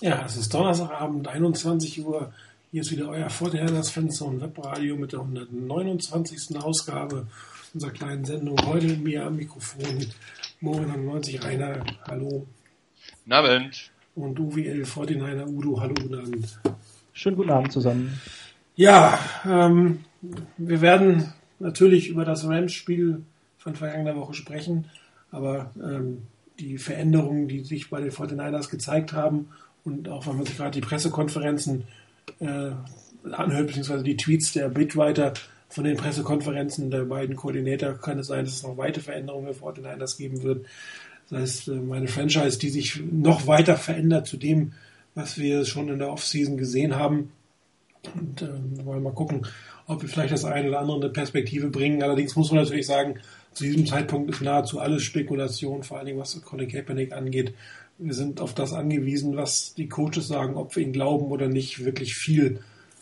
Ja, es ist Donnerstagabend, 21 Uhr. Hier ist wieder euer Vorteilers Fenster und Webradio mit der 129. Ausgabe unserer kleinen Sendung. Heute mit mir am Mikrofon Morin 90 Rainer, hallo. Guten Abend. Und UWL 49er Udo, hallo, guten Abend. Schönen guten Abend zusammen. Ja, ähm, wir werden natürlich über das Rams-Spiel von vergangener Woche sprechen, aber ähm, die Veränderungen, die sich bei den 49ers gezeigt haben und auch wenn man sich gerade die Pressekonferenzen äh, anhört, beziehungsweise die Tweets der Bitwriter von den Pressekonferenzen der beiden Koordinator, kann es sein, dass es noch weitere Veränderungen für 49ers geben wird. Das heißt, äh, meine Franchise, die sich noch weiter verändert zu dem, was wir schon in der Offseason gesehen haben. Und äh, wollen mal gucken, ob wir vielleicht das eine oder andere eine Perspektive bringen. Allerdings muss man natürlich sagen, zu diesem Zeitpunkt ist nahezu alles Spekulation, vor allen Dingen was Colin Kaepernick angeht. Wir sind auf das angewiesen, was die Coaches sagen, ob wir ihn glauben oder nicht. Wirklich viel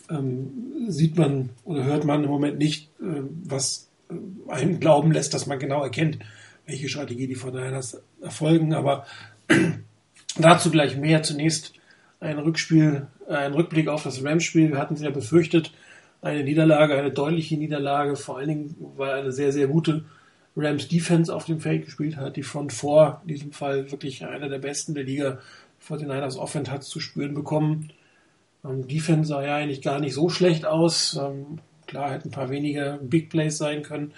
ähm, sieht man oder hört man im Moment nicht, äh, was äh, einen glauben lässt, dass man genau erkennt, welche Strategie die von Niners erfolgen. Aber dazu gleich mehr. Zunächst ein Rückspiel, ein Rückblick auf das Rams-Spiel. Wir hatten es ja befürchtet, eine Niederlage, eine deutliche Niederlage, vor allen Dingen, weil eine sehr, sehr gute Rams Defense auf dem Feld gespielt hat. Die Front 4, in diesem Fall wirklich einer der besten der Liga, vor den Niners Offense hat zu spüren bekommen. Ähm, Defense sah ja eigentlich gar nicht so schlecht aus. Ähm, klar, hätten ein paar weniger Big Plays sein können.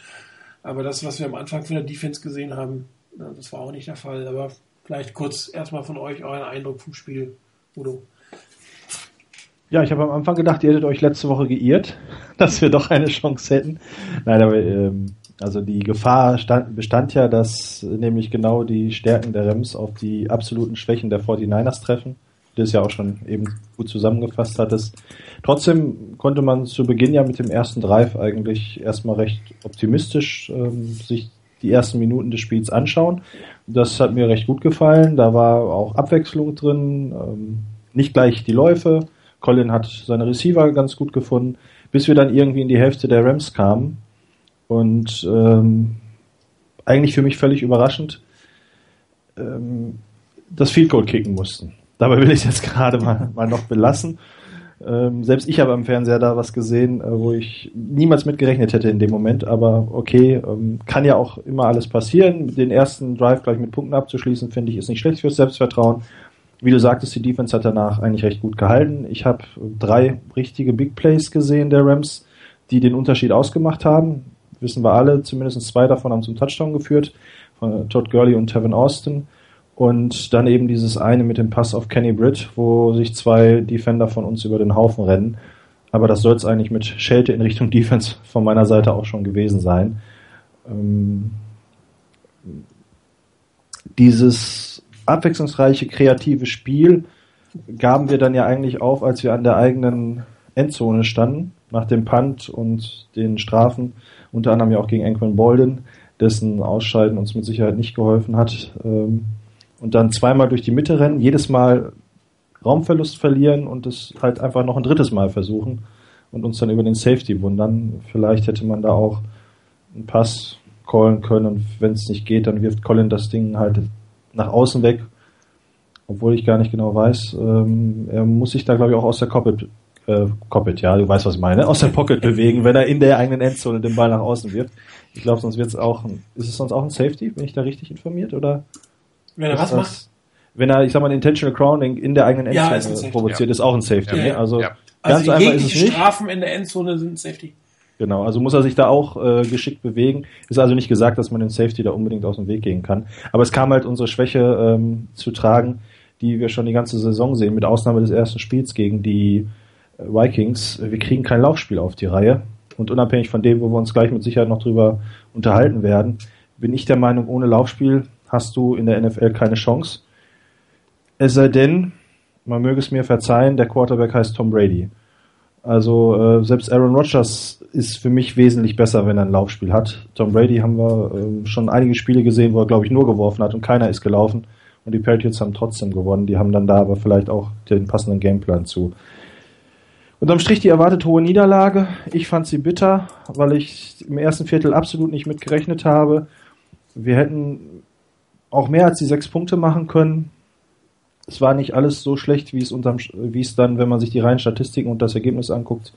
Aber das, was wir am Anfang von der Defense gesehen haben, das war auch nicht der Fall. Aber vielleicht kurz erstmal von euch euren Eindruck vom Spiel, Udo. Ja, ich habe am Anfang gedacht, ihr hättet euch letzte Woche geirrt, dass wir doch eine Chance hätten. Nein, aber ähm, also die Gefahr stand, bestand ja, dass nämlich genau die Stärken der Rams auf die absoluten Schwächen der 49ers treffen. Das ja auch schon eben gut zusammengefasst hattest. Trotzdem konnte man zu Beginn ja mit dem ersten Drive eigentlich erstmal recht optimistisch ähm, sich die ersten Minuten des Spiels anschauen. Das hat mir recht gut gefallen. Da war auch Abwechslung drin, ähm, nicht gleich die Läufe. Colin hat seine Receiver ganz gut gefunden, bis wir dann irgendwie in die Hälfte der Rams kamen und ähm, eigentlich für mich völlig überraschend ähm, das Field Goal kicken mussten. Dabei will ich es jetzt gerade mal, mal noch belassen. Ähm, selbst ich habe am Fernseher da was gesehen, äh, wo ich niemals mit gerechnet hätte in dem Moment. Aber okay, ähm, kann ja auch immer alles passieren. Den ersten Drive gleich mit Punkten abzuschließen, finde ich, ist nicht schlecht fürs Selbstvertrauen. Wie du sagtest, die Defense hat danach eigentlich recht gut gehalten. Ich habe drei richtige Big Plays gesehen der Rams, die den Unterschied ausgemacht haben wissen wir alle, zumindest zwei davon haben zum Touchdown geführt, von Todd Gurley und Tevin Austin. Und dann eben dieses eine mit dem Pass auf Kenny Britt, wo sich zwei Defender von uns über den Haufen rennen. Aber das soll es eigentlich mit Schelte in Richtung Defense von meiner Seite auch schon gewesen sein. Ähm, dieses abwechslungsreiche, kreative Spiel gaben wir dann ja eigentlich auf, als wir an der eigenen Endzone standen, nach dem Punt und den Strafen unter anderem ja auch gegen Anquan Bolden, dessen Ausscheiden uns mit Sicherheit nicht geholfen hat. Ähm, und dann zweimal durch die Mitte rennen, jedes Mal Raumverlust verlieren und es halt einfach noch ein drittes Mal versuchen und uns dann über den Safety wundern. Vielleicht hätte man da auch einen Pass callen können und wenn es nicht geht, dann wirft Colin das Ding halt nach außen weg, obwohl ich gar nicht genau weiß. Ähm, er muss sich da, glaube ich, auch aus der Cockpit äh, ja, du weißt, was ich meine, aus der Pocket bewegen, wenn er in der eigenen Endzone den Ball nach außen wirft. Ich glaube, sonst wird es auch, ist es sonst auch ein Safety, bin ich da richtig informiert, oder? Wenn er was macht? Wenn er, ich sag mal, ein Intentional Crowning in der eigenen Endzone ja, provoziert, ja. ist auch ein Safety. Ja, ne? Also, ja. also ganz einfach ist es nicht. Strafen in der Endzone sind Safety. Genau, also muss er sich da auch äh, geschickt bewegen. Ist also nicht gesagt, dass man den Safety da unbedingt aus dem Weg gehen kann. Aber es kam halt unsere Schwäche ähm, zu tragen, die wir schon die ganze Saison sehen, mit Ausnahme des ersten Spiels gegen die Vikings, wir kriegen kein Laufspiel auf die Reihe. Und unabhängig von dem, wo wir uns gleich mit Sicherheit noch drüber unterhalten werden, bin ich der Meinung, ohne Laufspiel hast du in der NFL keine Chance. Es sei denn, man möge es mir verzeihen, der Quarterback heißt Tom Brady. Also äh, selbst Aaron Rodgers ist für mich wesentlich besser, wenn er ein Laufspiel hat. Tom Brady haben wir äh, schon einige Spiele gesehen, wo er, glaube ich, nur geworfen hat und keiner ist gelaufen. Und die Patriots haben trotzdem gewonnen. Die haben dann da aber vielleicht auch den passenden Gameplan zu. Unterm Strich die erwartet hohe Niederlage. Ich fand sie bitter, weil ich im ersten Viertel absolut nicht mit gerechnet habe. Wir hätten auch mehr als die sechs Punkte machen können. es war nicht alles so schlecht, wie es unterm, wie es dann, wenn man sich die reinen Statistiken und das Ergebnis anguckt,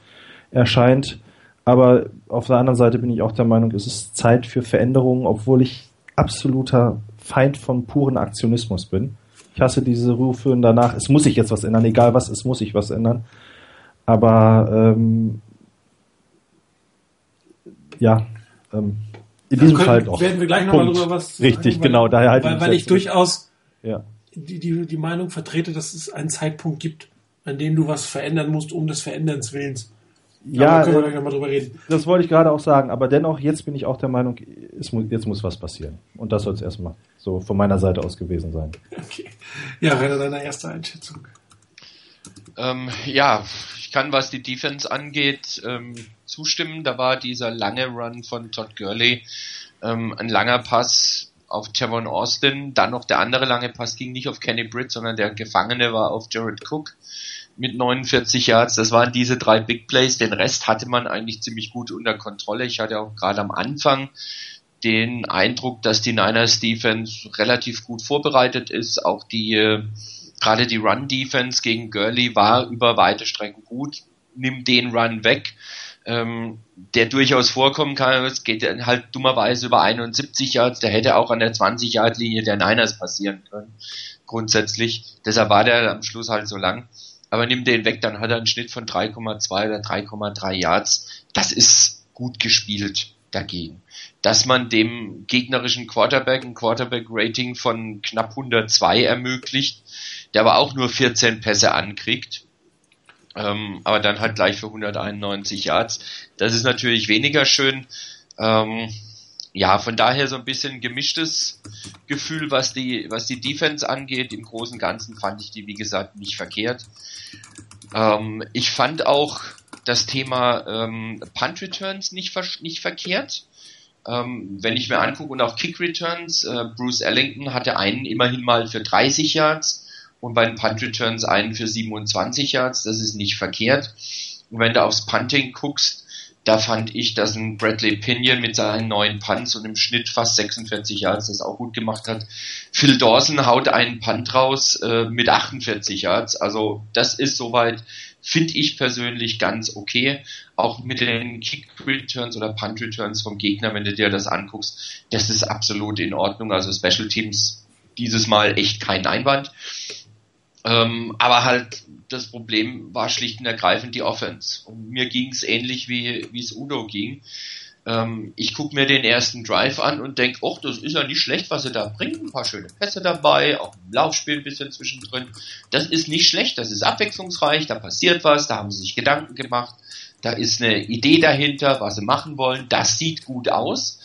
erscheint. Aber auf der anderen Seite bin ich auch der Meinung, es ist Zeit für Veränderungen, obwohl ich absoluter Feind von puren Aktionismus bin. Ich hasse diese Rufe danach, es muss sich jetzt was ändern, egal was, es muss sich was ändern. Aber ähm, ja, ähm, in diesem können, Fall doch. Werden wir gleich nochmal drüber was Richtig, sagen, genau. Daher halt weil, weil ich durchaus ja. die, die, die Meinung vertrete, dass es einen Zeitpunkt gibt, an dem du was verändern musst, um des Veränderns Willens. Ja, können wir gleich mal drüber reden. Das wollte ich gerade auch sagen, aber dennoch, jetzt bin ich auch der Meinung, es muss, jetzt muss was passieren. Und das soll es erstmal so von meiner Seite aus gewesen sein. Okay. Ja, Rainer, deine erste Einschätzung. Ähm, ja, ich kann, was die Defense angeht, ähm, zustimmen. Da war dieser lange Run von Todd Gurley ähm, ein langer Pass auf Tavon Austin. Dann noch der andere lange Pass ging nicht auf Kenny Britt, sondern der Gefangene war auf Jared Cook mit 49 Yards. Das waren diese drei Big Plays. Den Rest hatte man eigentlich ziemlich gut unter Kontrolle. Ich hatte auch gerade am Anfang den Eindruck, dass die Niners Defense relativ gut vorbereitet ist. Auch die, äh, gerade die Run Defense gegen Gurley war über weite Strecken gut. Nimm den Run weg. Ähm, der durchaus vorkommen kann. Es geht halt dummerweise über 71 Yards. Der hätte auch an der 20 Yard Linie der Niners passieren können. Grundsätzlich. Deshalb war der am Schluss halt so lang aber nimm den weg, dann hat er einen Schnitt von 3,2 oder 3,3 Yards. Das ist gut gespielt dagegen. Dass man dem gegnerischen Quarterback ein Quarterback-Rating von knapp 102 ermöglicht, der aber auch nur 14 Pässe ankriegt, ähm, aber dann halt gleich für 191 Yards. Das ist natürlich weniger schön. Ähm, ja, von daher so ein bisschen gemischtes Gefühl, was die, was die Defense angeht. Im Großen und Ganzen fand ich die, wie gesagt, nicht verkehrt. Ähm, ich fand auch das Thema ähm, Punt Returns nicht, nicht verkehrt. Ähm, wenn ich mir angucke und auch Kick Returns, äh, Bruce Ellington hatte einen immerhin mal für 30 Yards und bei den Punt Returns einen für 27 Yards. Das ist nicht verkehrt. Und wenn du aufs Punting guckst, da fand ich, dass ein Bradley Pinion mit seinen neuen Punts und im Schnitt fast 46 Yards das auch gut gemacht hat. Phil Dawson haut einen Punt raus äh, mit 48 Yards. Also das ist soweit, finde ich persönlich ganz okay. Auch mit den Kick Returns oder Punt Returns vom Gegner, wenn du dir das anguckst, das ist absolut in Ordnung. Also Special Teams dieses Mal echt kein Einwand. Ähm, aber halt das Problem war schlicht und ergreifend die Offense. Und mir ging es ähnlich wie wie es Udo ging. Ähm, ich gucke mir den ersten Drive an und denke, ach, das ist ja nicht schlecht, was sie da bringen. Ein paar schöne Pässe dabei, auch ein Laufspiel ein bisschen zwischendrin. Das ist nicht schlecht, das ist abwechslungsreich, da passiert was, da haben sie sich Gedanken gemacht, da ist eine Idee dahinter, was sie machen wollen, das sieht gut aus.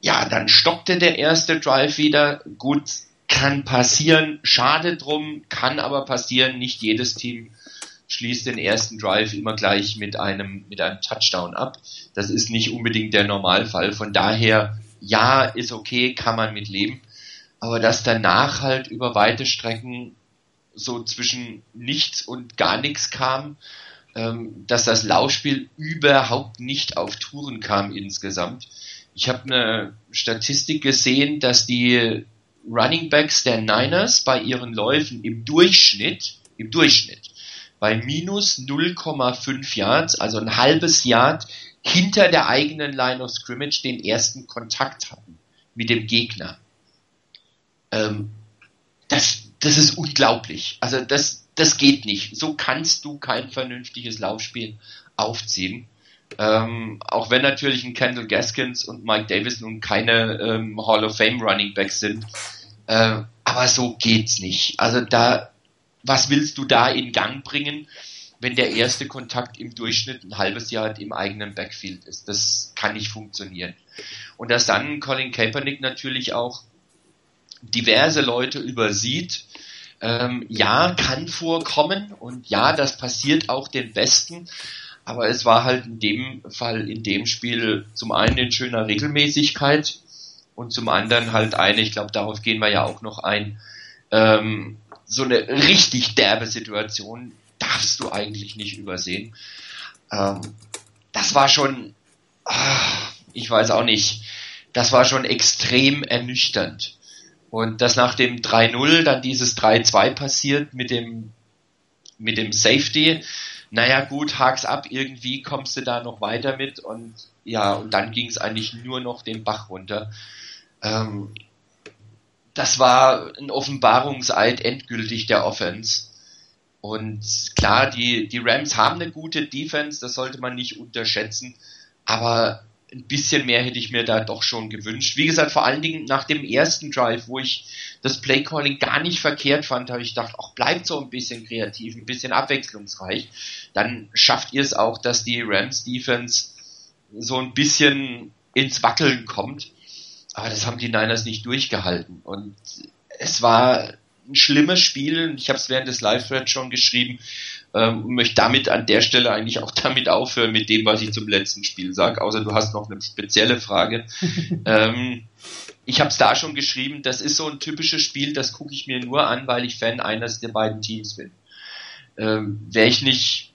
Ja, dann stockte der erste Drive wieder. Gut, kann passieren, schade drum, kann aber passieren. Nicht jedes Team schließt den ersten Drive immer gleich mit einem, mit einem Touchdown ab. Das ist nicht unbedingt der Normalfall. Von daher, ja, ist okay, kann man mit leben. Aber dass danach halt über weite Strecken so zwischen nichts und gar nichts kam, ähm, dass das Laufspiel überhaupt nicht auf Touren kam insgesamt. Ich habe eine Statistik gesehen, dass die Running Backs der Niners bei ihren Läufen im Durchschnitt, im Durchschnitt, bei minus 0,5 Yards, also ein halbes Yard hinter der eigenen Line of Scrimmage den ersten Kontakt hatten mit dem Gegner. Ähm, das, das ist unglaublich. Also das, das geht nicht. So kannst du kein vernünftiges Laufspiel aufziehen. Ähm, auch wenn natürlich ein Kendall Gaskins und Mike Davis nun keine ähm, Hall of Fame Running Backs sind. Äh, aber so geht's nicht. Also da, was willst du da in Gang bringen, wenn der erste Kontakt im Durchschnitt ein halbes Jahr im eigenen Backfield ist? Das kann nicht funktionieren. Und dass dann Colin Kaepernick natürlich auch diverse Leute übersieht, ähm, ja, kann vorkommen und ja, das passiert auch den Besten, aber es war halt in dem Fall, in dem Spiel zum einen in schöner Regelmäßigkeit und zum anderen halt eine, ich glaube, darauf gehen wir ja auch noch ein, ähm, so eine richtig derbe Situation darfst du eigentlich nicht übersehen. Ähm, das war schon, ach, ich weiß auch nicht, das war schon extrem ernüchternd. Und dass nach dem 3-0 dann dieses 3-2 passiert mit dem, mit dem Safety, naja gut, hak's ab, irgendwie kommst du da noch weiter mit und ja, und dann ging es eigentlich nur noch den Bach runter. Ähm, das war ein Offenbarungseid endgültig der Offense. Und klar, die, die Rams haben eine gute Defense, das sollte man nicht unterschätzen, aber ein bisschen mehr hätte ich mir da doch schon gewünscht. Wie gesagt, vor allen Dingen nach dem ersten Drive, wo ich das Playcalling gar nicht verkehrt fand, habe ich gedacht, auch bleibt so ein bisschen kreativ, ein bisschen abwechslungsreich. Dann schafft ihr es auch, dass die Rams Defense so ein bisschen ins Wackeln kommt. Aber das haben die Niners nicht durchgehalten. Und es war ein schlimmes Spiel. Ich habe es während des Live-Threads schon geschrieben ähm, möchte damit an der Stelle eigentlich auch damit aufhören mit dem, was ich zum letzten Spiel sage, außer du hast noch eine spezielle Frage. ähm, ich habe es da schon geschrieben, das ist so ein typisches Spiel, das gucke ich mir nur an, weil ich Fan eines der beiden Teams bin. Ähm, Wäre ich nicht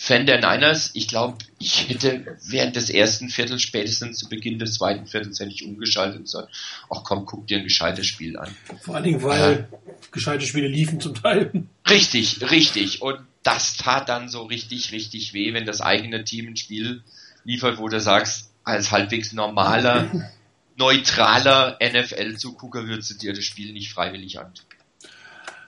Fan der Niners. Ich glaube, ich hätte während des ersten Viertels, spätestens zu Beginn des zweiten Viertels, hätte ich umgeschaltet und gesagt, ach komm, guck dir ein gescheites Spiel an. Vor allen Dingen, weil ja. gescheite Spiele liefen zum Teil. Richtig, richtig. Und das tat dann so richtig, richtig weh, wenn das eigene Team ein Spiel liefert, wo du sagst, als halbwegs normaler, neutraler NFL-Zugucker würdest du dir das Spiel nicht freiwillig an.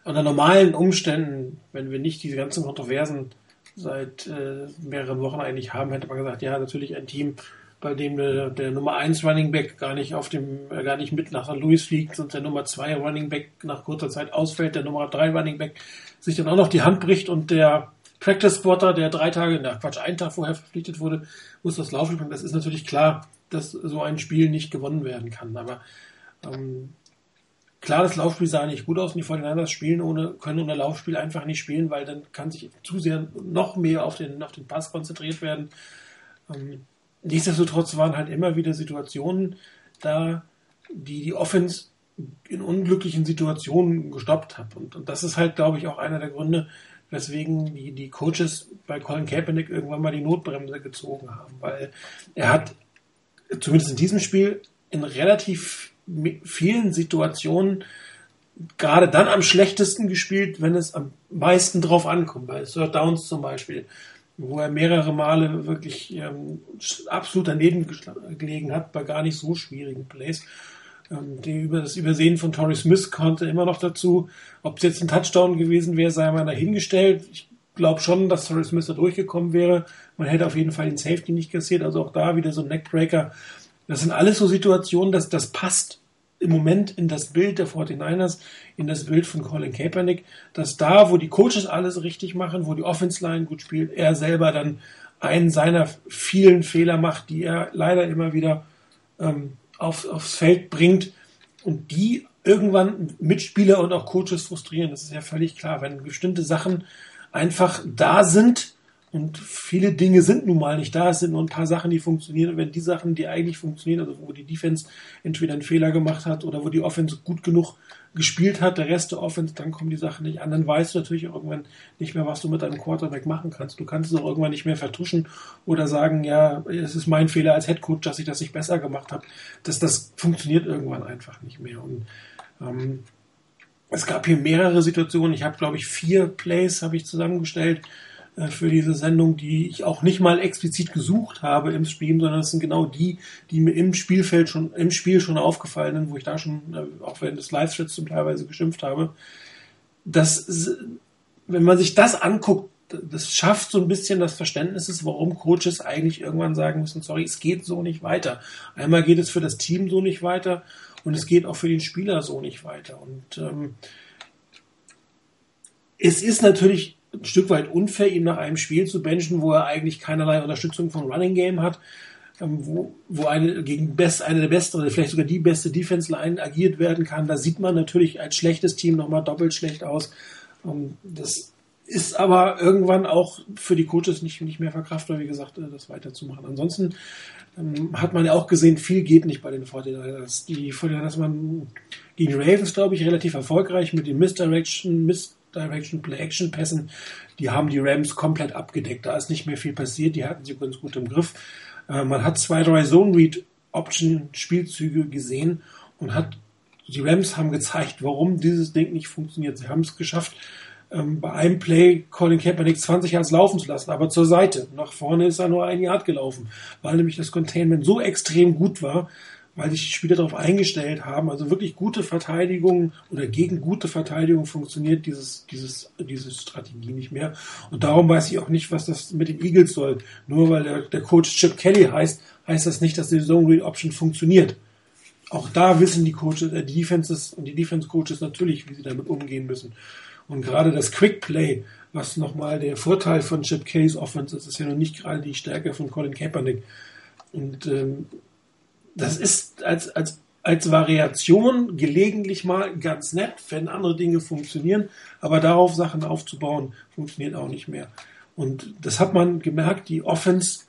Unter normalen Umständen, wenn wir nicht diese ganzen Kontroversen seit äh, mehreren Wochen eigentlich haben, hätte man gesagt, ja, natürlich ein Team, bei dem der, der Nummer 1 Running Back gar nicht auf dem, äh, gar nicht mit nach St. Louis fliegt und der Nummer 2 Running Back nach kurzer Zeit ausfällt, der Nummer 3 Running Back sich dann auch noch die Hand bricht und der Practice Spotter, der drei Tage, na Quatsch, einen Tag vorher verpflichtet wurde, muss das Laufen. Das ist natürlich klar, dass so ein Spiel nicht gewonnen werden kann. Aber ähm, Klar, das Laufspiel sah nicht gut aus und die 49ers spielen ohne, können ohne Laufspiel einfach nicht spielen, weil dann kann sich zu sehr noch mehr auf den, auf den Pass konzentriert werden. Ähm, nichtsdestotrotz waren halt immer wieder Situationen da, die die Offense in unglücklichen Situationen gestoppt hat. Und, und das ist halt, glaube ich, auch einer der Gründe, weswegen die, die Coaches bei Colin Kaepernick irgendwann mal die Notbremse gezogen haben, weil er hat zumindest in diesem Spiel in relativ vielen Situationen gerade dann am schlechtesten gespielt, wenn es am meisten drauf ankommt. Bei Third Downs zum Beispiel, wo er mehrere Male wirklich ähm, absolut daneben gelegen hat, bei gar nicht so schwierigen Plays. Ähm, die über das Übersehen von Torrey Smith konnte immer noch dazu. Ob es jetzt ein Touchdown gewesen wäre, sei mal dahingestellt. Ich glaube schon, dass Torrey Smith da durchgekommen wäre. Man hätte auf jeden Fall den Safety nicht kassiert. Also auch da wieder so ein Neckbreaker. Das sind alles so Situationen, dass das passt im Moment in das Bild der 49ers, in das Bild von Colin Kaepernick, dass da, wo die Coaches alles richtig machen, wo die Offense Line gut spielt, er selber dann einen seiner vielen Fehler macht, die er leider immer wieder ähm, auf, aufs Feld bringt und die irgendwann Mitspieler und auch Coaches frustrieren. Das ist ja völlig klar, wenn bestimmte Sachen einfach da sind, und viele Dinge sind nun mal nicht da. Es sind nur ein paar Sachen, die funktionieren. Und wenn die Sachen, die eigentlich funktionieren, also wo die Defense entweder einen Fehler gemacht hat oder wo die Offense gut genug gespielt hat, der Rest der Offense, dann kommen die Sachen nicht an. Dann weißt du natürlich irgendwann nicht mehr, was du mit deinem Quarterback machen kannst. Du kannst es auch irgendwann nicht mehr vertuschen oder sagen, ja, es ist mein Fehler als Headcoach, dass ich das nicht besser gemacht habe. Das, das funktioniert irgendwann einfach nicht mehr. Und ähm, es gab hier mehrere Situationen. Ich habe, glaube ich, vier Plays habe ich zusammengestellt für diese Sendung, die ich auch nicht mal explizit gesucht habe im Stream, sondern es sind genau die, die mir im Spielfeld schon, im Spiel schon aufgefallen sind, wo ich da schon, äh, auch während des Live-Chats zum teilweise geschimpft habe. Das, wenn man sich das anguckt, das schafft so ein bisschen das Verständnis, warum Coaches eigentlich irgendwann sagen müssen, sorry, es geht so nicht weiter. Einmal geht es für das Team so nicht weiter und es geht auch für den Spieler so nicht weiter. Und ähm, es ist natürlich ein Stück weit unfair, ihm nach einem Spiel zu benchen, wo er eigentlich keinerlei Unterstützung vom Running Game hat, ähm, wo, wo eine gegen best, eine der besten vielleicht sogar die beste Defense Line agiert werden kann. Da sieht man natürlich als schlechtes Team nochmal doppelt schlecht aus. Ähm, das ist aber irgendwann auch für die Coaches nicht, nicht mehr verkraftbar, wie gesagt, äh, das weiterzumachen. Ansonsten ähm, hat man ja auch gesehen, viel geht nicht bei den 49ers. Die 49ers waren gegen Ravens, glaube ich, relativ erfolgreich mit den Misdirection, Mis Direction Play-Action Pässen, die haben die Rams komplett abgedeckt. Da ist nicht mehr viel passiert, die hatten sie ganz gut im Griff. Äh, man hat zwei, drei Zone Read Option Spielzüge gesehen und hat die Rams haben gezeigt, warum dieses Ding nicht funktioniert. Sie haben es geschafft, ähm, bei einem Play Colin Kaepernick 20 Yards laufen zu lassen, aber zur Seite. Nach vorne ist er nur ein Yard gelaufen, weil nämlich das Containment so extrem gut war, weil sich die Spieler darauf eingestellt haben. Also wirklich gute Verteidigung oder gegen gute Verteidigung funktioniert dieses, dieses, diese Strategie nicht mehr. Und darum weiß ich auch nicht, was das mit den Eagles soll. Nur weil der, der Coach Chip Kelly heißt, heißt das nicht, dass die Zone Read Option funktioniert. Auch da wissen die Coaches, äh, die Defenses und die Defense Coaches natürlich, wie sie damit umgehen müssen. Und gerade das Quick Play, was nochmal der Vorteil von Chip Kellys Offense ist, ist ja noch nicht gerade die Stärke von Colin Kaepernick. Und ähm, das ist als, als, als Variation gelegentlich mal ganz nett, wenn andere Dinge funktionieren, aber darauf Sachen aufzubauen, funktioniert auch nicht mehr. Und das hat man gemerkt, die Offense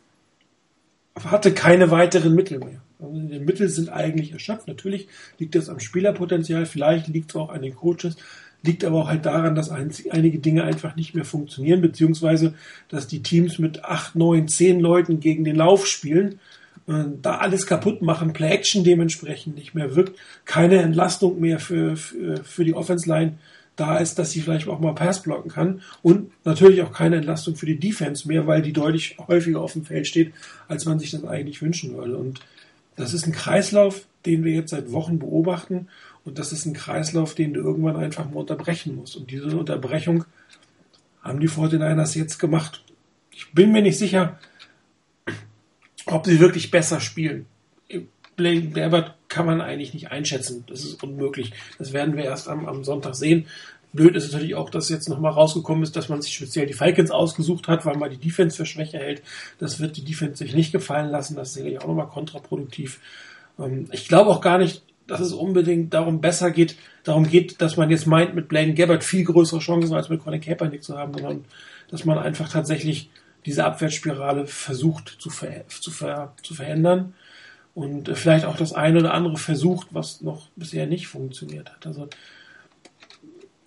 hatte keine weiteren Mittel mehr. Also die Mittel sind eigentlich erschöpft. Natürlich liegt das am Spielerpotenzial, vielleicht liegt es auch an den Coaches, liegt aber auch halt daran, dass einige Dinge einfach nicht mehr funktionieren, beziehungsweise dass die Teams mit acht, neun, zehn Leuten gegen den Lauf spielen, da alles kaputt machen, Play Action dementsprechend nicht mehr wirkt, keine Entlastung mehr für, für, für die Offense Line da ist, dass sie vielleicht auch mal Pass blocken kann und natürlich auch keine Entlastung für die Defense mehr, weil die deutlich häufiger auf dem Feld steht, als man sich das eigentlich wünschen würde. Und das ist ein Kreislauf, den wir jetzt seit Wochen beobachten und das ist ein Kreislauf, den du irgendwann einfach mal unterbrechen musst. Und diese Unterbrechung haben die 49ers jetzt gemacht. Ich bin mir nicht sicher, ob sie wirklich besser spielen. Blaine Gabbard kann man eigentlich nicht einschätzen. Das ist unmöglich. Das werden wir erst am, am Sonntag sehen. Blöd ist natürlich auch, dass jetzt nochmal rausgekommen ist, dass man sich speziell die Falcons ausgesucht hat, weil man die Defense für Schwäche hält. Das wird die Defense sich nicht gefallen lassen. Das ist sicherlich auch nochmal kontraproduktiv. Ähm, ich glaube auch gar nicht, dass es unbedingt darum besser geht, darum geht, dass man jetzt meint, mit Blaine Gabbard viel größere Chancen als mit Colin Kaepernick zu haben, sondern dass man einfach tatsächlich diese Abwärtsspirale versucht zu, ver zu, ver zu verändern und vielleicht auch das eine oder andere versucht, was noch bisher nicht funktioniert hat. Also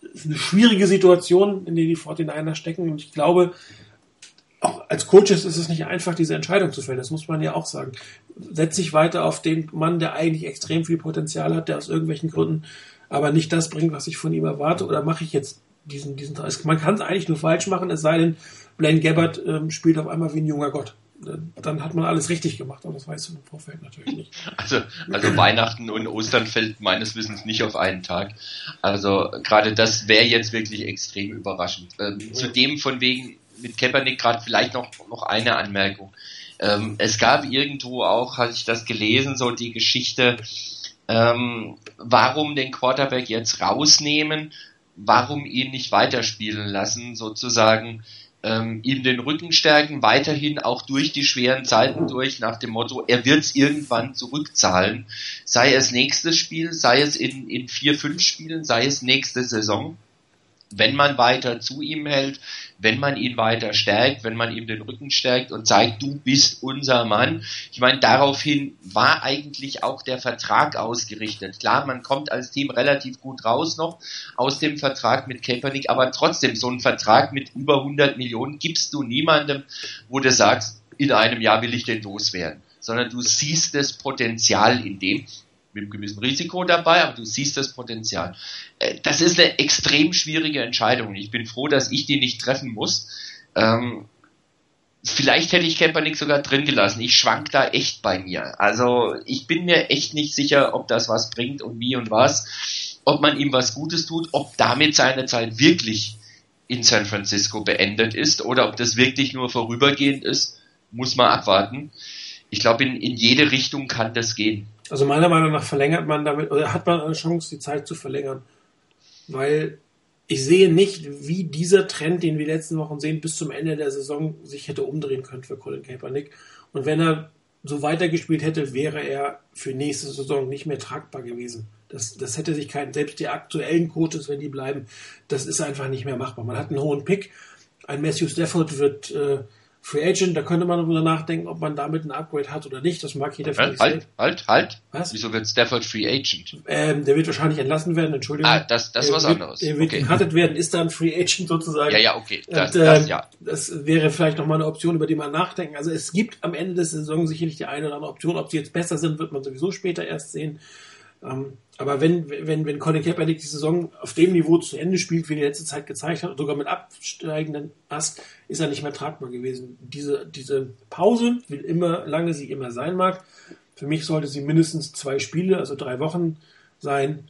es ist eine schwierige Situation, in der die 49 stecken und ich glaube, auch als Coaches ist es nicht einfach, diese Entscheidung zu fällen. Das muss man ja auch sagen. Setze ich weiter auf den Mann, der eigentlich extrem viel Potenzial hat, der aus irgendwelchen Gründen aber nicht das bringt, was ich von ihm erwarte, oder mache ich jetzt diesen, diesen, man kann es eigentlich nur falsch machen, es sei denn, Blaine Gabbard ähm, spielt auf einmal wie ein junger Gott. Dann hat man alles richtig gemacht, aber das weißt du im Vorfeld natürlich nicht. Also, also Weihnachten und Ostern fällt meines Wissens nicht auf einen Tag. Also gerade das wäre jetzt wirklich extrem überraschend. Ähm, ja. Zudem von wegen mit Kaepernick gerade vielleicht noch, noch eine Anmerkung. Ähm, es gab irgendwo auch, hatte ich das gelesen, so die Geschichte, ähm, warum den Quarterback jetzt rausnehmen, warum ihn nicht weiterspielen lassen, sozusagen ähm, ihm den Rücken stärken, weiterhin auch durch die schweren Zeiten durch, nach dem Motto, er wird es irgendwann zurückzahlen, sei es nächstes Spiel, sei es in, in vier, fünf Spielen, sei es nächste Saison wenn man weiter zu ihm hält, wenn man ihn weiter stärkt, wenn man ihm den Rücken stärkt und zeigt, du bist unser Mann. Ich meine, daraufhin war eigentlich auch der Vertrag ausgerichtet. Klar, man kommt als Team relativ gut raus noch aus dem Vertrag mit Kaepernick, aber trotzdem, so einen Vertrag mit über 100 Millionen gibst du niemandem, wo du sagst, in einem Jahr will ich den loswerden sondern du siehst das Potenzial in dem mit einem gewissen Risiko dabei, aber du siehst das Potenzial. Äh, das ist eine extrem schwierige Entscheidung. Ich bin froh, dass ich die nicht treffen muss. Ähm, vielleicht hätte ich Kaepernick sogar drin gelassen. Ich schwank da echt bei mir. Also ich bin mir echt nicht sicher, ob das was bringt und wie und was. Ob man ihm was Gutes tut, ob damit seine Zeit wirklich in San Francisco beendet ist oder ob das wirklich nur vorübergehend ist, muss man abwarten. Ich glaube, in, in jede Richtung kann das gehen. Also meiner Meinung nach verlängert man damit, oder hat man eine Chance, die Zeit zu verlängern. Weil ich sehe nicht, wie dieser Trend, den wir letzten Wochen sehen, bis zum Ende der Saison sich hätte umdrehen können für Colin Kaepernick. Und wenn er so weitergespielt hätte, wäre er für nächste Saison nicht mehr tragbar gewesen. Das, das hätte sich kein, selbst die aktuellen Coaches, wenn die bleiben, das ist einfach nicht mehr machbar. Man hat einen hohen Pick. Ein Matthew Stafford wird äh, Free Agent, da könnte man darüber nachdenken, ob man damit ein Upgrade hat oder nicht. Das mag jeder für Halt, halt, halt, halt. Was? Wieso wird Stafford Free Agent? Ähm, der wird wahrscheinlich entlassen werden, Entschuldigung. Ah, das, das ist was wird, anderes. Der wird okay. gecuttet werden, ist dann Free Agent sozusagen. Ja, ja, okay. Das, Und, äh, das, ja. das wäre vielleicht nochmal eine Option, über die man nachdenken. Also es gibt am Ende der Saison sicherlich die eine oder andere Option. Ob sie jetzt besser sind, wird man sowieso später erst sehen. Ähm, aber wenn, wenn, wenn Colin Kaepernick die Saison auf dem Niveau zu Ende spielt, wie er die letzte Zeit gezeigt hat, sogar mit absteigenden Ast, ist er nicht mehr tragbar gewesen. Diese, diese Pause, wie immer, lange sie immer sein mag, für mich sollte sie mindestens zwei Spiele, also drei Wochen sein,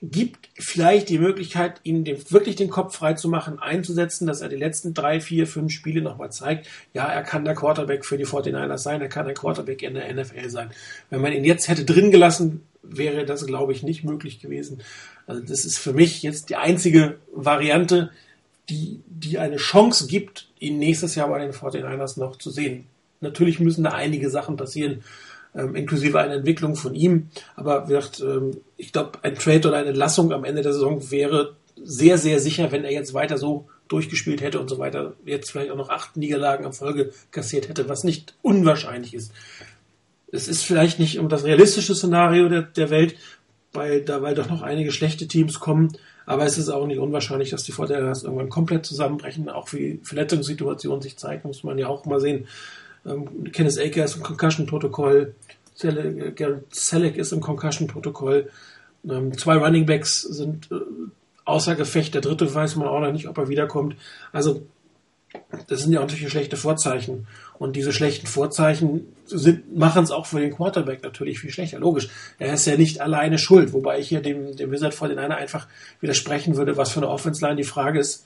gibt vielleicht die Möglichkeit, ihm den, wirklich den Kopf frei zu machen, einzusetzen, dass er die letzten drei, vier, fünf Spiele nochmal zeigt, ja, er kann der Quarterback für die 49ers sein, er kann der Quarterback in der NFL sein. Wenn man ihn jetzt hätte drin gelassen, wäre das, glaube ich, nicht möglich gewesen. Also das ist für mich jetzt die einzige Variante, die, die eine Chance gibt, ihn nächstes Jahr bei den 49ers noch zu sehen. Natürlich müssen da einige Sachen passieren, ähm, inklusive einer Entwicklung von ihm. Aber wie gesagt, ähm, ich glaube, ein Trade oder eine Entlassung am Ende der Saison wäre sehr, sehr sicher, wenn er jetzt weiter so durchgespielt hätte und so weiter, jetzt vielleicht auch noch acht Niederlagen am Folge kassiert hätte, was nicht unwahrscheinlich ist. Es ist vielleicht nicht um das realistische Szenario der, der Welt, weil, da, weil doch noch einige schlechte Teams kommen, aber es ist auch nicht unwahrscheinlich, dass die Vorteile irgendwann komplett zusammenbrechen, auch wie Verletzungssituationen sich zeigen, muss man ja auch mal sehen. Ähm, Kenneth Aker ist im Concussion-Protokoll, äh, Selleck ist im Concussion-Protokoll. Ähm, zwei Running Backs sind äh, außer Gefecht. Der dritte weiß man auch noch nicht, ob er wiederkommt. Also, das sind ja auch natürlich schlechte Vorzeichen. Und diese schlechten Vorzeichen machen es auch für den Quarterback natürlich viel schlechter. Logisch. Er ist ja nicht alleine schuld. Wobei ich hier dem, dem Wizard vor den einer einfach widersprechen würde, was für eine Offense Line die Frage ist,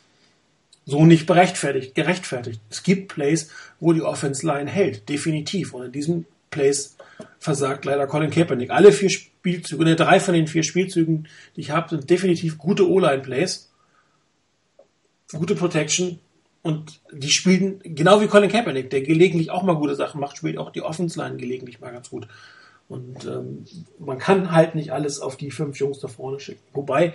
so nicht berechtfertigt, gerechtfertigt. Es gibt Plays, wo die Offense Line hält, definitiv. Und in diesen Plays versagt leider Colin Kaepernick. Alle vier Spielzüge, ne, drei von den vier Spielzügen, die ich habe, sind definitiv gute O-Line-Plays. Gute Protection. Und die spielen, genau wie Colin Kaepernick, der gelegentlich auch mal gute Sachen macht, spielt auch die Offense-Line gelegentlich mal ganz gut. Und ähm, man kann halt nicht alles auf die fünf Jungs da vorne schicken. Wobei,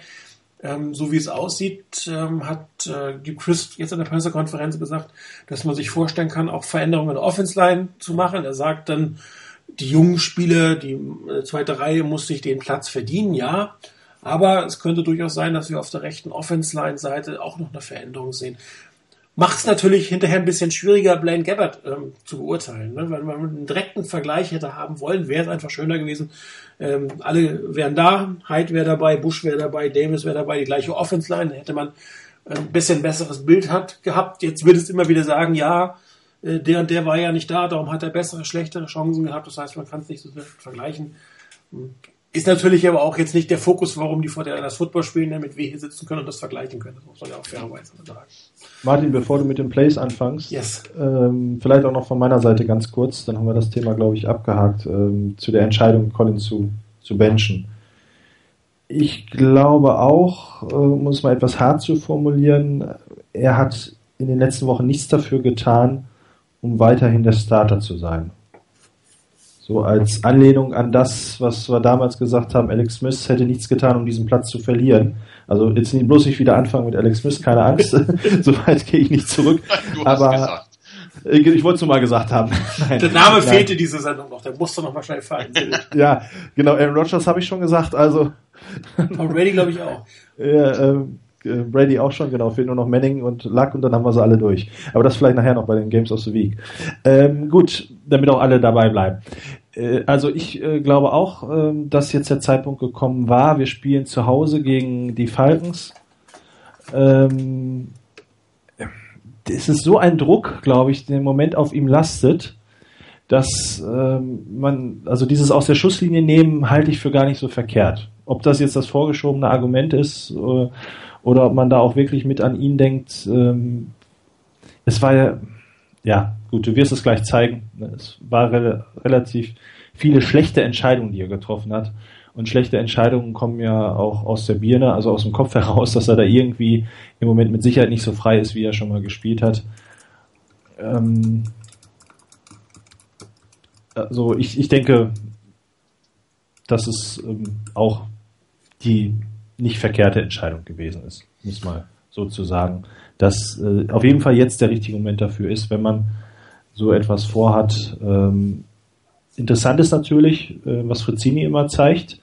ähm, so wie es aussieht, ähm, hat äh, die Chris jetzt in der Pressekonferenz gesagt, dass man sich vorstellen kann, auch Veränderungen in der Offense-Line zu machen. Er sagt dann, die jungen Spieler, die äh, zweite Reihe muss sich den Platz verdienen, ja. Aber es könnte durchaus sein, dass wir auf der rechten Offense-Line-Seite auch noch eine Veränderung sehen macht es natürlich hinterher ein bisschen schwieriger, Blaine Gabbard ähm, zu beurteilen. Ne? Wenn man einen direkten Vergleich hätte haben wollen, wäre es einfach schöner gewesen. Ähm, alle wären da, Hyde wäre dabei, Bush wäre dabei, Davis wäre dabei, die gleiche Offense-Line, hätte man ein bisschen besseres Bild hat, gehabt. Jetzt wird es immer wieder sagen, ja, äh, der und der war ja nicht da, darum hat er bessere, schlechtere Chancen gehabt. Das heißt, man kann es nicht so vergleichen. Hm. Ist natürlich aber auch jetzt nicht der Fokus, warum die vor der das Football spielen, damit wir hier sitzen können und das vergleichen können. Das muss man ja auch fairerweise sagen. Martin, bevor du mit den Plays anfängst, yes. ähm, vielleicht auch noch von meiner Seite ganz kurz, dann haben wir das Thema, glaube ich, abgehakt, ähm, zu der Entscheidung, Colin zu, zu benchen. Ich glaube auch, äh, um es mal etwas hart zu formulieren, er hat in den letzten Wochen nichts dafür getan, um weiterhin der Starter zu sein. So als Anlehnung an das, was wir damals gesagt haben, Alex Smith hätte nichts getan, um diesen Platz zu verlieren. Also jetzt nicht, bloß nicht wieder anfangen mit Alex Smith, keine Angst. so weit gehe ich nicht zurück. Du Aber gesagt. ich wollte es nur mal gesagt haben. Nein, der Name nein. fehlte diese Sendung noch, der musste noch mal schnell fallen. ja, genau, Aaron Rodgers habe ich schon gesagt, also. Tom Brady glaube ich auch. Ja, ähm, äh, Brady auch schon, genau, fehlt nur noch Manning und Luck und dann haben wir sie alle durch. Aber das vielleicht nachher noch bei den Games of the Week. Ähm, gut, damit auch alle dabei bleiben. Äh, also ich äh, glaube auch, äh, dass jetzt der Zeitpunkt gekommen war. Wir spielen zu Hause gegen die Falcons. Ähm, es ist so ein Druck, glaube ich, der im Moment auf ihm lastet, dass ähm, man, also dieses aus der Schusslinie nehmen, halte ich für gar nicht so verkehrt. Ob das jetzt das vorgeschobene Argument ist, äh, oder ob man da auch wirklich mit an ihn denkt. Ähm, es war ja, ja, gut, du wirst es gleich zeigen. Es war re relativ viele schlechte Entscheidungen, die er getroffen hat. Und schlechte Entscheidungen kommen ja auch aus der Birne, also aus dem Kopf heraus, dass er da irgendwie im Moment mit Sicherheit nicht so frei ist, wie er schon mal gespielt hat. Ähm also ich, ich denke, dass es ähm, auch die nicht verkehrte Entscheidung gewesen ist, muss mal so zu sagen. Dass äh, auf jeden Fall jetzt der richtige Moment dafür ist, wenn man so etwas vorhat. Ähm, interessant ist natürlich, äh, was Frizzini immer zeigt.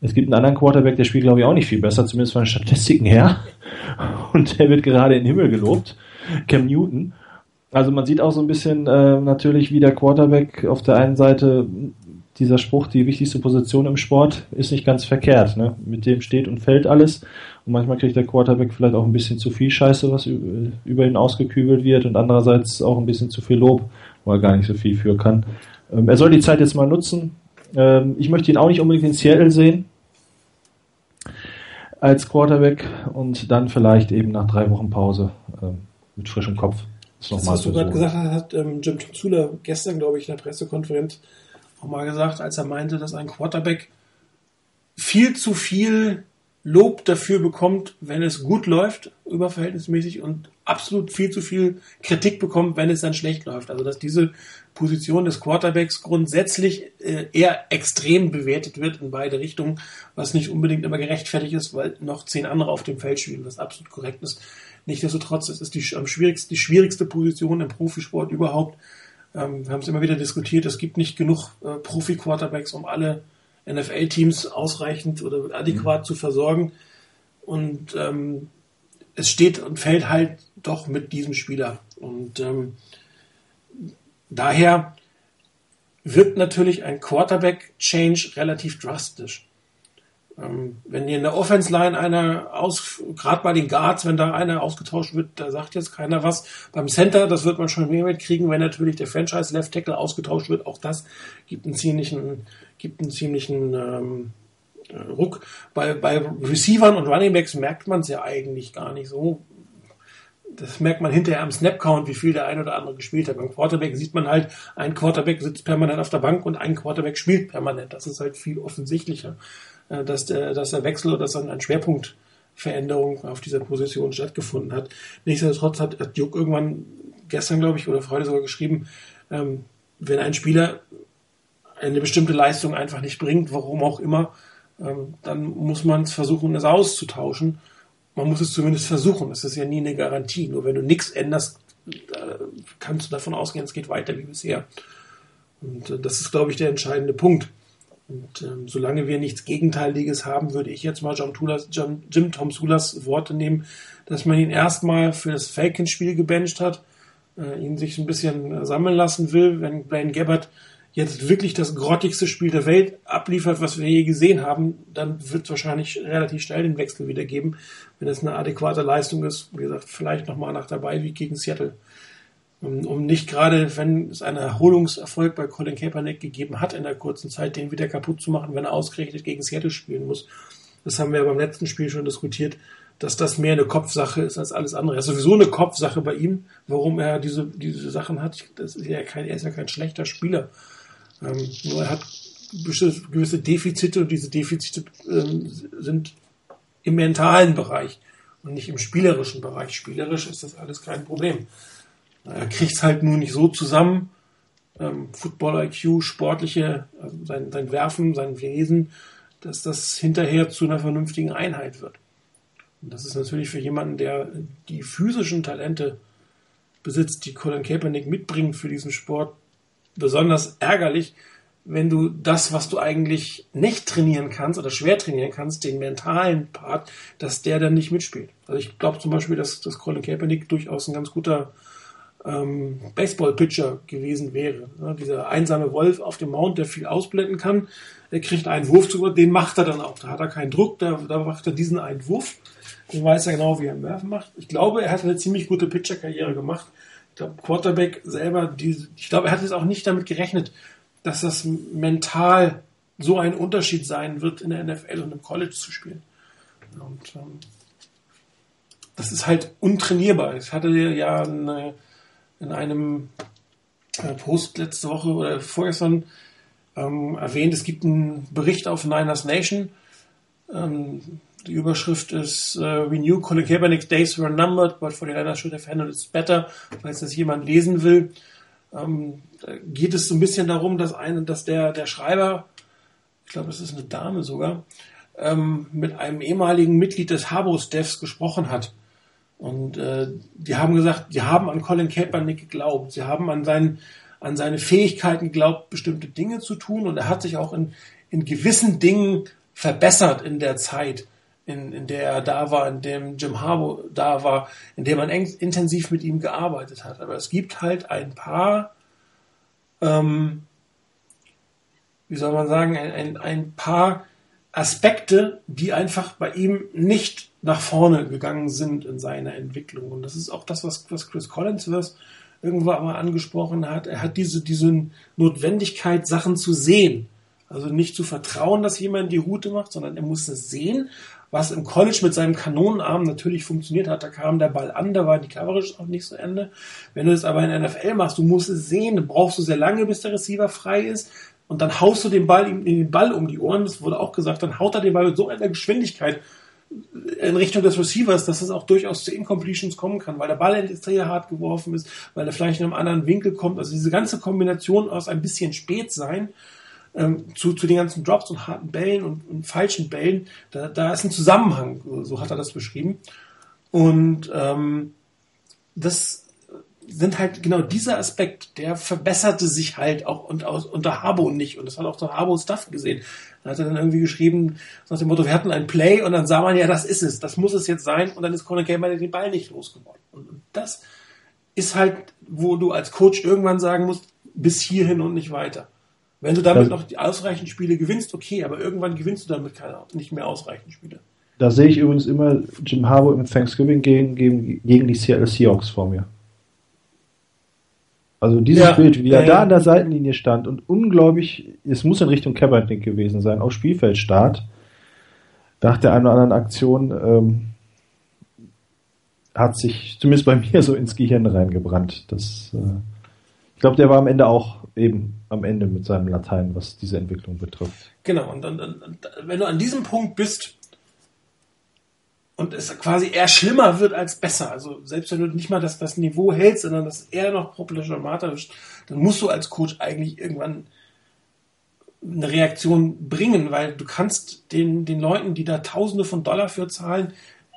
Es gibt einen anderen Quarterback, der spielt, glaube ich, auch nicht viel besser, zumindest von den Statistiken her. Und der wird gerade in den Himmel gelobt. Cam Newton. Also man sieht auch so ein bisschen äh, natürlich, wie der Quarterback auf der einen Seite dieser Spruch, die wichtigste Position im Sport ist nicht ganz verkehrt. Ne? Mit dem steht und fällt alles. Und manchmal kriegt der Quarterback vielleicht auch ein bisschen zu viel Scheiße, was über ihn ausgekübelt wird und andererseits auch ein bisschen zu viel Lob, wo er gar nicht so viel für kann. Ähm, er soll die Zeit jetzt mal nutzen. Ähm, ich möchte ihn auch nicht unbedingt in Seattle sehen als Quarterback und dann vielleicht eben nach drei Wochen Pause ähm, mit frischem Kopf. Das, das was du gerade gesagt hast, hat ähm, Jim Zula gestern, glaube ich, in der Pressekonferenz auch mal gesagt, als er meinte, dass ein Quarterback viel zu viel Lob dafür bekommt, wenn es gut läuft, überverhältnismäßig und absolut viel zu viel Kritik bekommt, wenn es dann schlecht läuft. Also dass diese Position des Quarterbacks grundsätzlich äh, eher extrem bewertet wird in beide Richtungen, was nicht unbedingt immer gerechtfertigt ist, weil noch zehn andere auf dem Feld spielen, was absolut korrekt ist. Nichtsdestotrotz, es ist die, am schwierigsten, die schwierigste Position im Profisport überhaupt. Ähm, wir haben es immer wieder diskutiert, es gibt nicht genug äh, Profi-Quarterbacks, um alle NFL-Teams ausreichend oder adäquat mhm. zu versorgen. Und ähm, es steht und fällt halt doch mit diesem Spieler. Und ähm, daher wird natürlich ein Quarterback-Change relativ drastisch. Ähm, wenn hier in der Offense-Line einer aus, gerade bei den Guards, wenn da einer ausgetauscht wird, da sagt jetzt keiner was. Beim Center, das wird man schon mehr mitkriegen, wenn natürlich der Franchise-Left Tackle ausgetauscht wird. Auch das gibt einen ziemlichen, gibt einen ziemlichen ähm, Ruck. Bei, bei Receivern und Runningbacks merkt man es ja eigentlich gar nicht so. Das merkt man hinterher am Snap-Count, wie viel der ein oder andere gespielt hat. Beim Quarterback sieht man halt, ein Quarterback sitzt permanent auf der Bank und ein Quarterback spielt permanent. Das ist halt viel offensichtlicher. Äh, dass der, dass der Wechsel oder dass dann eine Schwerpunktveränderung auf dieser Position stattgefunden hat. Nichtsdestotrotz hat, hat Duke irgendwann gestern, glaube ich, oder heute sogar geschrieben, ähm, wenn ein Spieler eine bestimmte Leistung einfach nicht bringt, warum auch immer, ähm, dann muss man es versuchen, es auszutauschen. Man muss es zumindest versuchen. Das ist ja nie eine Garantie. Nur wenn du nichts änderst, äh, kannst du davon ausgehen, es geht weiter wie bisher. Und äh, das ist, glaube ich, der entscheidende Punkt. Und ähm, solange wir nichts Gegenteiliges haben, würde ich jetzt mal Jim, Tulas, Jim, Jim Tom Sulas Worte nehmen, dass man ihn erstmal für das Falcons-Spiel gebencht hat, äh, ihn sich ein bisschen äh, sammeln lassen will, wenn Blaine Gabbard jetzt wirklich das grottigste Spiel der Welt abliefert, was wir je gesehen haben, dann wird es wahrscheinlich relativ schnell den Wechsel wieder geben, wenn es eine adäquate Leistung ist. Wie gesagt, vielleicht nochmal nach dabei wie gegen Seattle um nicht gerade, wenn es einen Erholungserfolg bei Colin Kaepernick gegeben hat in der kurzen Zeit, den wieder kaputt zu machen, wenn er ausgerechnet gegen Seattle spielen muss. Das haben wir beim letzten Spiel schon diskutiert, dass das mehr eine Kopfsache ist als alles andere. Das ist sowieso eine Kopfsache bei ihm, warum er diese, diese Sachen hat. Das ist ja kein, er ist ja kein schlechter Spieler. Ähm, nur er hat gewisse Defizite und diese Defizite ähm, sind im mentalen Bereich und nicht im spielerischen Bereich. Spielerisch ist das alles kein Problem. Er kriegt es halt nur nicht so zusammen. Ähm, Football IQ, sportliche, also sein, sein Werfen, sein Wesen, dass das hinterher zu einer vernünftigen Einheit wird. Und das ist natürlich für jemanden, der die physischen Talente besitzt, die Colin Kaepernick mitbringt für diesen Sport, besonders ärgerlich, wenn du das, was du eigentlich nicht trainieren kannst oder schwer trainieren kannst, den mentalen Part, dass der dann nicht mitspielt. Also ich glaube zum Beispiel, dass, dass Colin Kaepernick durchaus ein ganz guter ähm, Baseball-Pitcher gewesen wäre. Ja, dieser einsame Wolf auf dem Mount, der viel ausblenden kann, der kriegt einen Wurf zu, den macht er dann auch. Da hat er keinen Druck, da, da macht er diesen einen Wurf. Den weiß er genau, wie er im Werfen macht. Ich glaube, er hat eine ziemlich gute Pitcher-Karriere gemacht. Ich glaube, Quarterback selber, die, ich glaube, er hat jetzt auch nicht damit gerechnet, dass das mental so ein Unterschied sein wird, in der NFL und im College zu spielen. Und ähm, das ist halt untrainierbar. Ich hatte ja eine in einem äh, Post letzte Woche oder vorgestern ähm, erwähnt, es gibt einen Bericht auf Niners Nation. Ähm, die Überschrift ist uh, We knew Colin Kaepernick's days were numbered, but for the Niners should have handled it better, falls das jemand lesen will. Ähm, geht es so ein bisschen darum, dass, eine, dass der, der Schreiber, ich glaube, es ist eine Dame sogar, ähm, mit einem ehemaligen Mitglied des Habo-Staffs gesprochen hat. Und äh, die haben gesagt, die haben an Colin Kaepernick geglaubt. Sie haben an, seinen, an seine Fähigkeiten geglaubt, bestimmte Dinge zu tun. Und er hat sich auch in, in gewissen Dingen verbessert in der Zeit, in, in der er da war, in dem Jim Harbaugh da war, in der man eng, intensiv mit ihm gearbeitet hat. Aber es gibt halt ein paar ähm, wie soll man sagen, ein, ein, ein paar Aspekte, die einfach bei ihm nicht nach vorne gegangen sind in seiner Entwicklung. Und das ist auch das, was, was Chris Collinsworth irgendwo einmal angesprochen hat. Er hat diese, diese Notwendigkeit, Sachen zu sehen. Also nicht zu vertrauen, dass jemand die Route macht, sondern er muss es sehen, was im College mit seinem Kanonenarm natürlich funktioniert hat. Da kam der Ball an, da war die Coverage auch nicht zu Ende. Wenn du es aber in NFL machst, du musst es sehen, dann brauchst du sehr lange, bis der Receiver frei ist. Und dann haust du den Ball in den Ball um die Ohren. Das wurde auch gesagt. Dann haut er den Ball mit so einer Geschwindigkeit in Richtung des Receivers, dass es auch durchaus zu Incompletions kommen kann, weil der Ball sehr hart geworfen ist, weil er vielleicht in einem anderen Winkel kommt. Also diese ganze Kombination aus ein bisschen spät sein ähm, zu, zu den ganzen Drops und harten Bällen und, und falschen Bällen, da, da ist ein Zusammenhang, so hat er das beschrieben. Und ähm, das sind halt genau dieser Aspekt, der verbesserte sich halt auch unter Harbo nicht. Und das hat auch der Harbo Stuff gesehen. Da hat er dann irgendwie geschrieben, nach dem Motto, wir hatten ein Play und dann sah man, ja, das ist es, das muss es jetzt sein. Und dann ist Conor Gayman den Ball nicht losgeworden. Und das ist halt, wo du als Coach irgendwann sagen musst, bis hierhin und nicht weiter. Wenn du damit noch die ausreichend Spiele gewinnst, okay, aber irgendwann gewinnst du damit keine, nicht mehr ausreichend Spiele. Da sehe ich übrigens immer Jim Harbour im Thanksgiving gegen, gegen, gegen die Seattle Seahawks vor mir. Also dieses ja, Bild, wie er ja, da an der Seitenlinie stand und unglaublich, es muss in Richtung Kaepernick gewesen sein, auf Spielfeldstart, nach der einen oder anderen Aktion ähm, hat sich zumindest bei mir so ins Gehirn reingebrannt. Das, äh, ich glaube, der war am Ende auch eben am Ende mit seinem Latein, was diese Entwicklung betrifft. Genau, und, und, und wenn du an diesem Punkt bist, und es quasi eher schlimmer wird als besser. Also selbst wenn du nicht mal das, das Niveau hältst, sondern das eher noch problematisch, dann musst du als Coach eigentlich irgendwann eine Reaktion bringen, weil du kannst den, den Leuten, die da Tausende von Dollar für zahlen,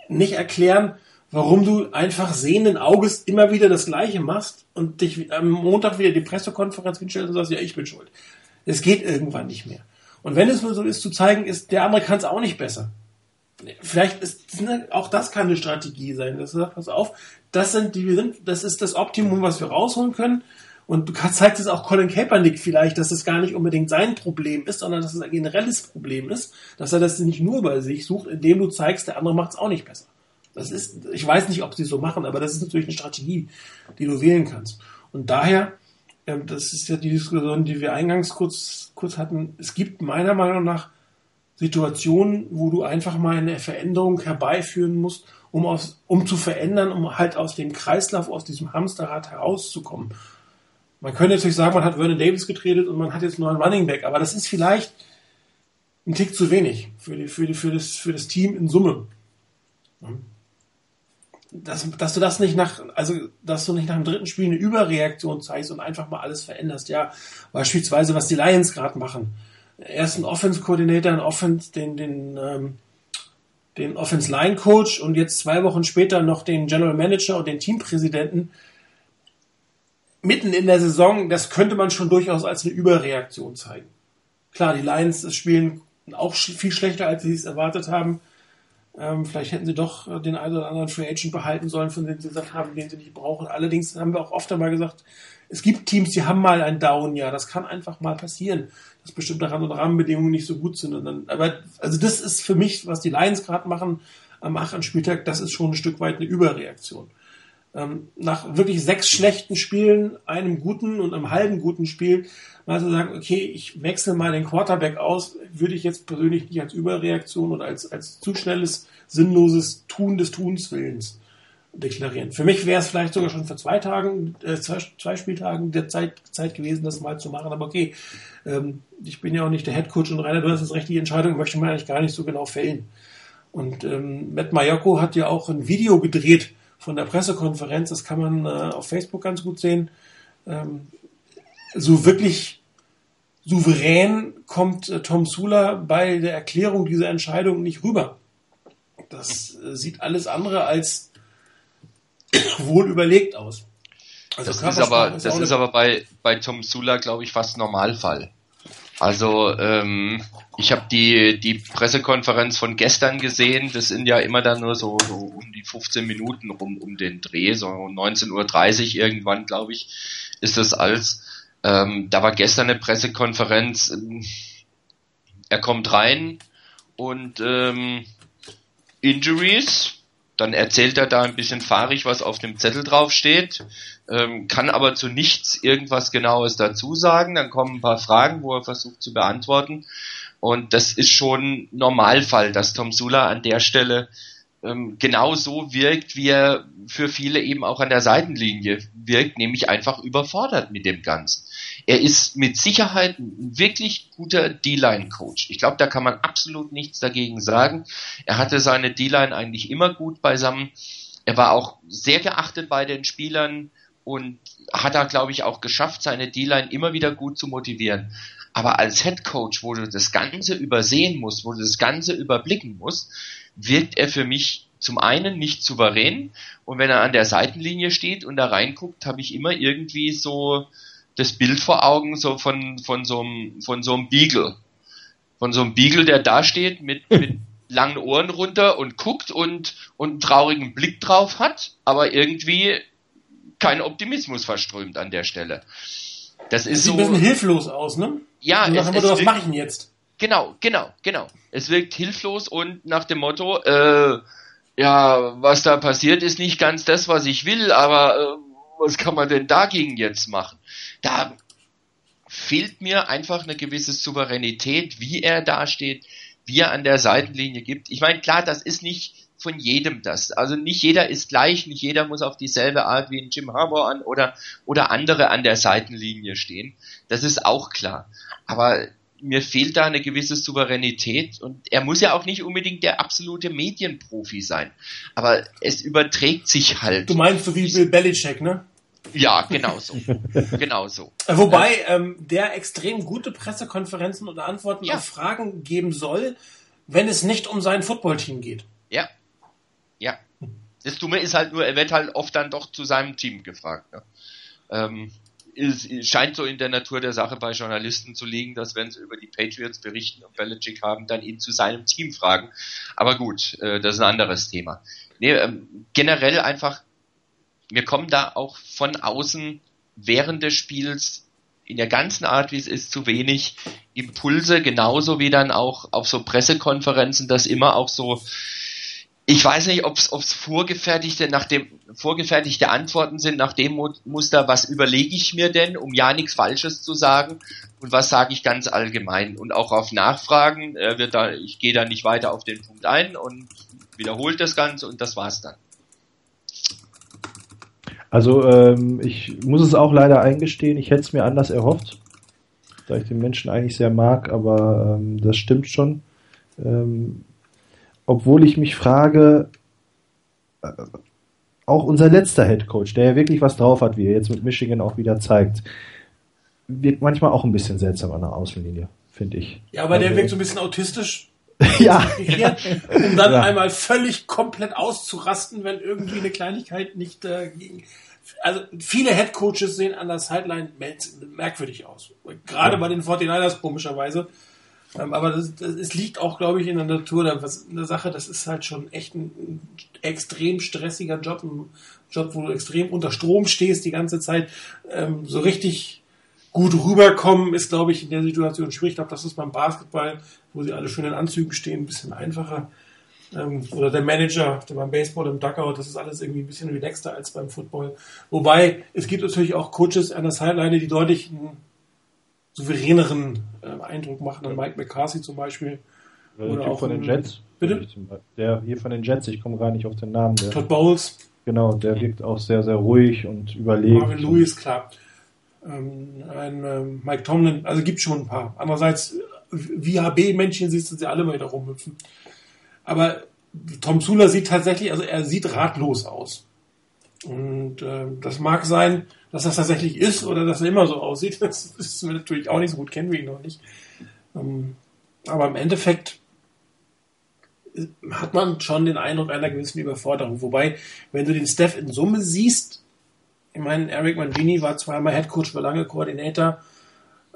nicht erklären, warum du einfach sehenden Auges immer wieder das Gleiche machst und dich am Montag wieder die Pressekonferenz hinstellst und sagst, ja, ich bin schuld. Es geht irgendwann nicht mehr. Und wenn es nur so ist, zu zeigen ist, der andere kann es auch nicht besser vielleicht ist ne, auch das kann eine Strategie sein. Das sagt, pass auf, das sind die, wir sind, das ist das Optimum, was wir rausholen können. Und du zeigst es auch Colin Kaepernick vielleicht, dass es gar nicht unbedingt sein Problem ist, sondern dass es ein generelles Problem ist, dass er das nicht nur bei sich sucht, indem du zeigst, der andere macht es auch nicht besser. Das ist, ich weiß nicht, ob sie es so machen, aber das ist natürlich eine Strategie, die du wählen kannst. Und daher, ähm, das ist ja die Diskussion, die wir eingangs kurz, kurz hatten, es gibt meiner Meinung nach Situationen, wo du einfach mal eine Veränderung herbeiführen musst, um, aus, um zu verändern, um halt aus dem Kreislauf, aus diesem Hamsterrad herauszukommen. Man könnte natürlich sagen, man hat Vernon Davis getradet und man hat jetzt nur einen Running Back, aber das ist vielleicht ein Tick zu wenig für, die, für, die, für, das, für das Team in Summe. Dass, dass du das nicht nach, also dass du nicht nach dem dritten Spiel eine Überreaktion zeigst und einfach mal alles veränderst. Ja, beispielsweise, was die Lions gerade machen erst einen Offense Coordinator, Offense, den, den, ähm, den Offense Line Coach und jetzt zwei Wochen später noch den General Manager und den Teampräsidenten mitten in der Saison, das könnte man schon durchaus als eine Überreaktion zeigen. Klar, die Lions spielen auch viel schlechter, als sie es erwartet haben. Ähm, vielleicht hätten sie doch den einen oder anderen Free Agent behalten sollen, von dem sie gesagt haben, den sie nicht brauchen. Allerdings haben wir auch oft einmal gesagt, es gibt Teams, die haben mal ein Down-Jahr. Das kann einfach mal passieren, dass bestimmte Rahmenbedingungen nicht so gut sind. Dann, aber also das ist für mich, was die Lions gerade machen am 8. Spieltag, das ist schon ein Stück weit eine Überreaktion. Ähm, nach wirklich sechs schlechten Spielen, einem guten und einem halben guten Spiel, mal zu sagen, okay, ich wechsle mal den Quarterback aus, würde ich jetzt persönlich nicht als Überreaktion oder als, als zu schnelles, sinnloses Tun des Tuns Willens deklarieren. Für mich wäre es vielleicht sogar schon vor zwei Tagen, äh, zwei, zwei Spieltagen der Zeit, Zeit gewesen, das mal zu machen. Aber okay, ähm, ich bin ja auch nicht der Head Coach und Rainer, du hast das recht, die Entscheidung möchte man eigentlich gar nicht so genau fällen. Und ähm, Matt Mayoko hat ja auch ein Video gedreht von der Pressekonferenz, das kann man äh, auf Facebook ganz gut sehen. Ähm, so wirklich souverän kommt äh, Tom Sula bei der Erklärung dieser Entscheidung nicht rüber. Das äh, sieht alles andere als wohl überlegt aus. Also das ist aber, das ist aber bei, bei Tom Sula, glaube ich, fast Normalfall. Also ähm, ich habe die, die Pressekonferenz von gestern gesehen, das sind ja immer dann nur so, so um die 15 Minuten rum um den Dreh, so 19.30 Uhr irgendwann, glaube ich, ist das alles. Ähm, da war gestern eine Pressekonferenz. Ähm, er kommt rein und ähm, Injuries. Dann erzählt er da ein bisschen fahrig, was auf dem Zettel drauf steht, ähm, kann aber zu nichts irgendwas Genaues dazu sagen. Dann kommen ein paar Fragen, wo er versucht zu beantworten. Und das ist schon Normalfall, dass Tom Sula an der Stelle ähm, genau so wirkt, wie er für viele eben auch an der Seitenlinie wirkt, nämlich einfach überfordert mit dem Ganzen. Er ist mit Sicherheit ein wirklich guter D-Line-Coach. Ich glaube, da kann man absolut nichts dagegen sagen. Er hatte seine D-Line eigentlich immer gut beisammen. Er war auch sehr geachtet bei den Spielern und hat da, glaube ich, auch geschafft, seine D-Line immer wieder gut zu motivieren. Aber als Head Coach, wo du das Ganze übersehen musst, wo du das Ganze überblicken musst, wirkt er für mich zum einen nicht souverän und wenn er an der Seitenlinie steht und da reinguckt, habe ich immer irgendwie so das Bild vor Augen so von von so einem von so einem Beagle, von so einem Beagle, der da steht mit mit langen Ohren runter und guckt und und einen traurigen Blick drauf hat, aber irgendwie kein Optimismus verströmt an der Stelle. Das ist das sieht so ein bisschen hilflos aus, ne? Ja, es, es, was mache ich denn jetzt? Genau, genau, genau. Es wirkt hilflos und nach dem Motto, äh, ja, was da passiert, ist nicht ganz das, was ich will, aber äh, was kann man denn dagegen jetzt machen? Da fehlt mir einfach eine gewisse Souveränität, wie er dasteht, wie er an der Seitenlinie gibt. Ich meine, klar, das ist nicht von jedem das. Also nicht jeder ist gleich, nicht jeder muss auf dieselbe Art wie ein Jim Harbour an oder, oder andere an der Seitenlinie stehen. Das ist auch klar. Aber mir fehlt da eine gewisse Souveränität und er muss ja auch nicht unbedingt der absolute Medienprofi sein. Aber es überträgt sich halt. Du meinst so wie Bill Belichick, ne? Ja, genau so. genau so. Wobei ähm, der extrem gute Pressekonferenzen oder Antworten ja. auf Fragen geben soll, wenn es nicht um sein Footballteam geht. Ja. Ja. Das Dumme ist halt nur, er wird halt oft dann doch zu seinem Team gefragt. Ja. Ähm, es scheint so in der Natur der Sache bei Journalisten zu liegen, dass wenn sie über die Patriots berichten und Belichick haben, dann ihn zu seinem Team fragen. Aber gut, äh, das ist ein anderes Thema. Nee, ähm, generell einfach, mir kommen da auch von außen während des Spiels in der ganzen Art, wie es ist, zu wenig Impulse, genauso wie dann auch auf so Pressekonferenzen, dass immer auch so ich weiß nicht, ob es vorgefertigte, nach dem, vorgefertigte Antworten sind nach dem Muster, was überlege ich mir denn, um ja nichts Falsches zu sagen und was sage ich ganz allgemein. Und auch auf Nachfragen äh, wird da, ich gehe da nicht weiter auf den Punkt ein und wiederholt das Ganze und das war's dann. Also ähm, ich muss es auch leider eingestehen, ich hätte es mir anders erhofft, da ich den Menschen eigentlich sehr mag, aber ähm, das stimmt schon. Ähm, obwohl ich mich frage, äh, auch unser letzter Head Coach, der ja wirklich was drauf hat, wie er jetzt mit Michigan auch wieder zeigt, wirkt manchmal auch ein bisschen seltsam an der Außenlinie, finde ich. Ja, aber also, der wirkt so ein bisschen autistisch. Ja. Um dann ja. einmal völlig komplett auszurasten, wenn irgendwie eine Kleinigkeit nicht äh, also viele Head Coaches sehen an der Sideline merkwürdig aus. Gerade ja. bei den 49ers komischerweise. Ähm, aber das, das, es liegt auch, glaube ich, in der Natur der, was, in der Sache. Das ist halt schon echt ein, ein, extrem stressiger Job, ein Job, wo du extrem unter Strom stehst die ganze Zeit. Ähm, so richtig gut rüberkommen ist, glaube ich, in der Situation schwierig. Ich glaube, das ist beim Basketball, wo sie alle schön in Anzügen stehen, ein bisschen einfacher. Ähm, oder der Manager, der beim Baseball im Duckout, das ist alles irgendwie ein bisschen relaxter als beim Football. Wobei, es gibt natürlich auch Coaches an der Sideline, die deutlich ein souveräneren äh, Eindruck machen, an Mike McCarthy zum Beispiel. Oder, oder auch von den Jets. Bitte? Der hier von den Jets, ich komme gar nicht auf den Namen. Der, Todd Bowles. Genau, der wirkt auch sehr, sehr ruhig und überlegt. Marvin Lewis, klar. Ähm, ein ähm, Mike Tomlin, also gibt schon ein paar. Andererseits, wie HB-Männchen siehst du sie alle mal da rumhüpfen. Aber Tom Sula sieht tatsächlich, also er sieht ratlos aus. Und äh, das mag sein, dass das tatsächlich ist oder dass er immer so aussieht. Das wissen wir natürlich auch nicht so gut, kennen wir ihn noch nicht. Ähm, aber im Endeffekt äh, hat man schon den Eindruck einer gewissen Überforderung. Wobei, wenn du den Steph in Summe siehst, ich meine, Eric Mangini war zweimal Head Coach, war lange Koordinator,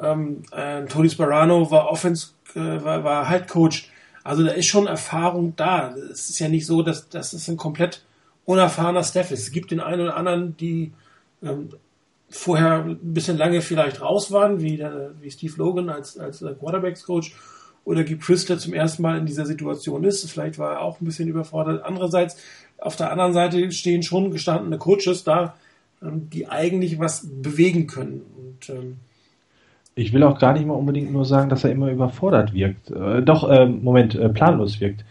ähm, äh, Tony Sparano war Offense, äh, war, war Head Coach. Also da ist schon Erfahrung da. Es ist ja nicht so, dass, es ein komplett unerfahrener Steph ist. Es gibt den einen oder anderen, die ähm, vorher ein bisschen lange vielleicht raus waren, wie, der, wie Steve Logan als, als Quarterbacks-Coach oder Gib Christer zum ersten Mal in dieser Situation ist. Vielleicht war er auch ein bisschen überfordert. Andererseits, auf der anderen Seite stehen schon gestandene Coaches da, die eigentlich was bewegen können. Und, ähm, ich will auch gar nicht mal unbedingt nur sagen, dass er immer überfordert wirkt. Äh, doch, äh, Moment, äh, planlos wirkt.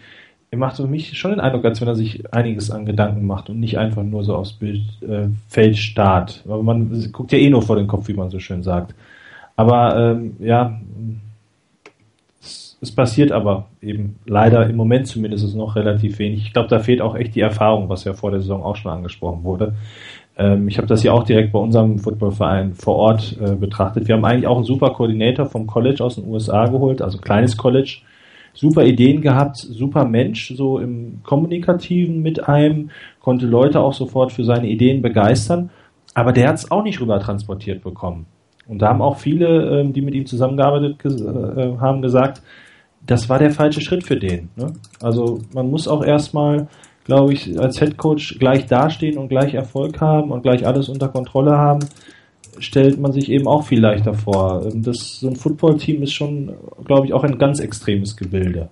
Er macht für mich schon den Eindruck, als wenn er sich einiges an Gedanken macht und nicht einfach nur so aufs Bild äh, Feld starrt. Aber man guckt ja eh nur vor den Kopf, wie man so schön sagt. Aber ähm, ja, es, es passiert aber eben leider im Moment zumindest noch relativ wenig. Ich glaube, da fehlt auch echt die Erfahrung, was ja vor der Saison auch schon angesprochen wurde. Ähm, ich habe das ja auch direkt bei unserem Footballverein vor Ort äh, betrachtet. Wir haben eigentlich auch einen super Koordinator vom College aus den USA geholt, also ein kleines College. Super Ideen gehabt, super Mensch, so im Kommunikativen mit einem, konnte Leute auch sofort für seine Ideen begeistern, aber der hat es auch nicht rüber transportiert bekommen. Und da haben auch viele, ähm, die mit ihm zusammengearbeitet äh, haben, gesagt, das war der falsche Schritt für den. Ne? Also man muss auch erstmal glaube ich, als Head Coach gleich dastehen und gleich Erfolg haben und gleich alles unter Kontrolle haben, stellt man sich eben auch viel leichter vor. Ähm, das, so ein Football-Team ist schon, glaube ich, auch ein ganz extremes Gebilde.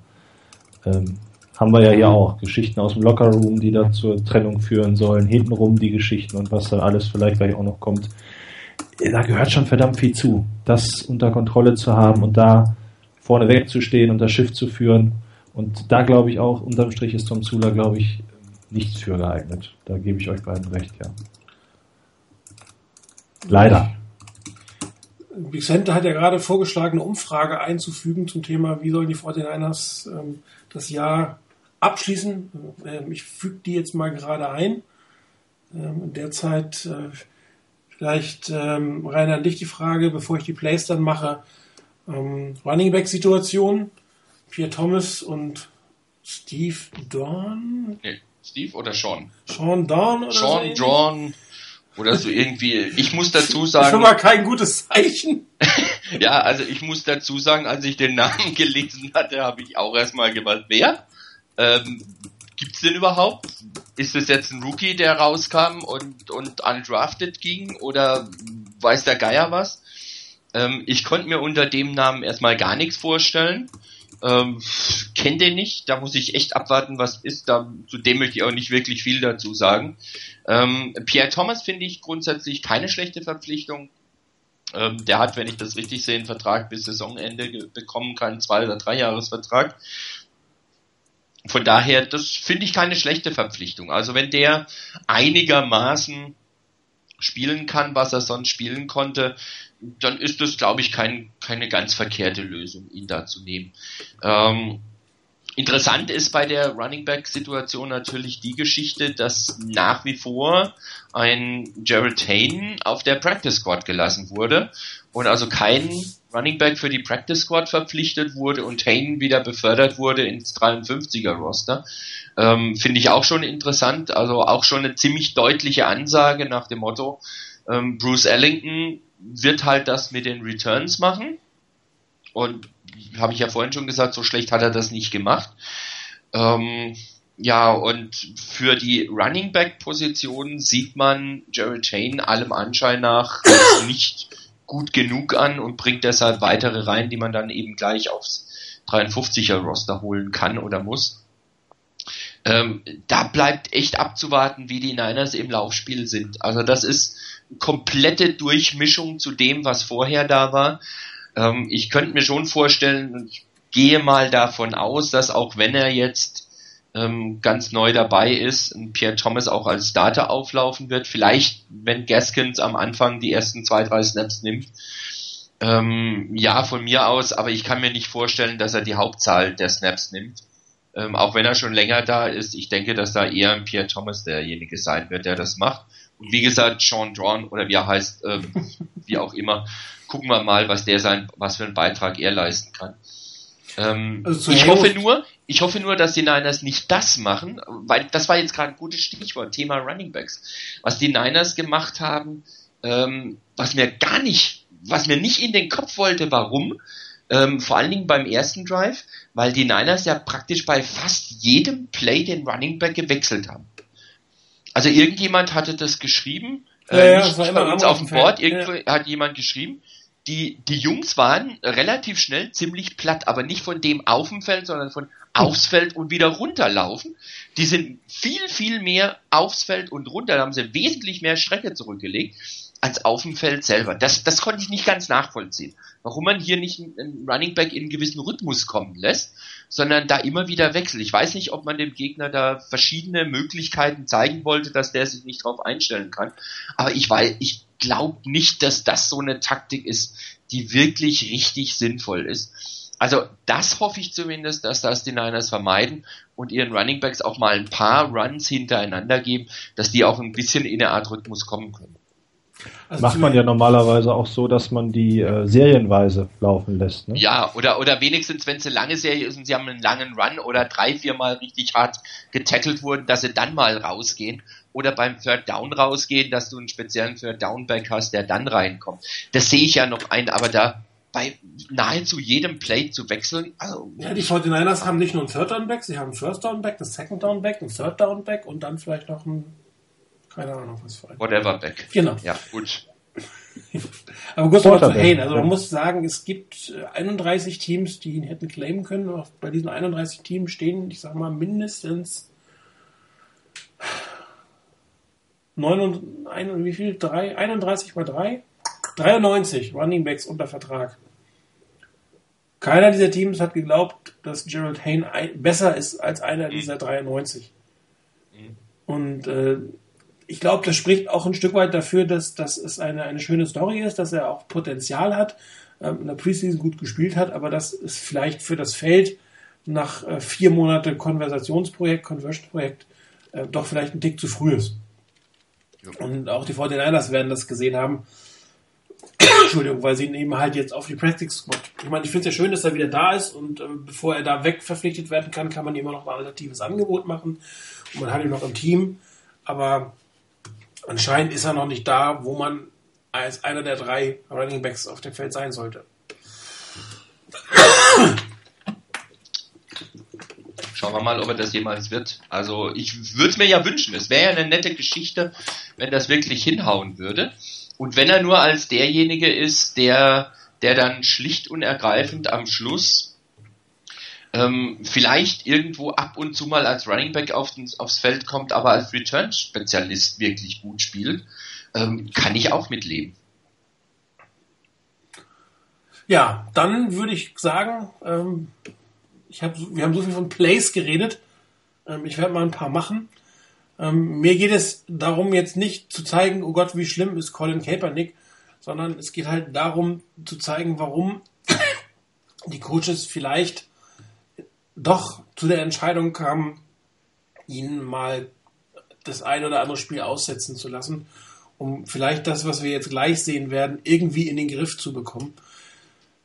Ähm, haben wir ja hier auch. Geschichten aus dem Lockerroom, die da zur Trennung führen sollen, hintenrum die Geschichten und was dann alles vielleicht gleich auch noch kommt. Da gehört schon verdammt viel zu, das unter Kontrolle zu haben und da vorne wegzustehen und das Schiff zu führen. Und da glaube ich auch, unterm Strich ist Tom Zula, glaube ich, nichts für geeignet. Da gebe ich euch beiden recht, ja. Leider. Big Center hat ja gerade vorgeschlagen, eine Umfrage einzufügen zum Thema, wie sollen die 49ers ähm, das Jahr abschließen. Ähm, ich füge die jetzt mal gerade ein. Ähm, in der Zeit äh, vielleicht, ähm, Rainer, an dich die Frage, bevor ich die Plays dann mache. Ähm, Running Back Pierre Thomas und Steve Dorn. Nee, Steve oder Sean? Sean Dorn oder Sean so Dorn oder so irgendwie. Ich muss dazu sagen. Schon mal kein gutes Zeichen. ja, also ich muss dazu sagen, als ich den Namen gelesen hatte, habe ich auch erstmal gewusst, wer? Ähm, gibt's den überhaupt? Ist es jetzt ein Rookie, der rauskam und, und undrafted ging oder weiß der Geier was? Ähm, ich konnte mir unter dem Namen erstmal gar nichts vorstellen. Ähm, Kenne den nicht, da muss ich echt abwarten, was ist. Da, zu dem möchte ich auch nicht wirklich viel dazu sagen. Ähm, Pierre Thomas finde ich grundsätzlich keine schlechte Verpflichtung. Ähm, der hat, wenn ich das richtig sehe, einen Vertrag bis Saisonende bekommen, keinen zwei- oder drei Jahresvertrag. Von daher, das finde ich keine schlechte Verpflichtung. Also wenn der einigermaßen spielen kann, was er sonst spielen konnte, dann ist das, glaube ich, kein, keine ganz verkehrte Lösung, ihn da zu nehmen. Ähm, interessant ist bei der Running Back Situation natürlich die Geschichte, dass nach wie vor ein Jared Hayne auf der Practice Squad gelassen wurde und also kein Running Back für die Practice Squad verpflichtet wurde und Hayne wieder befördert wurde ins 53er Roster. Ähm, Finde ich auch schon interessant, also auch schon eine ziemlich deutliche Ansage nach dem Motto, ähm, Bruce Ellington wird halt das mit den Returns machen. Und habe ich ja vorhin schon gesagt, so schlecht hat er das nicht gemacht. Ähm, ja, und für die Running Back Position sieht man Jared Chain allem Anschein nach nicht gut genug an und bringt deshalb weitere rein, die man dann eben gleich aufs 53er Roster holen kann oder muss. Ähm, da bleibt echt abzuwarten, wie die Niners im Laufspiel sind. Also das ist komplette Durchmischung zu dem, was vorher da war. Ähm, ich könnte mir schon vorstellen, ich gehe mal davon aus, dass auch wenn er jetzt ähm, ganz neu dabei ist, Pierre Thomas auch als Starter auflaufen wird. Vielleicht, wenn Gaskins am Anfang die ersten zwei, drei Snaps nimmt. Ähm, ja, von mir aus, aber ich kann mir nicht vorstellen, dass er die Hauptzahl der Snaps nimmt. Ähm, auch wenn er schon länger da ist, ich denke, dass da eher ein Pierre Thomas derjenige sein wird, der das macht. Wie gesagt, Sean Drawn oder wie er heißt, ähm, wie auch immer, gucken wir mal, was der sein, was für einen Beitrag er leisten kann. Ähm, also ich hoffe nur, ich hoffe nur, dass die Niners nicht das machen, weil das war jetzt gerade ein gutes Stichwort, Thema Running Backs. Was die Niners gemacht haben, ähm, was mir gar nicht, was mir nicht in den Kopf wollte, warum, ähm, vor allen Dingen beim ersten Drive, weil die Niners ja praktisch bei fast jedem Play den Running Back gewechselt haben. Also irgendjemand hatte das geschrieben, Äh, ja, nicht bei uns auf dem Board, irgendwo ja. hat jemand geschrieben, die, die Jungs waren relativ schnell ziemlich platt, aber nicht von dem auf dem Feld, sondern von aufs Feld und wieder runterlaufen. Die sind viel, viel mehr aufs Feld und runter, da haben sie wesentlich mehr Strecke zurückgelegt als auf dem Feld selber. Das, das konnte ich nicht ganz nachvollziehen. Warum man hier nicht einen Running Back in einen gewissen Rhythmus kommen lässt, sondern da immer wieder wechselt. Ich weiß nicht, ob man dem Gegner da verschiedene Möglichkeiten zeigen wollte, dass der sich nicht darauf einstellen kann. Aber ich weiß, ich glaube nicht, dass das so eine Taktik ist, die wirklich richtig sinnvoll ist. Also das hoffe ich zumindest, dass das die Niners vermeiden und ihren Running Backs auch mal ein paar Runs hintereinander geben, dass die auch ein bisschen in eine Art Rhythmus kommen können. Also Macht man ja normalerweise auch so, dass man die äh, serienweise laufen lässt. Ne? Ja, oder, oder wenigstens, wenn es eine lange Serie ist und sie haben einen langen Run oder drei, vier Mal richtig hart getackelt wurden, dass sie dann mal rausgehen oder beim Third Down rausgehen, dass du einen speziellen Third Down Back hast, der dann reinkommt. Das sehe ich ja noch ein, aber da bei nahezu jedem Play zu wechseln. Also ja, die 49ers haben nicht nur einen Third Down Back, sie haben einen First Down Back, einen Second Down Back, einen Third Down Back und dann vielleicht noch einen, keine Ahnung, was für ein. Whatever Back. Genau. Ja, gut. Aber kurz mal zu Hayne. Also man muss sagen, es gibt 31 Teams, die ihn hätten claimen können. Bei diesen 31 Teams stehen, ich sag mal, mindestens 9 und, ein, wie viel? 3, 31 mal 3? 93 Running Backs unter Vertrag. Keiner dieser Teams hat geglaubt, dass Gerald Hayne besser ist als einer dieser 93. Mhm. Und äh, ich glaube, das spricht auch ein Stück weit dafür, dass, dass es eine, eine schöne Story ist, dass er auch Potenzial hat, ähm, in der Preseason gut gespielt hat, aber das ist vielleicht für das Feld nach äh, vier Monate Konversationsprojekt, Conversion-Projekt äh, doch vielleicht ein Tick zu früh ist. Und auch die 49ers werden das gesehen haben. Entschuldigung, weil sie ihn eben halt jetzt auf die Practice Squad. Ich meine, ich finde es ja schön, dass er wieder da ist und äh, bevor er da weg verpflichtet werden kann, kann man ihm immer noch ein alternatives Angebot machen und man hat ihn noch im Team. Aber anscheinend ist er noch nicht da, wo man als einer der drei Running Backs auf dem Feld sein sollte. Schauen wir mal, ob er das jemals wird. Also ich würde es mir ja wünschen. Es wäre ja eine nette Geschichte, wenn das wirklich hinhauen würde. Und wenn er nur als derjenige ist, der, der dann schlicht und ergreifend am Schluss ähm, vielleicht irgendwo ab und zu mal als Running Back auf den, aufs Feld kommt, aber als Return-Spezialist wirklich gut spielt, ähm, kann ich auch mitleben. Ja, dann würde ich sagen, ähm, ich hab, wir haben so viel von Plays geredet. Ähm, ich werde mal ein paar machen. Ähm, mir geht es darum, jetzt nicht zu zeigen, oh Gott, wie schlimm ist Colin Kaepernick, sondern es geht halt darum zu zeigen, warum die Coaches vielleicht doch zu der Entscheidung kamen, ihn mal das ein oder andere Spiel aussetzen zu lassen, um vielleicht das, was wir jetzt gleich sehen werden, irgendwie in den Griff zu bekommen.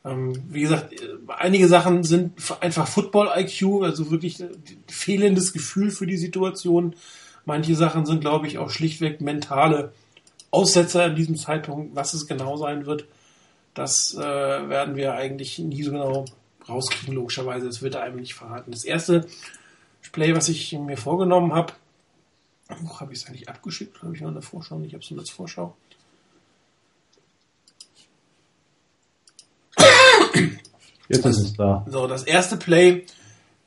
Ähm, wie gesagt, einige Sachen sind einfach Football-IQ, also wirklich fehlendes Gefühl für die Situation. Manche Sachen sind, glaube ich, auch schlichtweg mentale Aussetzer in diesem Zeitpunkt. Was es genau sein wird, das äh, werden wir eigentlich nie so genau rauskriegen, logischerweise. Das wird einem nicht verraten. Das erste Play, was ich mir vorgenommen habe, wo habe ich es eigentlich abgeschickt? Habe ich noch eine Vorschau? Ich habe es nur als Vorschau. Jetzt ist es da. So, das erste Play,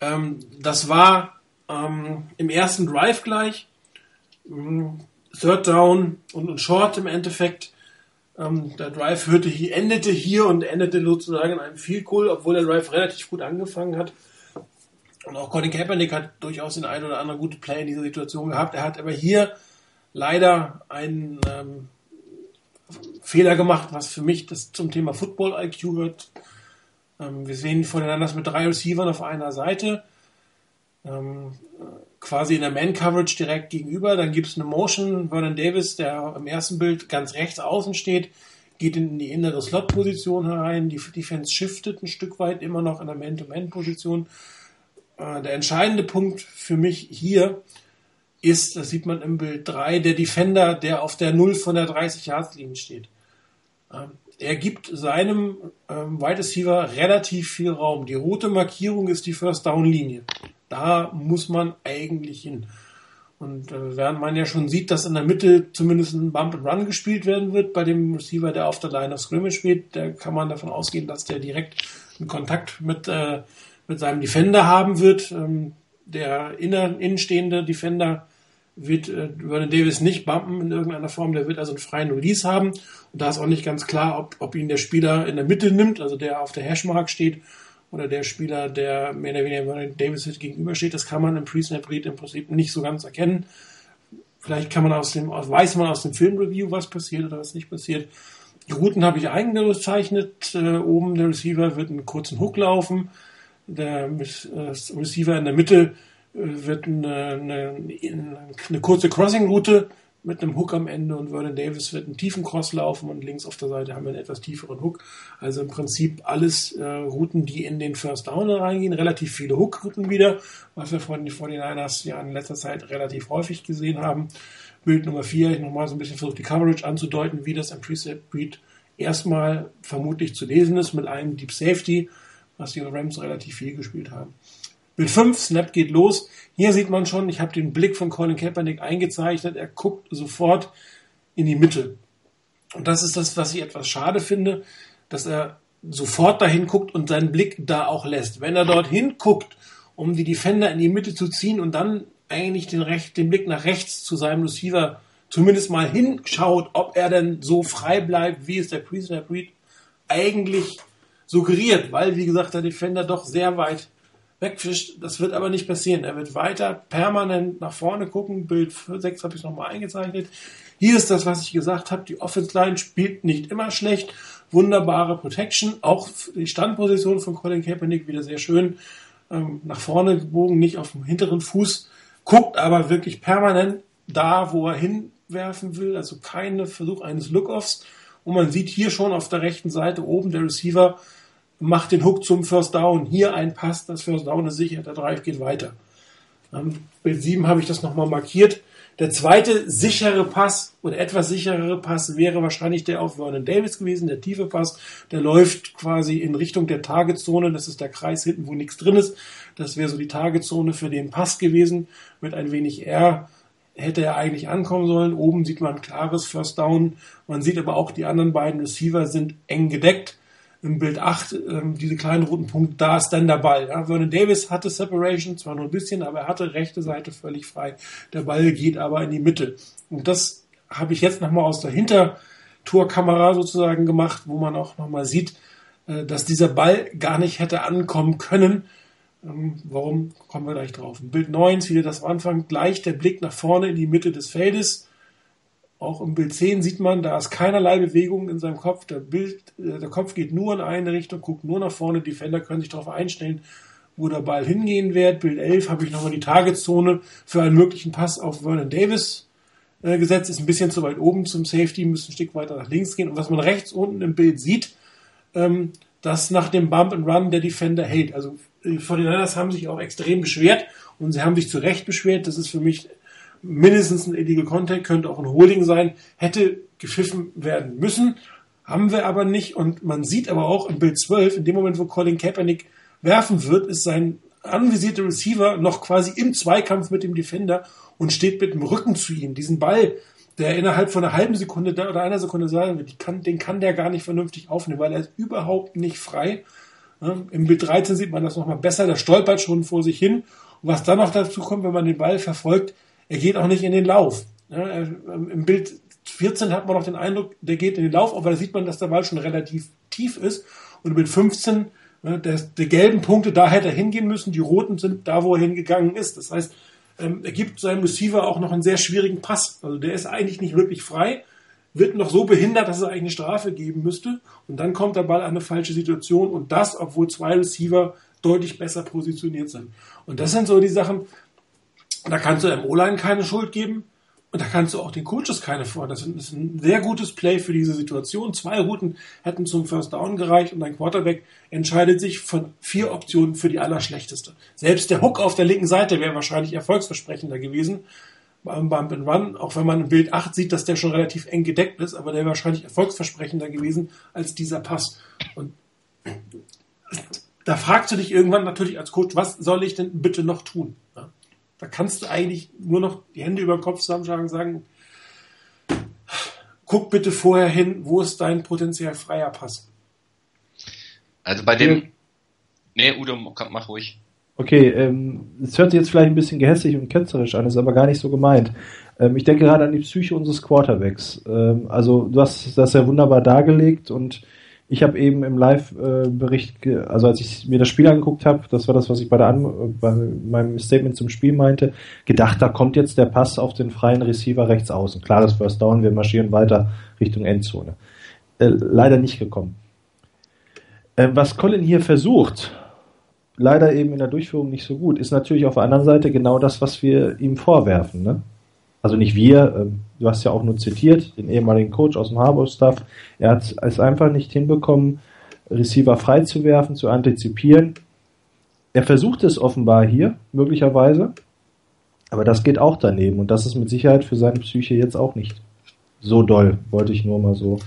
ähm, das war ähm, im ersten Drive gleich. Ähm, Third Down und, und Short im Endeffekt. Ähm, der Drive hörte endete hier und endete sozusagen in einem Field Goal, obwohl der Drive relativ gut angefangen hat. Und auch Colin Kaepernick hat durchaus den einen oder anderen guten Play in dieser Situation gehabt. Er hat aber hier leider einen ähm, Fehler gemacht, was für mich das zum Thema Football IQ gehört. Ähm, wir sehen voneinander mit drei Receivern auf einer Seite, ähm, quasi in der Man-Coverage direkt gegenüber. Dann gibt es eine Motion, Vernon Davis, der im ersten Bild ganz rechts außen steht, geht in die innere Slot-Position herein. Die Defense shiftet ein Stück weit immer noch in der Man-to-Man-Position. Äh, der entscheidende Punkt für mich hier ist, das sieht man im Bild 3, der Defender, der auf der 0 von der 30-Yards-Linie steht. Ähm, er gibt seinem ähm, Wide Receiver relativ viel Raum. Die rote Markierung ist die First Down Linie. Da muss man eigentlich hin. Und äh, während man ja schon sieht, dass in der Mitte zumindest ein Bump and Run gespielt werden wird bei dem Receiver, der auf der Line of Scrimmage spielt, da kann man davon ausgehen, dass der direkt einen Kontakt mit, äh, mit seinem Defender haben wird. Ähm, der inner, innenstehende Defender wird äh, Vernon Davis nicht bumpen in irgendeiner Form, der wird also einen freien Release haben. Und da ist auch nicht ganz klar, ob, ob ihn der Spieler in der Mitte nimmt, also der auf der Hashmark steht, oder der Spieler, der mehr oder weniger Vernon Davis gegenübersteht. Das kann man im Pre-Snap-Read im Prinzip nicht so ganz erkennen. Vielleicht kann man aus dem, weiß man aus dem Filmreview, was passiert oder was nicht passiert. Die Routen habe ich eigengezeichnet. Äh, oben der Receiver wird einen kurzen Hook laufen. Der äh, Receiver in der Mitte äh, wird eine, eine, eine kurze Crossing-Route mit einem Hook am Ende und Vernon Davis wird einen tiefen Cross laufen und links auf der Seite haben wir einen etwas tieferen Hook. Also im Prinzip alles äh, Routen, die in den First Down reingehen, relativ viele Hook-Routen wieder, was wir von den 49ers ja in letzter Zeit relativ häufig gesehen haben. Bild Nummer 4, ich nochmal so ein bisschen versucht, die Coverage anzudeuten, wie das im Preset Breed erstmal vermutlich zu lesen ist mit einem Deep Safety, was die Rams relativ viel gespielt haben. Bild 5, Snap geht los. Hier sieht man schon, ich habe den Blick von Colin Kaepernick eingezeichnet. Er guckt sofort in die Mitte. Und das ist das, was ich etwas schade finde, dass er sofort dahin guckt und seinen Blick da auch lässt. Wenn er dorthin guckt, um die Defender in die Mitte zu ziehen und dann eigentlich den, Recht, den Blick nach rechts zu seinem Receiver zumindest mal hinschaut, ob er denn so frei bleibt, wie es der Pre-Snap Read eigentlich suggeriert, weil, wie gesagt, der Defender doch sehr weit wegfischt. Das wird aber nicht passieren. Er wird weiter permanent nach vorne gucken. Bild 6 habe ich nochmal eingezeichnet. Hier ist das, was ich gesagt habe. Die Offense Line spielt nicht immer schlecht. Wunderbare Protection. Auch die Standposition von Colin Kaepernick wieder sehr schön ähm, nach vorne gebogen, nicht auf dem hinteren Fuß. Guckt aber wirklich permanent da, wo er hinwerfen will. Also kein Versuch eines Look-Offs. Und man sieht hier schon auf der rechten Seite oben der Receiver macht den Hook zum First Down. Hier ein Pass, das First Down ist sicher, der Drive geht weiter. Am Bild 7 habe ich das nochmal markiert. Der zweite sichere Pass oder etwas sicherere Pass wäre wahrscheinlich der auf Vernon Davis gewesen, der tiefe Pass. Der läuft quasi in Richtung der Targetzone. Das ist der Kreis hinten, wo nichts drin ist. Das wäre so die Targetzone für den Pass gewesen. Mit ein wenig R hätte er eigentlich ankommen sollen. Oben sieht man ein klares First Down. Man sieht aber auch, die anderen beiden Receiver sind eng gedeckt im Bild 8, ähm, diese kleinen roten Punkte, da ist dann der Ball. Ja. Vernon Davis hatte Separation, zwar nur ein bisschen, aber er hatte rechte Seite völlig frei. Der Ball geht aber in die Mitte. Und das habe ich jetzt nochmal aus der Hintertourkamera sozusagen gemacht, wo man auch nochmal sieht, äh, dass dieser Ball gar nicht hätte ankommen können. Ähm, warum kommen wir gleich drauf? Im Bild 9 ist wieder das am Anfang gleich der Blick nach vorne in die Mitte des Feldes auch im Bild 10 sieht man, da ist keinerlei Bewegung in seinem Kopf. Der, Bild, äh, der Kopf geht nur in eine Richtung, guckt nur nach vorne. Die Defender können sich darauf einstellen, wo der Ball hingehen wird. Bild 11 habe ich nochmal die Targetzone für einen möglichen Pass auf Vernon Davis äh, gesetzt. Ist ein bisschen zu weit oben zum Safety, müssen ein Stück weiter nach links gehen. Und was man rechts unten im Bild sieht, ähm, dass nach dem Bump and Run der Defender hält. Also die 49ers haben sich auch extrem beschwert und sie haben sich zu Recht beschwert. Das ist für mich mindestens ein Illegal Contact, könnte auch ein Holding sein, hätte gepfiffen werden müssen. Haben wir aber nicht. Und man sieht aber auch im Bild 12, in dem Moment, wo Colin Kaepernick werfen wird, ist sein anvisierter Receiver noch quasi im Zweikampf mit dem Defender und steht mit dem Rücken zu ihm. Diesen Ball, der innerhalb von einer halben Sekunde oder einer Sekunde sagen wird, kann, den kann der gar nicht vernünftig aufnehmen, weil er ist überhaupt nicht frei. Im Bild 13 sieht man das nochmal besser, der stolpert schon vor sich hin. Und was dann noch dazu kommt, wenn man den Ball verfolgt, er geht auch nicht in den Lauf. Ja, er, ähm, Im Bild 14 hat man noch den Eindruck, der geht in den Lauf, aber da sieht man, dass der Ball schon relativ tief ist. Und Bild 15, ne, der, die gelben Punkte, da hätte er hingehen müssen, die roten sind da, wo er hingegangen ist. Das heißt, ähm, er gibt seinem Receiver auch noch einen sehr schwierigen Pass. Also der ist eigentlich nicht wirklich frei, wird noch so behindert, dass er eigentlich eine Strafe geben müsste. Und dann kommt der Ball an eine falsche Situation und das, obwohl zwei Receiver deutlich besser positioniert sind. Und das sind so die Sachen, da kannst du dem O-Line keine Schuld geben. Und da kannst du auch den Coaches keine vor. Das ist ein sehr gutes Play für diese Situation. Zwei Routen hätten zum First Down gereicht und ein Quarterback entscheidet sich von vier Optionen für die allerschlechteste. Selbst der Hook auf der linken Seite wäre wahrscheinlich erfolgsversprechender gewesen beim Bump and Run, auch wenn man im Bild 8 sieht, dass der schon relativ eng gedeckt ist, aber der wäre wahrscheinlich erfolgsversprechender gewesen als dieser Pass. Und da fragst du dich irgendwann natürlich als Coach, was soll ich denn bitte noch tun? Ja? Da kannst du eigentlich nur noch die Hände über den Kopf zusammenschlagen und sagen, guck bitte vorher hin, wo ist dein potenziell freier Pass. Also bei dem. Nee, Udo, mach ruhig. Okay, ähm, es hört sich jetzt vielleicht ein bisschen gehässig und ketzerisch an, ist aber gar nicht so gemeint. Ähm, ich denke gerade an die Psyche unseres Quarterbacks. Ähm, also du hast das ja wunderbar dargelegt und ich habe eben im Live-Bericht, also als ich mir das Spiel angeguckt habe, das war das, was ich bei, der An bei meinem Statement zum Spiel meinte, gedacht, da kommt jetzt der Pass auf den freien Receiver rechts außen. Klar, das First Down, wir marschieren weiter Richtung Endzone. Äh, leider nicht gekommen. Äh, was Colin hier versucht, leider eben in der Durchführung nicht so gut, ist natürlich auf der anderen Seite genau das, was wir ihm vorwerfen. Ne? Also nicht wir, ähm, du hast ja auch nur zitiert, den ehemaligen Coach aus dem Harbour-Staff, er hat es einfach nicht hinbekommen, Receiver freizuwerfen, zu antizipieren. Er versucht es offenbar hier, möglicherweise, aber das geht auch daneben. Und das ist mit Sicherheit für seine Psyche jetzt auch nicht so doll, wollte ich nur mal so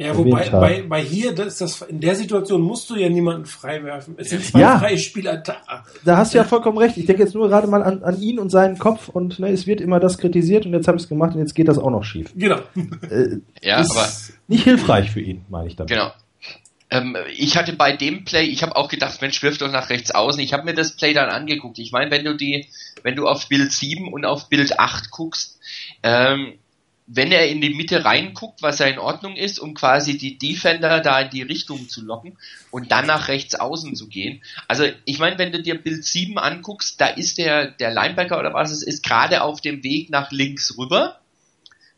ja, wobei bei, bei hier, das ist das, in der Situation musst du ja niemanden freiwerfen. Es sind zwei ja, freie Spieler da. Da hast du ja vollkommen recht. Ich denke jetzt nur gerade mal an, an ihn und seinen Kopf und ne, es wird immer das kritisiert und jetzt habe ich es gemacht und jetzt geht das auch noch schief. Genau. Äh, ja, aber nicht hilfreich für ihn, meine ich damit. Genau. Ähm, ich hatte bei dem Play, ich habe auch gedacht, Mensch, wirf doch nach rechts außen. Ich habe mir das Play dann angeguckt. Ich meine, wenn du die, wenn du auf Bild 7 und auf Bild 8 guckst, ähm, wenn er in die Mitte reinguckt, was ja in Ordnung ist, um quasi die Defender da in die Richtung zu locken und dann nach rechts außen zu gehen. Also ich meine, wenn du dir Bild 7 anguckst, da ist der, der Linebacker oder was es ist, gerade auf dem Weg nach links rüber.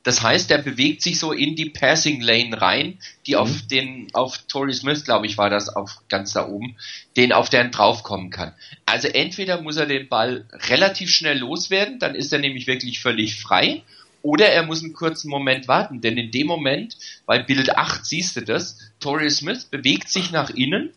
Das heißt, der bewegt sich so in die Passing Lane rein, die mhm. auf den, auf Torrey Smith, glaube ich, war das auf ganz da oben, den auf deren draufkommen kann. Also entweder muss er den Ball relativ schnell loswerden, dann ist er nämlich wirklich völlig frei, oder er muss einen kurzen Moment warten, denn in dem Moment, bei Bild 8 siehst du das, Torrey Smith bewegt sich nach innen,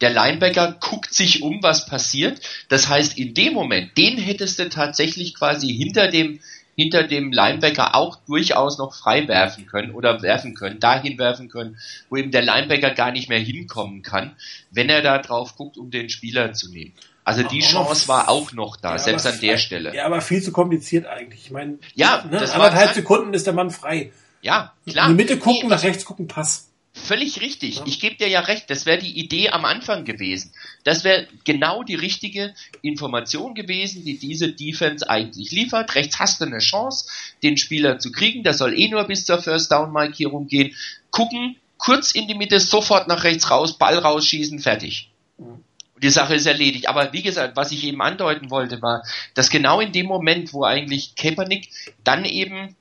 der Linebacker guckt sich um, was passiert. Das heißt, in dem Moment, den hättest du tatsächlich quasi hinter dem, hinter dem Linebacker auch durchaus noch frei werfen können oder werfen können, dahin werfen können, wo eben der Linebacker gar nicht mehr hinkommen kann, wenn er da drauf guckt, um den Spieler zu nehmen. Also die Chance war auch noch da, ja, selbst an der Stelle. Ja, aber viel zu kompliziert eigentlich. Ich meine, ja, ne, das anderthalb Sekunden ist der Mann frei. Ja, klar. In die Mitte gucken, nach rechts gucken, Pass. Völlig richtig. Ja. Ich gebe dir ja recht. Das wäre die Idee am Anfang gewesen. Das wäre genau die richtige Information gewesen, die diese Defense eigentlich liefert. Rechts hast du eine Chance, den Spieler zu kriegen. Der soll eh nur bis zur First Down Markierung gehen. Gucken, kurz in die Mitte, sofort nach rechts raus, Ball rausschießen, fertig. Mhm die Sache ist erledigt. Aber wie gesagt, was ich eben andeuten wollte, war, dass genau in dem Moment, wo eigentlich Kaepernick dann eben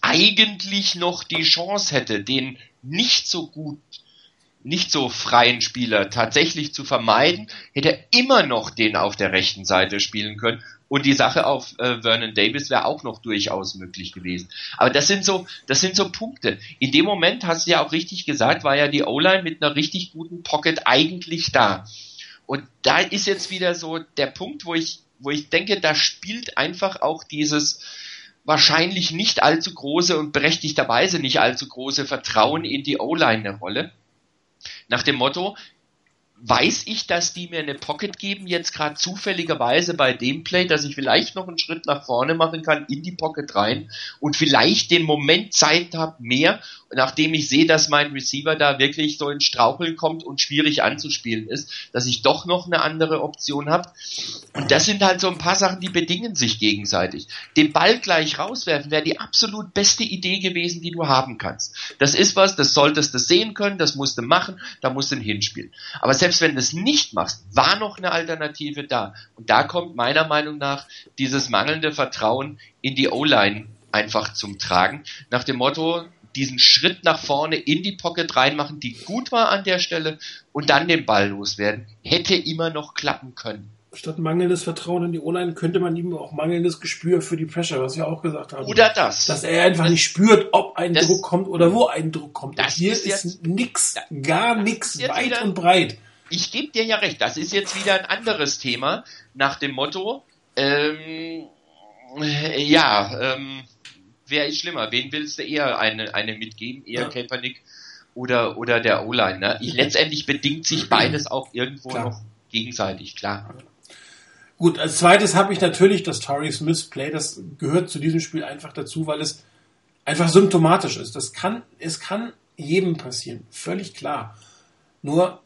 eigentlich noch die Chance hätte, den nicht so gut, nicht so freien Spieler tatsächlich zu vermeiden, hätte er immer noch den auf der rechten Seite spielen können. Und die Sache auf äh, Vernon Davis wäre auch noch durchaus möglich gewesen. Aber das sind so, das sind so Punkte. In dem Moment hast du ja auch richtig gesagt, war ja die O-Line mit einer richtig guten Pocket eigentlich da. Und da ist jetzt wieder so der Punkt, wo ich, wo ich denke, da spielt einfach auch dieses wahrscheinlich nicht allzu große und berechtigterweise nicht allzu große Vertrauen in die O-Line eine Rolle. Nach dem Motto, weiß ich, dass die mir eine Pocket geben, jetzt gerade zufälligerweise bei dem Play, dass ich vielleicht noch einen Schritt nach vorne machen kann, in die Pocket rein und vielleicht den Moment Zeit habe, mehr, nachdem ich sehe, dass mein Receiver da wirklich so in Straucheln kommt und schwierig anzuspielen ist, dass ich doch noch eine andere Option habe. Und das sind halt so ein paar Sachen, die bedingen sich gegenseitig. Den Ball gleich rauswerfen wäre die absolut beste Idee gewesen, die du haben kannst. Das ist was, das solltest du sehen können, das musst du machen, da musst du hinspielen. Aber selbst wenn du es nicht machst, war noch eine Alternative da. Und da kommt meiner Meinung nach dieses mangelnde Vertrauen in die O-Line einfach zum Tragen. Nach dem Motto, diesen Schritt nach vorne in die Pocket reinmachen, die gut war an der Stelle und dann den Ball loswerden, hätte immer noch klappen können. Statt mangelndes Vertrauen in die O-Line könnte man ihm auch mangelndes Gespür für die Pressure, was wir auch gesagt haben. Oder das. Dass er einfach nicht spürt, ob ein das, Druck kommt oder wo ein Druck kommt. Das hier ist, jetzt, nix, gar nix, weit wieder, und breit. Ich gebe dir ja recht, das ist jetzt wieder ein anderes Thema, nach dem Motto, ähm, ja, ähm, wer ist schlimmer? Wen willst du eher eine, eine mitgeben? Eher ja. Kaepernick oder, oder der O-Line? Ne? letztendlich bedingt sich beides auch irgendwo klar. noch gegenseitig, klar. Gut, als zweites habe ich natürlich das Torrey Smith Play. Das gehört zu diesem Spiel einfach dazu, weil es einfach symptomatisch ist. Das kann, es kann jedem passieren. Völlig klar. Nur,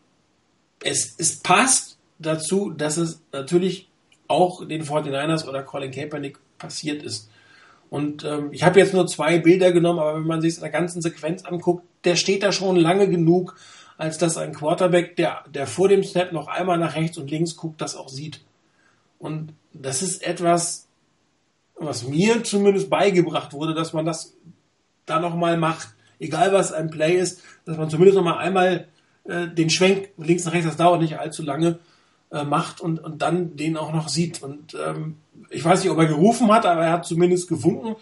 es, es passt dazu, dass es natürlich auch den 49ers oder Colin Kaepernick passiert ist. Und ähm, ich habe jetzt nur zwei Bilder genommen, aber wenn man sich in der ganzen Sequenz anguckt, der steht da schon lange genug, als dass ein Quarterback, der, der vor dem Snap noch einmal nach rechts und links guckt, das auch sieht. Und das ist etwas, was mir zumindest beigebracht wurde, dass man das da nochmal macht. Egal was ein Play ist, dass man zumindest nochmal einmal äh, den Schwenk links nach rechts, das dauert nicht allzu lange, äh, macht und, und dann den auch noch sieht. Und ähm, ich weiß nicht, ob er gerufen hat, aber er hat zumindest gewunken.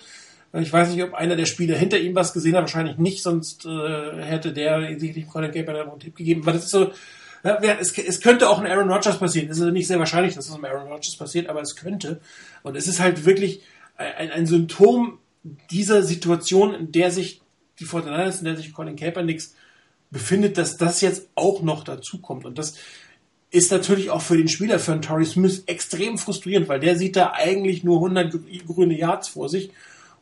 Ich weiß nicht, ob einer der Spieler hinter ihm was gesehen hat, wahrscheinlich nicht, sonst äh, hätte der sicherlich Colin Kaepernick einen Tipp gegeben. Weil das ist so, ja, es, es, könnte auch ein Aaron Rodgers passieren. Es ist nicht sehr wahrscheinlich, dass es einem Aaron Rodgers passiert, aber es könnte. Und es ist halt wirklich ein, ein Symptom dieser Situation, in der sich die Fortinanders, in der sich Colin Kaepernick befindet, dass das jetzt auch noch dazu kommt. Und das ist natürlich auch für den Spieler, für einen Torrey Smith, extrem frustrierend, weil der sieht da eigentlich nur 100 grüne Yards vor sich.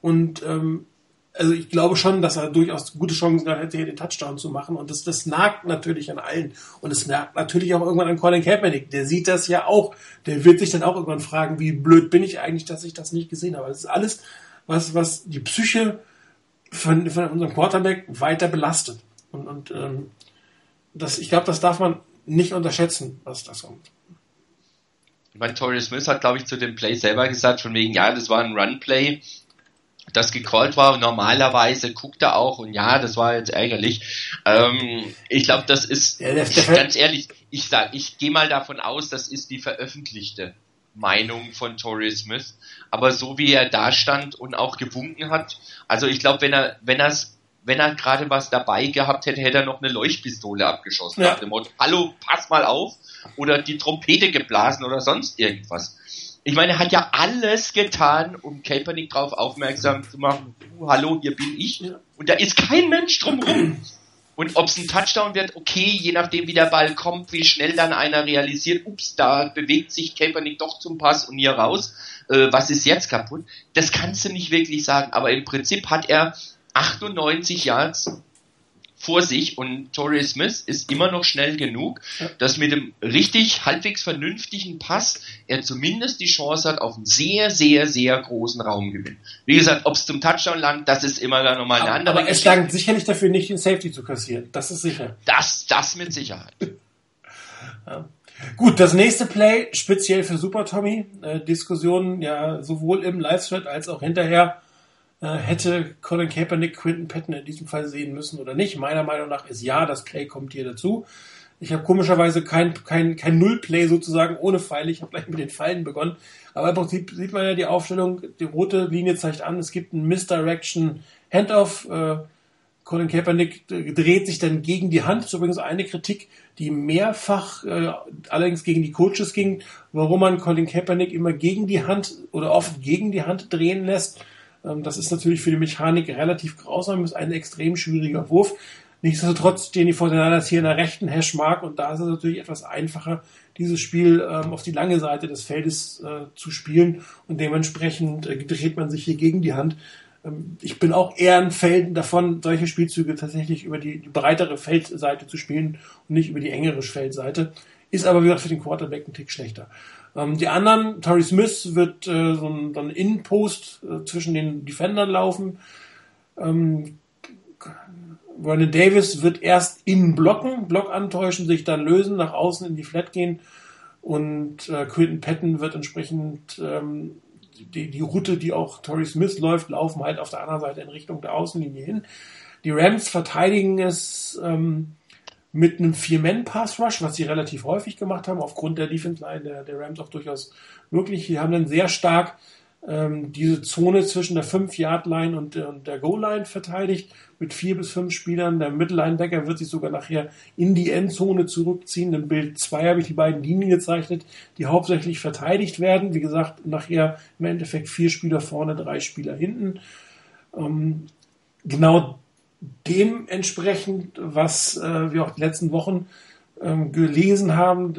Und ähm, also ich glaube schon, dass er durchaus gute Chancen gehabt hätte, hier den Touchdown zu machen. Und das, das nagt natürlich an allen. Und es nagt natürlich auch irgendwann an Colin Kaepernick. Der sieht das ja auch. Der wird sich dann auch irgendwann fragen, wie blöd bin ich eigentlich, dass ich das nicht gesehen habe. Das ist alles, was, was die Psyche von, von unserem Quarterback weiter belastet. Und, und ähm, das, ich glaube, das darf man nicht unterschätzen, was das kommt. Ich meine, Torrey Smith hat, glaube ich, zu dem Play selber gesagt, von wegen, ja, das war ein Run-Play das gecallt war. Normalerweise guckt er auch und ja, das war jetzt ärgerlich. Ähm, ich glaube, das ist ja, das ganz ehrlich. Ich sag, ich gehe mal davon aus, das ist die veröffentlichte Meinung von Torrey Smith. Aber so wie er da stand und auch gewunken hat, also ich glaube, wenn er, wenn er wenn er gerade was dabei gehabt hätte, hätte er noch eine Leuchtpistole abgeschossen. Ja. Nach dem Motto, hallo, pass mal auf. Oder die Trompete geblasen oder sonst irgendwas ich meine, er hat ja alles getan, um Kaepernick darauf aufmerksam zu machen, uh, hallo, hier bin ich. Und da ist kein Mensch drumherum. Und ob es ein Touchdown wird, okay, je nachdem wie der Ball kommt, wie schnell dann einer realisiert, ups, da bewegt sich Kaepernick doch zum Pass und hier raus, äh, was ist jetzt kaputt? Das kannst du nicht wirklich sagen, aber im Prinzip hat er 98 Yards vor sich und Torrey Smith ist immer noch schnell genug, dass mit dem richtig halbwegs vernünftigen Pass er zumindest die Chance hat auf einen sehr, sehr, sehr großen Raumgewinn. Wie gesagt, ob es zum Touchdown langt, das ist immer dann nochmal eine aber, andere Aber es langt sicherlich dafür nicht, den Safety zu kassieren. Das ist sicher. Das, das mit Sicherheit. ja. Gut, das nächste Play, speziell für Super Tommy, äh, Diskussionen ja sowohl im Live-Thread als auch hinterher hätte Colin Kaepernick Quinton Patton in diesem Fall sehen müssen oder nicht? Meiner Meinung nach ist ja, das Play kommt hier dazu. Ich habe komischerweise kein, kein, kein Nullplay sozusagen ohne Pfeile. Ich habe gleich mit den Pfeilen begonnen. Aber im Prinzip sieht man ja die Aufstellung, die rote Linie zeigt an, es gibt einen Misdirection Handoff. Äh, Colin Kaepernick dreht sich dann gegen die Hand. Das ist übrigens eine Kritik, die mehrfach äh, allerdings gegen die Coaches ging, warum man Colin Kaepernick immer gegen die Hand oder oft gegen die Hand drehen lässt. Ähm, das ist natürlich für die Mechanik relativ grausam, ist ein extrem schwieriger Wurf. Nichtsdestotrotz stehen die Fortinanders hier in der rechten Hashmark und da ist es natürlich etwas einfacher, dieses Spiel ähm, auf die lange Seite des Feldes äh, zu spielen und dementsprechend äh, dreht man sich hier gegen die Hand. Ähm, ich bin auch eher ein Fan davon, solche Spielzüge tatsächlich über die, die breitere Feldseite zu spielen und nicht über die engere Feldseite. Ist aber, wie gesagt, für den Quarterback ein Tick schlechter. Ähm, die anderen, Torrey Smith wird äh, so ein, so ein In-Post äh, zwischen den Defendern laufen. Ähm, Vernon Davis wird erst innen blocken, Block antäuschen, sich dann lösen, nach außen in die Flat gehen und äh, Quinton Patton wird entsprechend ähm, die, die Route, die auch Torrey Smith läuft, laufen halt auf der anderen Seite in Richtung der Außenlinie hin. Die Rams verteidigen es ähm, mit einem Vier-Men-Pass-Rush, was sie relativ häufig gemacht haben, aufgrund der Defense-Line der, der Rams auch durchaus möglich. Die haben dann sehr stark ähm, diese Zone zwischen der 5-Yard-Line und, und, der Goal-Line verteidigt, mit vier bis fünf Spielern. Der Mittellinebacker wird sich sogar nachher in die Endzone zurückziehen. Im Bild 2 habe ich die beiden Linien gezeichnet, die hauptsächlich verteidigt werden. Wie gesagt, nachher im Endeffekt vier Spieler vorne, drei Spieler hinten. Ähm, genau dementsprechend, was äh, wir auch die letzten Wochen ähm, gelesen haben,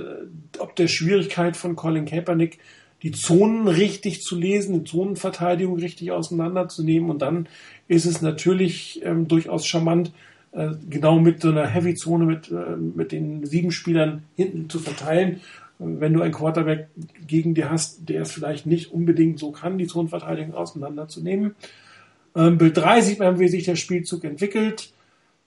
ob der Schwierigkeit von Colin Kaepernick die Zonen richtig zu lesen, die Zonenverteidigung richtig auseinanderzunehmen. Und dann ist es natürlich ähm, durchaus charmant, äh, genau mit so einer Heavy-Zone mit, äh, mit den sieben Spielern hinten zu verteilen. Wenn du einen Quarterback gegen dir hast, der es vielleicht nicht unbedingt so kann, die Zonenverteidigung auseinanderzunehmen. Ähm, Bild 3 sieht man, wie sich der Spielzug entwickelt.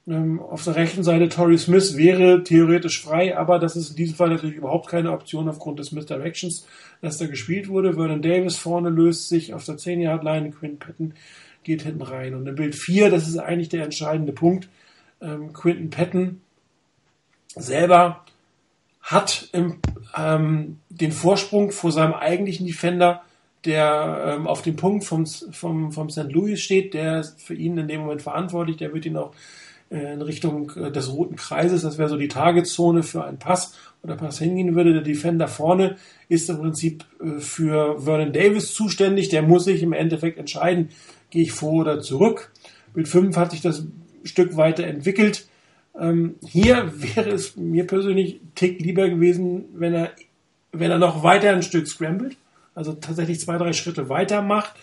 Ähm, auf der rechten Seite Torrey Smith wäre theoretisch frei, aber das ist in diesem Fall natürlich überhaupt keine Option aufgrund des Misdirections, dass da gespielt wurde. Vernon Davis vorne löst sich auf der 10-Yard-Line, Quinn Patton geht hinten rein. Und in Bild 4, das ist eigentlich der entscheidende Punkt, ähm, Quinton Patton selber hat im, ähm, den Vorsprung vor seinem eigentlichen Defender, der ähm, auf dem Punkt vom, vom, vom St. Louis steht, der ist für ihn in dem Moment verantwortlich, der wird ihn auch äh, in Richtung äh, des roten Kreises, das wäre so die Targetzone für einen Pass, wo der Pass hingehen würde. Der Defender vorne ist im Prinzip äh, für Vernon Davis zuständig, der muss sich im Endeffekt entscheiden, gehe ich vor oder zurück. Bild 5 hat sich das Stück weiter entwickelt. Ähm, hier wäre es mir persönlich tick lieber gewesen, wenn er, wenn er noch weiter ein Stück scrambled, also tatsächlich zwei, drei Schritte weiter macht,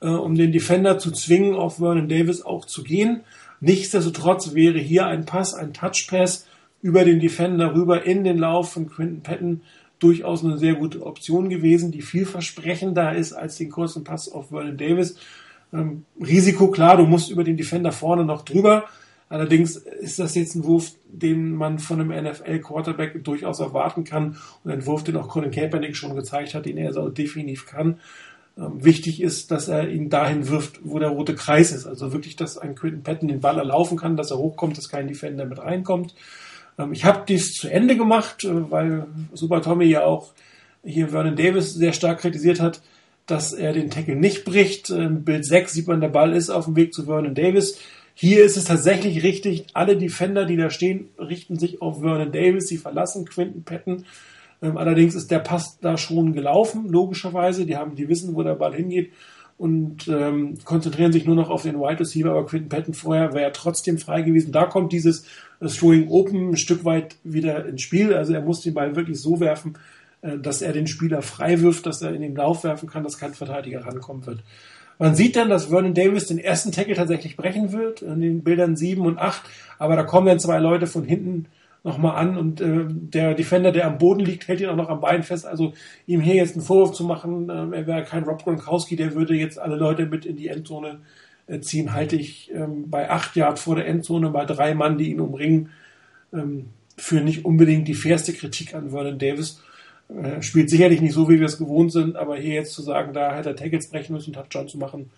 äh, um den Defender zu zwingen, auf Vernon Davis auch zu gehen. Nichtsdestotrotz wäre hier ein Pass, ein Touchpass über den Defender rüber in den Lauf von Quinton Patton durchaus eine sehr gute Option gewesen, die vielversprechender ist als den kurzen Pass auf Vernon Davis. Ähm, Risiko, klar, du musst über den Defender vorne noch drüber. Allerdings ist das jetzt ein Wurf, den man von einem NFL-Quarterback durchaus erwarten kann und ein Wurf, den auch Colin Kaepernick schon gezeigt hat, den er so definitiv kann. Ähm, wichtig ist, dass er ihn dahin wirft, wo der rote Kreis ist. Also wirklich, dass ein Quinton Patton den Ball erlaufen kann, dass er hochkommt, dass kein Defender mit reinkommt. Ähm, ich habe dies zu Ende gemacht, äh, weil Super Tommy ja auch hier Vernon Davis sehr stark kritisiert hat dass er den Tackle nicht bricht. In Bild 6 sieht man, der Ball ist auf dem Weg zu Vernon Davis. Hier ist es tatsächlich richtig, alle Defender, die da stehen, richten sich auf Vernon Davis. Sie verlassen Quinton Patton. Ähm, allerdings ist der Pass da schon gelaufen, logischerweise. Die haben, die wissen, wo der Ball hingeht und ähm, konzentrieren sich nur noch auf den Wide Receiver. Aber Quinton Patton vorher wäre trotzdem frei gewesen. Da kommt dieses Throwing Open ein Stück weit wieder ins Spiel. Also er muss den Ball wirklich so werfen, äh, dass er den Spieler frei wirft, dass er in den Lauf werfen kann, dass kein Verteidiger rankommen wird. Man sieht dann, dass Vernon Davis den ersten Tackle tatsächlich brechen wird, in den Bildern 7 und 8, aber da kommen dann zwei Leute von hinten nochmal an und äh, der Defender, der am Boden liegt, hält ihn auch noch am Bein fest. Also ihm hier jetzt einen Vorwurf zu machen, äh, er wäre kein Rob Gronkowski, der würde jetzt alle Leute mit in die Endzone äh, ziehen, halte ich ähm, bei acht Yard vor der Endzone bei drei Mann, die ihn umringen, ähm, für nicht unbedingt die fairste Kritik an Vernon Davis. Äh, spielt sicherlich nicht so, wie wir es gewohnt sind, aber hier jetzt zu sagen, da hätte er Tackles brechen müssen und Touchdown zu machen,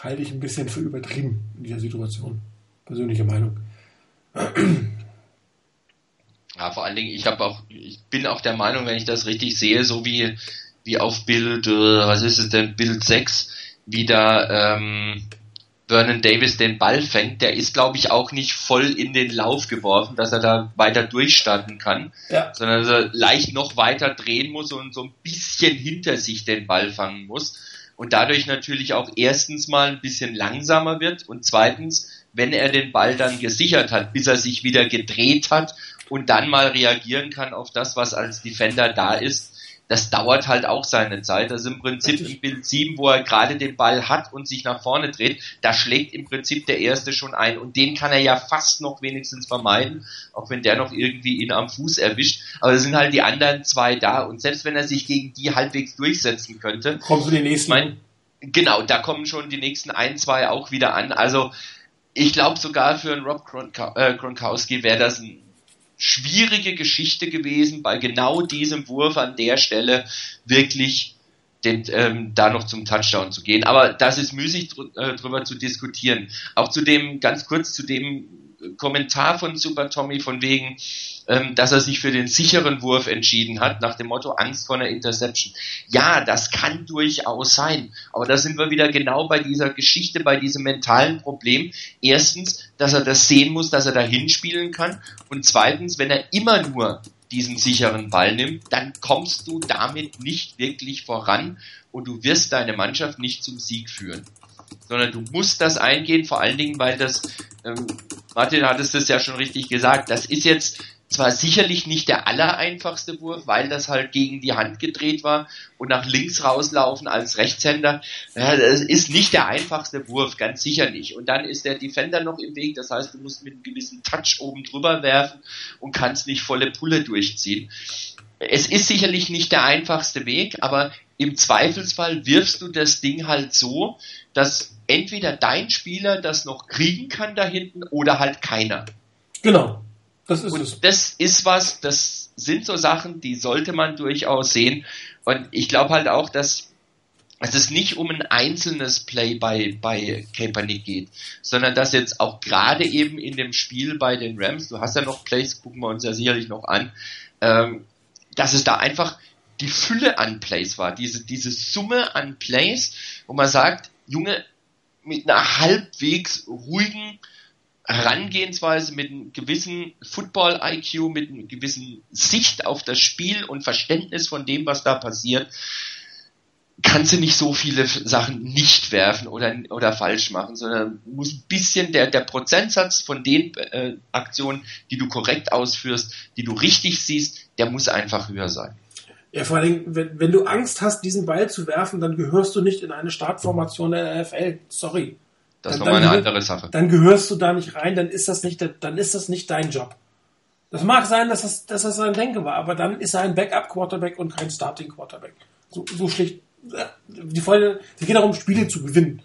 halte ich ein bisschen für übertrieben in dieser Situation. Persönliche Meinung. Ja, vor allen Dingen, ich habe auch, ich bin auch der Meinung, wenn ich das richtig sehe, so wie, wie auf Bild, äh, was ist es denn, Bild 6, wie da ähm, Vernon Davis den Ball fängt, der ist, glaube ich, auch nicht voll in den Lauf geworfen, dass er da weiter durchstarten kann, ja. sondern dass er leicht noch weiter drehen muss und so ein bisschen hinter sich den Ball fangen muss und dadurch natürlich auch erstens mal ein bisschen langsamer wird und zweitens, wenn er den Ball dann gesichert hat, bis er sich wieder gedreht hat und dann mal reagieren kann auf das, was als Defender da ist, das dauert halt auch seine Zeit. Also im Prinzip im Bild 7, wo er gerade den Ball hat und sich nach vorne dreht, da schlägt im Prinzip der erste schon ein. Und den kann er ja fast noch wenigstens vermeiden, auch wenn der noch irgendwie ihn am Fuß erwischt. Aber es sind halt die anderen zwei da. Und selbst wenn er sich gegen die halbwegs durchsetzen könnte. Kommen zu den nächsten. Mein, genau, da kommen schon die nächsten ein, zwei auch wieder an. Also ich glaube sogar für einen Rob äh, Gronkowski wäre das ein schwierige Geschichte gewesen, bei genau diesem Wurf an der Stelle wirklich den, ähm, da noch zum Touchdown zu gehen. Aber das ist müßig dr äh, drüber zu diskutieren. Auch zu dem, ganz kurz zu dem Kommentar von Super Tommy von wegen, ähm, dass er sich für den sicheren Wurf entschieden hat, nach dem Motto Angst vor einer Interception. Ja, das kann durchaus sein. Aber da sind wir wieder genau bei dieser Geschichte, bei diesem mentalen Problem. Erstens, dass er das sehen muss, dass er da hinspielen kann. Und zweitens, wenn er immer nur diesen sicheren Ball nimmt, dann kommst du damit nicht wirklich voran und du wirst deine Mannschaft nicht zum Sieg führen sondern du musst das eingehen, vor allen Dingen, weil das, ähm, Martin hat es das ja schon richtig gesagt, das ist jetzt zwar sicherlich nicht der allereinfachste Wurf, weil das halt gegen die Hand gedreht war und nach links rauslaufen als Rechtshänder. Ja, das ist nicht der einfachste Wurf, ganz sicher nicht. Und dann ist der Defender noch im Weg, das heißt, du musst mit einem gewissen Touch oben drüber werfen und kannst nicht volle Pulle durchziehen. Es ist sicherlich nicht der einfachste Weg, aber im Zweifelsfall wirfst du das Ding halt so, dass entweder dein Spieler das noch kriegen kann da hinten oder halt keiner. Genau. Das ist und es. das ist was, das sind so Sachen, die sollte man durchaus sehen. Und ich glaube halt auch, dass dass es nicht um ein einzelnes Play bei, bei Kaepernick geht, sondern dass jetzt auch gerade eben in dem Spiel bei den Rams, du hast ja noch Plays, gucken wir uns ja sicherlich noch an, ähm, dass es da einfach die Fülle an Plays war, diese, diese Summe an Plays, wo man sagt, Junge, mit einer halbwegs ruhigen Herangehensweise, mit einem gewissen Football-IQ, mit einem gewissen Sicht auf das Spiel und Verständnis von dem, was da passiert, kannst du nicht so viele Sachen nicht werfen oder, oder falsch machen, sondern muss ein bisschen der, der Prozentsatz von den äh, Aktionen, die du korrekt ausführst, die du richtig siehst, der muss einfach höher sein. Ja, vor allem, wenn, wenn du Angst hast, diesen Ball zu werfen, dann gehörst du nicht in eine Startformation der NFL. Sorry. Das ist Dann- dann eine andere Sache. Dann gehörst du da nicht rein, dann ist das nicht, dann ist das nicht dein Job. Das mag sein, dass das, dass das sein Denke war, aber dann ist er ein Backup-Quarterback und kein Starting-Quarterback. So, so schlicht. äh, Die Freude, es geht darum, Spiele zu gewinnen.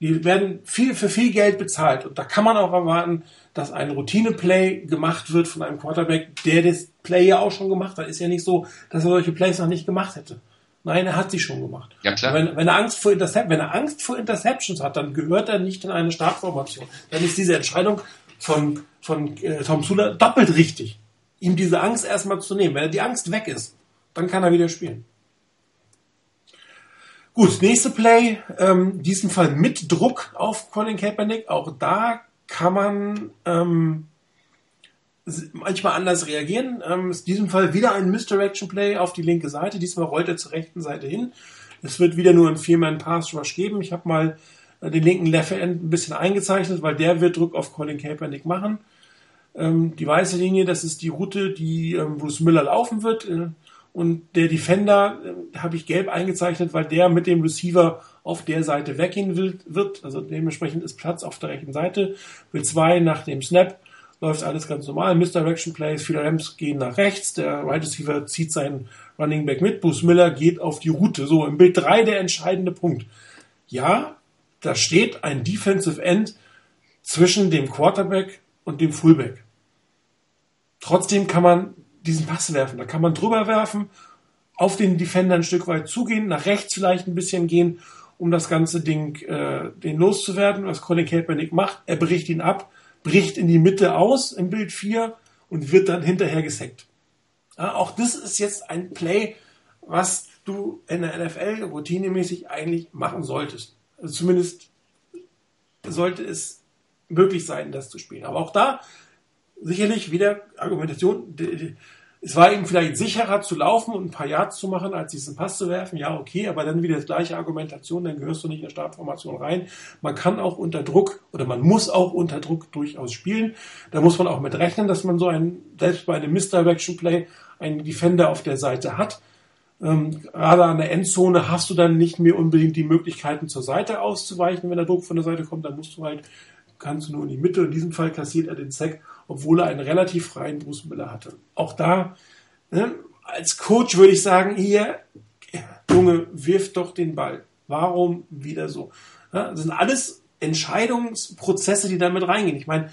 Die werden viel, für viel Geld bezahlt. Und da kann man auch erwarten, dass ein Routine-Play gemacht wird von einem Quarterback, der das Play ja auch schon gemacht hat. Ist ja nicht so, dass er solche Plays noch nicht gemacht hätte. Nein, er hat sie schon gemacht. Ja, klar. Wenn, wenn, er Angst vor Intercep wenn er Angst vor Interceptions hat, dann gehört er nicht in eine Startformation. Dann ist diese Entscheidung von, von äh, Tom Sula doppelt richtig. Ihm diese Angst erstmal zu nehmen. Wenn die Angst weg ist, dann kann er wieder spielen. Gut, nächste Play, ähm, diesem Fall mit Druck auf Colin Kaepernick. Auch da kann man ähm, manchmal anders reagieren. Ähm, in diesem Fall wieder ein Misdirection Play auf die linke Seite. Diesmal rollt er zur rechten Seite hin. Es wird wieder nur ein Vierman Pass Rush geben. Ich habe mal äh, den linken Left End ein bisschen eingezeichnet, weil der wird Druck auf Colin Kaepernick machen. Ähm, die weiße Linie, das ist die Route, die ähm, Bruce Miller laufen wird. Äh, und der Defender äh, habe ich gelb eingezeichnet, weil der mit dem Receiver auf der Seite weggehen will, wird. Also dementsprechend ist Platz auf der rechten Seite. Will zwei nach dem Snap läuft alles ganz normal. Misdirection Plays, viele Rams gehen nach rechts. Der Wide Receiver zieht seinen Running Back mit. Bruce Miller geht auf die Route. So, im Bild 3 der entscheidende Punkt. Ja, da steht ein Defensive End zwischen dem Quarterback und dem Fullback. Trotzdem kann man diesen Pass werfen. Da kann man drüber werfen, auf den Defender ein Stück weit zugehen, nach rechts vielleicht ein bisschen gehen, um das ganze Ding äh, den loszuwerden. Was Colin Kaepernick macht, er bricht ihn ab, bricht in die Mitte aus im Bild 4 und wird dann hinterher gesackt. Ja, auch das ist jetzt ein Play, was du in der NFL routinemäßig eigentlich machen solltest. Also zumindest sollte es möglich sein, das zu spielen. Aber auch da sicherlich wieder Argumentation. Es war ihm vielleicht sicherer zu laufen und ein paar Yards zu machen, als diesen Pass zu werfen. Ja, okay, aber dann wieder das gleiche Argumentation, dann gehörst du nicht in der Startformation rein. Man kann auch unter Druck oder man muss auch unter Druck durchaus spielen. Da muss man auch mit rechnen, dass man so ein, selbst bei einem Misdirection Play, einen Defender auf der Seite hat. Ähm, gerade an der Endzone hast du dann nicht mehr unbedingt die Möglichkeiten zur Seite auszuweichen, wenn der Druck von der Seite kommt, dann musst du halt, kannst du nur in die Mitte. In diesem Fall kassiert er den Sack, obwohl er einen relativ freien Bruce Miller hatte. Auch da, ne, als Coach würde ich sagen, hier, Junge, wirf doch den Ball. Warum wieder so? Ja, das sind alles Entscheidungsprozesse, die da mit reingehen. Ich meine,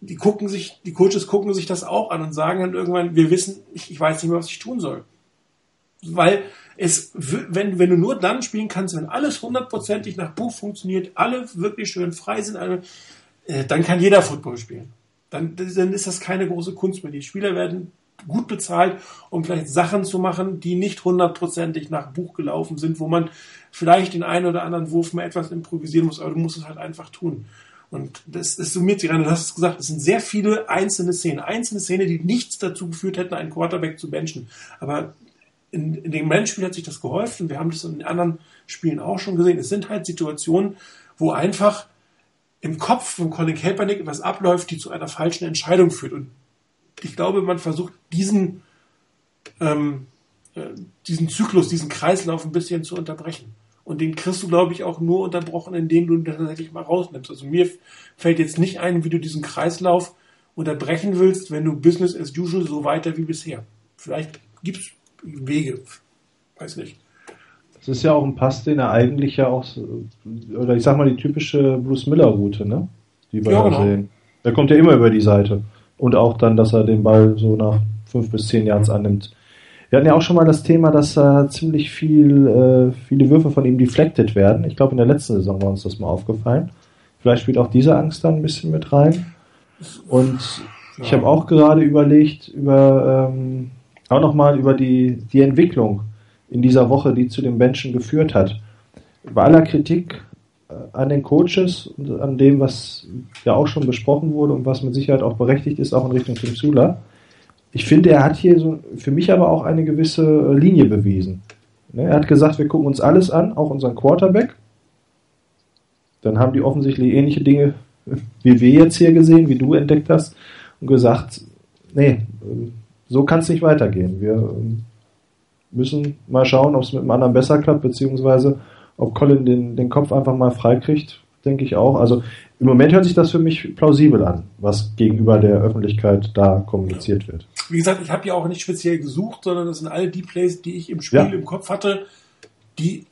die gucken sich, die Coaches gucken sich das auch an und sagen dann irgendwann, wir wissen, ich, ich weiß nicht mehr, was ich tun soll. Weil es, wenn, wenn du nur dann spielen kannst, wenn alles hundertprozentig nach Buch funktioniert, alle wirklich schön frei sind, alle, äh, dann kann jeder Football spielen. Dann, dann ist das keine große Kunst mehr. Die Spieler werden gut bezahlt, um vielleicht Sachen zu machen, die nicht hundertprozentig nach Buch gelaufen sind, wo man vielleicht den einen oder anderen Wurf mal etwas improvisieren muss, aber du musst es halt einfach tun. Und das, das summiert sich rein. Du hast es gesagt, es sind sehr viele einzelne Szenen. Einzelne Szenen, die nichts dazu geführt hätten, einen Quarterback zu benchen. Aber in, in dem Rennspiel hat sich das geholfen. Wir haben das in anderen Spielen auch schon gesehen. Es sind halt Situationen, wo einfach im Kopf von Colin Kaepernick etwas abläuft, die zu einer falschen Entscheidung führt. Und ich glaube, man versucht diesen, ähm, äh, diesen Zyklus, diesen Kreislauf ein bisschen zu unterbrechen. Und den kriegst du, glaube ich, auch nur unterbrochen, indem du ihn tatsächlich mal rausnimmst. Also mir fällt jetzt nicht ein, wie du diesen Kreislauf unterbrechen willst, wenn du Business as usual so weiter wie bisher. Vielleicht gibt es Wege. Weiß nicht. Das ist ja auch ein Pass, den er eigentlich ja auch, oder ich sag mal die typische Bruce Miller-Route, ne? Die wir ja, genau. sehen. Der kommt ja immer über die Seite. Und auch dann, dass er den Ball so nach fünf bis zehn Yards annimmt. Wir hatten ja auch schon mal das Thema, dass äh, ziemlich viel, äh, viele Würfe von ihm deflected werden. Ich glaube, in der letzten Saison war uns das mal aufgefallen. Vielleicht spielt auch diese Angst dann ein bisschen mit rein. Und ja. ich habe auch gerade überlegt, über ähm, auch nochmal über die, die Entwicklung in dieser Woche, die zu den Menschen geführt hat. Bei aller Kritik äh, an den Coaches und an dem, was ja auch schon besprochen wurde und was mit Sicherheit auch berechtigt ist, auch in Richtung Tim Sula. Ich finde, er hat hier so für mich aber auch eine gewisse Linie bewiesen. Ne, er hat gesagt, wir gucken uns alles an, auch unseren Quarterback. Dann haben die offensichtlich ähnliche Dinge wie wir jetzt hier gesehen, wie du entdeckt hast, und gesagt, nee, so kann es nicht weitergehen. Wir ähm, müssen mal schauen, ob es mit dem anderen besser klappt, beziehungsweise ob Colin den, den Kopf einfach mal freikriegt, denke ich auch. Also im Moment hört sich das für mich plausibel an, was gegenüber der Öffentlichkeit da kommuniziert wird. Wie gesagt, ich habe ja auch nicht speziell gesucht, sondern das sind all die Plays, die ich im Spiel ja. im Kopf hatte, die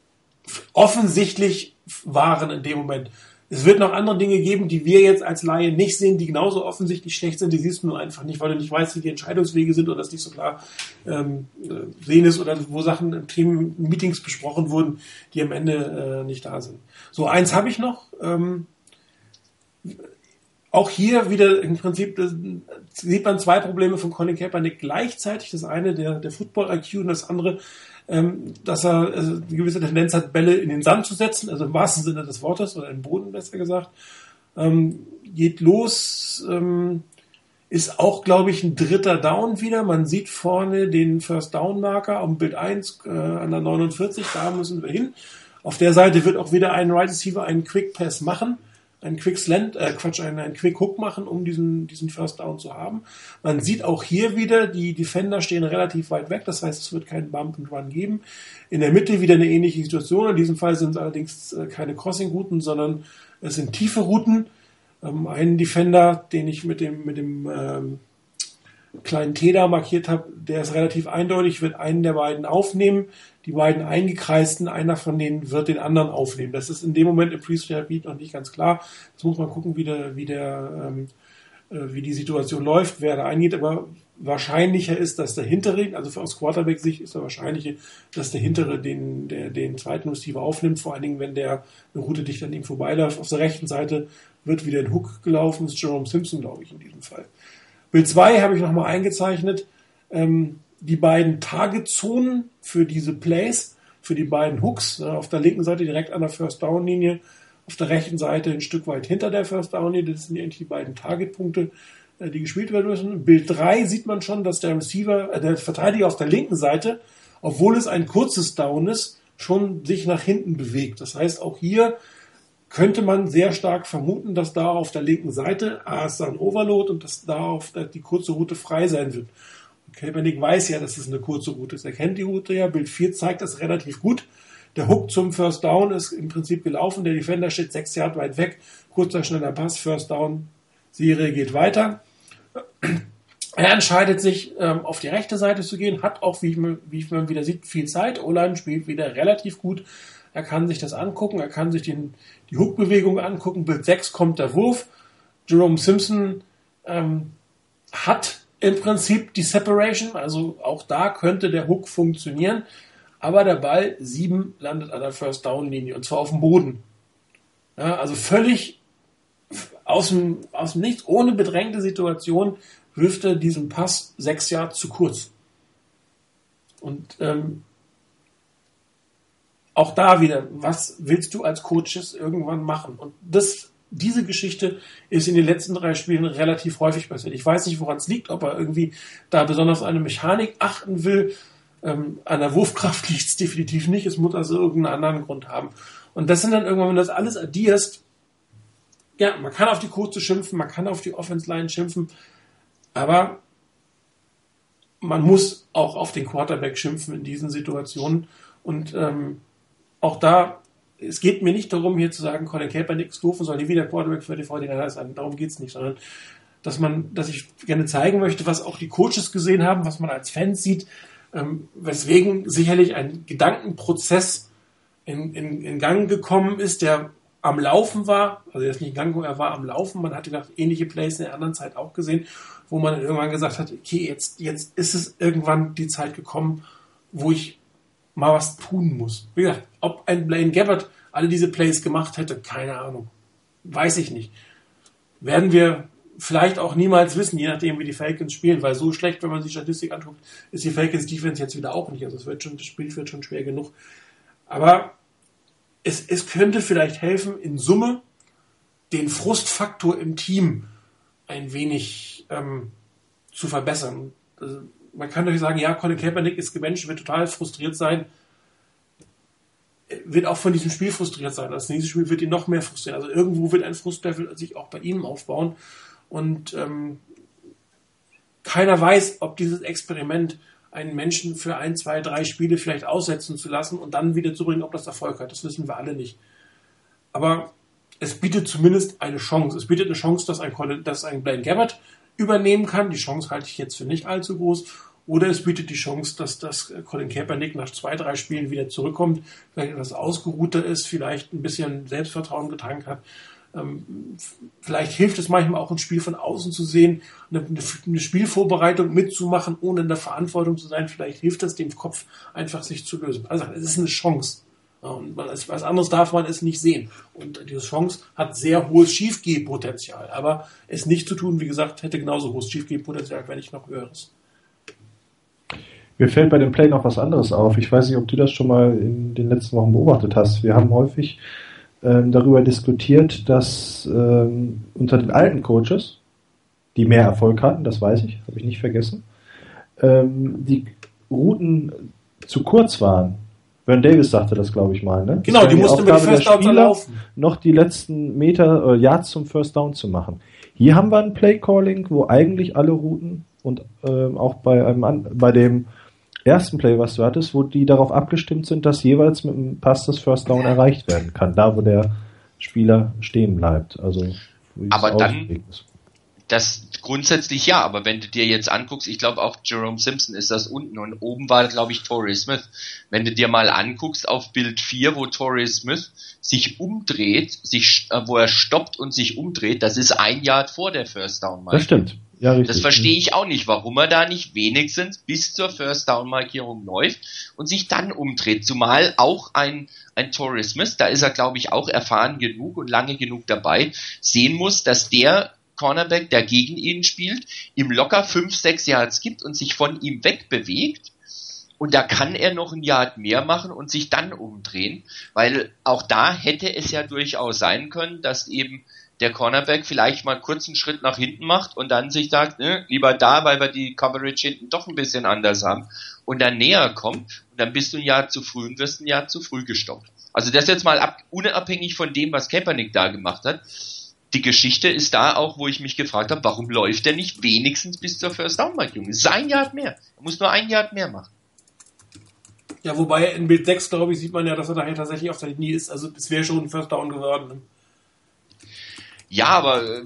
offensichtlich waren in dem Moment. Es wird noch andere Dinge geben, die wir jetzt als Laien nicht sehen, die genauso offensichtlich schlecht sind. Die siehst du nur einfach nicht, weil du nicht weißt, wie die Entscheidungswege sind oder das nicht so klar ähm, äh, sehen ist oder wo Sachen Themen, Meetings besprochen wurden, die am Ende äh, nicht da sind. So, eins habe ich noch. Ähm, auch hier wieder im Prinzip sieht man zwei Probleme von Colin Kaepernick gleichzeitig. Das eine der, der Football-IQ und das andere ähm, dass er also eine gewisse Tendenz hat, Bälle in den Sand zu setzen, also im wahrsten Sinne des Wortes oder im Boden besser gesagt. Ähm, geht los, ähm, ist auch, glaube ich, ein dritter Down wieder. Man sieht vorne den First Down Marker am Bild 1 äh, an der 49, da müssen wir hin. Auf der Seite wird auch wieder ein Right Receiver einen Quick Pass machen ein Quick Slant, äh Quatsch, einen, einen Quick Hook machen, um diesen, diesen First Down zu haben. Man sieht auch hier wieder, die Defender stehen relativ weit weg, das heißt, es wird keinen Bump and Run geben. In der Mitte wieder eine ähnliche Situation. In diesem Fall sind es allerdings äh, keine Crossing-Routen, sondern es sind tiefe Routen. Ähm, einen Defender, den ich mit dem, mit dem ähm, kleinen T da markiert habe, der ist relativ eindeutig, wird einen der beiden aufnehmen die beiden eingekreisten, einer von denen wird den anderen aufnehmen. Das ist in dem Moment im Pre-Snap-Beat noch nicht ganz klar. Jetzt muss man gucken, wie, der, wie, der, ähm, äh, wie die Situation läuft, wer da eingeht. Aber wahrscheinlicher ist, dass der hintere, also aus Quarterback-Sicht ist der wahrscheinliche, dass der hintere den, der, den zweiten Receiver aufnimmt, vor allen Dingen, wenn der eine Route dicht an ihm vorbeiläuft. Auf der rechten Seite wird wieder ein Hook gelaufen, das ist Jerome Simpson, glaube ich, in diesem Fall. Bild 2 habe ich nochmal eingezeichnet. Ähm, die beiden Target-Zonen für diese Plays, für die beiden Hooks. Ne, auf der linken Seite direkt an der First Down Linie, auf der rechten Seite ein Stück weit hinter der First Down Linie. Das sind eigentlich die beiden Target-Punkte, äh, die gespielt werden müssen. Bild 3 sieht man schon, dass der Receiver, äh, der Verteidiger auf der linken Seite, obwohl es ein kurzes Down ist, schon sich nach hinten bewegt. Das heißt, auch hier könnte man sehr stark vermuten, dass da auf der linken Seite A ist ein Overload und dass da auf der, die kurze Route frei sein wird. Kaepernick weiß ja, dass es eine kurze Route ist. Er kennt die Route ja. Bild 4 zeigt das relativ gut. Der Hook zum First Down ist im Prinzip gelaufen. Der Defender steht sechs Yard weit weg. Kurzer, schneller Pass, First Down. Serie geht weiter. Er entscheidet sich, ähm, auf die rechte Seite zu gehen, hat auch, wie, man, wie man wieder sieht, viel Zeit. Olan spielt wieder relativ gut. Er kann sich das angucken, er kann sich den, die Hookbewegung angucken. Bild 6 kommt der Wurf. Jerome Simpson ähm, hat im Prinzip die Separation, also auch da könnte der Hook funktionieren, aber der Ball 7 landet an der First Down Linie und zwar auf dem Boden. Ja, also völlig aus dem, aus dem Nichts, ohne bedrängte Situation, wirft er diesen Pass sechs Jahre zu kurz. Und ähm, auch da wieder, was willst du als Coaches irgendwann machen? Und das diese Geschichte ist in den letzten drei Spielen relativ häufig passiert. Ich weiß nicht, woran es liegt, ob er irgendwie da besonders eine Mechanik achten will. Ähm, an der Wurfkraft liegt es definitiv nicht. Es muss also irgendeinen anderen Grund haben. Und das sind dann irgendwann, wenn du das alles addierst, ja, man kann auf die Kurze schimpfen, man kann auf die Offense Line schimpfen, aber man muss auch auf den Quarterback schimpfen in diesen Situationen. Und ähm, auch da, es geht mir nicht darum, hier zu sagen, Colin Kaepernick ist doof und soll nie wieder Quarterback für die 49 sein. Darum geht's nicht, sondern dass man, dass ich gerne zeigen möchte, was auch die Coaches gesehen haben, was man als Fans sieht, ähm, weswegen sicherlich ein Gedankenprozess in, in, in Gang gekommen ist, der am Laufen war, also er ist nicht in Gang, er war am Laufen, man hatte gedacht, ähnliche Plays in der anderen Zeit auch gesehen, wo man dann irgendwann gesagt hat, okay, jetzt, jetzt ist es irgendwann die Zeit gekommen, wo ich mal was tun muss. Wie gesagt, ob ein Blaine Gabbard alle diese Plays gemacht hätte, keine Ahnung. Weiß ich nicht. Werden wir vielleicht auch niemals wissen, je nachdem, wie die Falcons spielen, weil so schlecht, wenn man sich Statistik anguckt, ist die Falcons Defense jetzt wieder auch nicht. Also es wird schon, das Spiel wird schon schwer genug. Aber es, es könnte vielleicht helfen, in Summe den Frustfaktor im Team ein wenig ähm, zu verbessern. Also man kann natürlich sagen, ja, Colin Kaepernick ist gebencht, wird total frustriert sein, wird auch von diesem Spiel frustriert sein. Das nächste Spiel wird ihn noch mehr frustrieren. Also irgendwo wird ein Frustlevel sich auch bei ihm aufbauen. Und ähm, keiner weiß, ob dieses Experiment einen Menschen für ein, zwei, drei Spiele vielleicht aussetzen zu lassen und dann wieder zu bringen, ob das Erfolg hat. Das wissen wir alle nicht. Aber es bietet zumindest eine Chance. Es bietet eine Chance, dass ein, dass ein Blaine Gabbard übernehmen kann. Die Chance halte ich jetzt für nicht allzu groß. Oder es bietet die Chance, dass das Colin Kaepernick nach zwei, drei Spielen wieder zurückkommt, vielleicht etwas ausgeruhter ist, vielleicht ein bisschen Selbstvertrauen getankt hat ähm, vielleicht hilft es manchmal auch ein Spiel von außen zu sehen, eine, Spielvorbereitung mitzumachen, ohne in der Verantwortung zu sein. Vielleicht hilft es dem Kopf einfach sich zu lösen. Also es ist eine Chance. Und was anderes darf man es nicht sehen. Und diese Chance hat sehr hohes Schiefgehpotenzial. Aber es nicht zu tun, wie gesagt, hätte genauso hohes Schiefgehpotenzial, wenn nicht noch höheres. Mir fällt bei dem Play noch was anderes auf. Ich weiß nicht, ob du das schon mal in den letzten Wochen beobachtet hast. Wir haben häufig ähm, darüber diskutiert, dass ähm, unter den alten Coaches, die mehr Erfolg hatten, das weiß ich, habe ich nicht vergessen, ähm, die Routen zu kurz waren. Vern Davis sagte das, glaube ich mal. Ne? Genau, die, die mussten mit First Down laufen. Noch die letzten Meter, äh, Yards zum First Down zu machen. Hier haben wir ein Play Calling, wo eigentlich alle Routen und äh, auch bei einem bei dem ersten Play, was du hattest, wo die darauf abgestimmt sind, dass jeweils mit einem Pass das First Down erreicht werden kann, da wo der Spieler stehen bleibt. Also aber dann das grundsätzlich ja, aber wenn du dir jetzt anguckst, ich glaube auch Jerome Simpson ist das unten und oben war glaube ich Torrey Smith. Wenn du dir mal anguckst auf Bild 4, wo Torrey Smith sich umdreht, sich äh, wo er stoppt und sich umdreht, das ist ein Yard vor der First Down. Das stimmt. Ja, richtig. Das verstehe ich auch nicht, warum er da nicht wenigstens bis zur First Down Markierung läuft und sich dann umdreht. Zumal auch ein, ein Torrey Smith, da ist er glaube ich auch erfahren genug und lange genug dabei, sehen muss, dass der Cornerback, der gegen ihn spielt, ihm locker fünf, sechs Yards gibt und sich von ihm wegbewegt. Und da kann er noch ein Yard mehr machen und sich dann umdrehen, weil auch da hätte es ja durchaus sein können, dass eben der Cornerback vielleicht mal kurz einen Schritt nach hinten macht und dann sich sagt, ne, lieber da, weil wir die Coverage hinten doch ein bisschen anders haben und dann näher kommt und dann bist du ein Jahr zu früh und wirst ein Jahr zu früh gestoppt. Also das jetzt mal ab, unabhängig von dem, was Kaepernick da gemacht hat. Die Geschichte ist da auch, wo ich mich gefragt habe, warum läuft der nicht wenigstens bis zur First Down Markierung? Sein Jahr mehr. Er muss nur ein Jahr mehr machen. Ja, wobei in Bild 6, glaube ich, sieht man ja, dass er daher tatsächlich auf der Linie ist. Also es wäre schon ein First Down geworden. Ne? Ja, aber äh,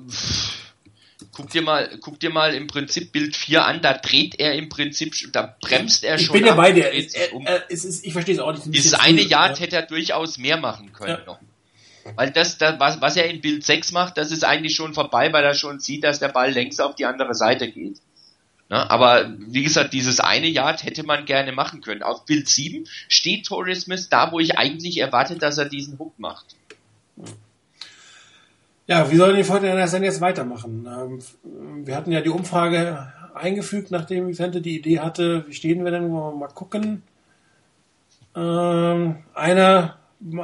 guck dir mal, guck dir mal im Prinzip Bild 4 an, da dreht er im Prinzip, da bremst er ich schon. Ich bin ja bei dir. Um. ich verstehe es auch nicht. Dieses eine Yard ja. hätte er durchaus mehr machen können ja. noch. Weil das, das was, was er in Bild 6 macht, das ist eigentlich schon vorbei, weil er schon sieht, dass der Ball längs auf die andere Seite geht. Na, aber wie gesagt, dieses eine Yard hätte man gerne machen können. Auf Bild 7 steht Torres Smith da, wo ich eigentlich erwarte, dass er diesen Hook macht. Ja, wie sollen die Fortinanders denn jetzt weitermachen? Ähm, wir hatten ja die Umfrage eingefügt, nachdem Vicente die Idee hatte, wie stehen wir denn? Wollen wir mal gucken. Ähm, einer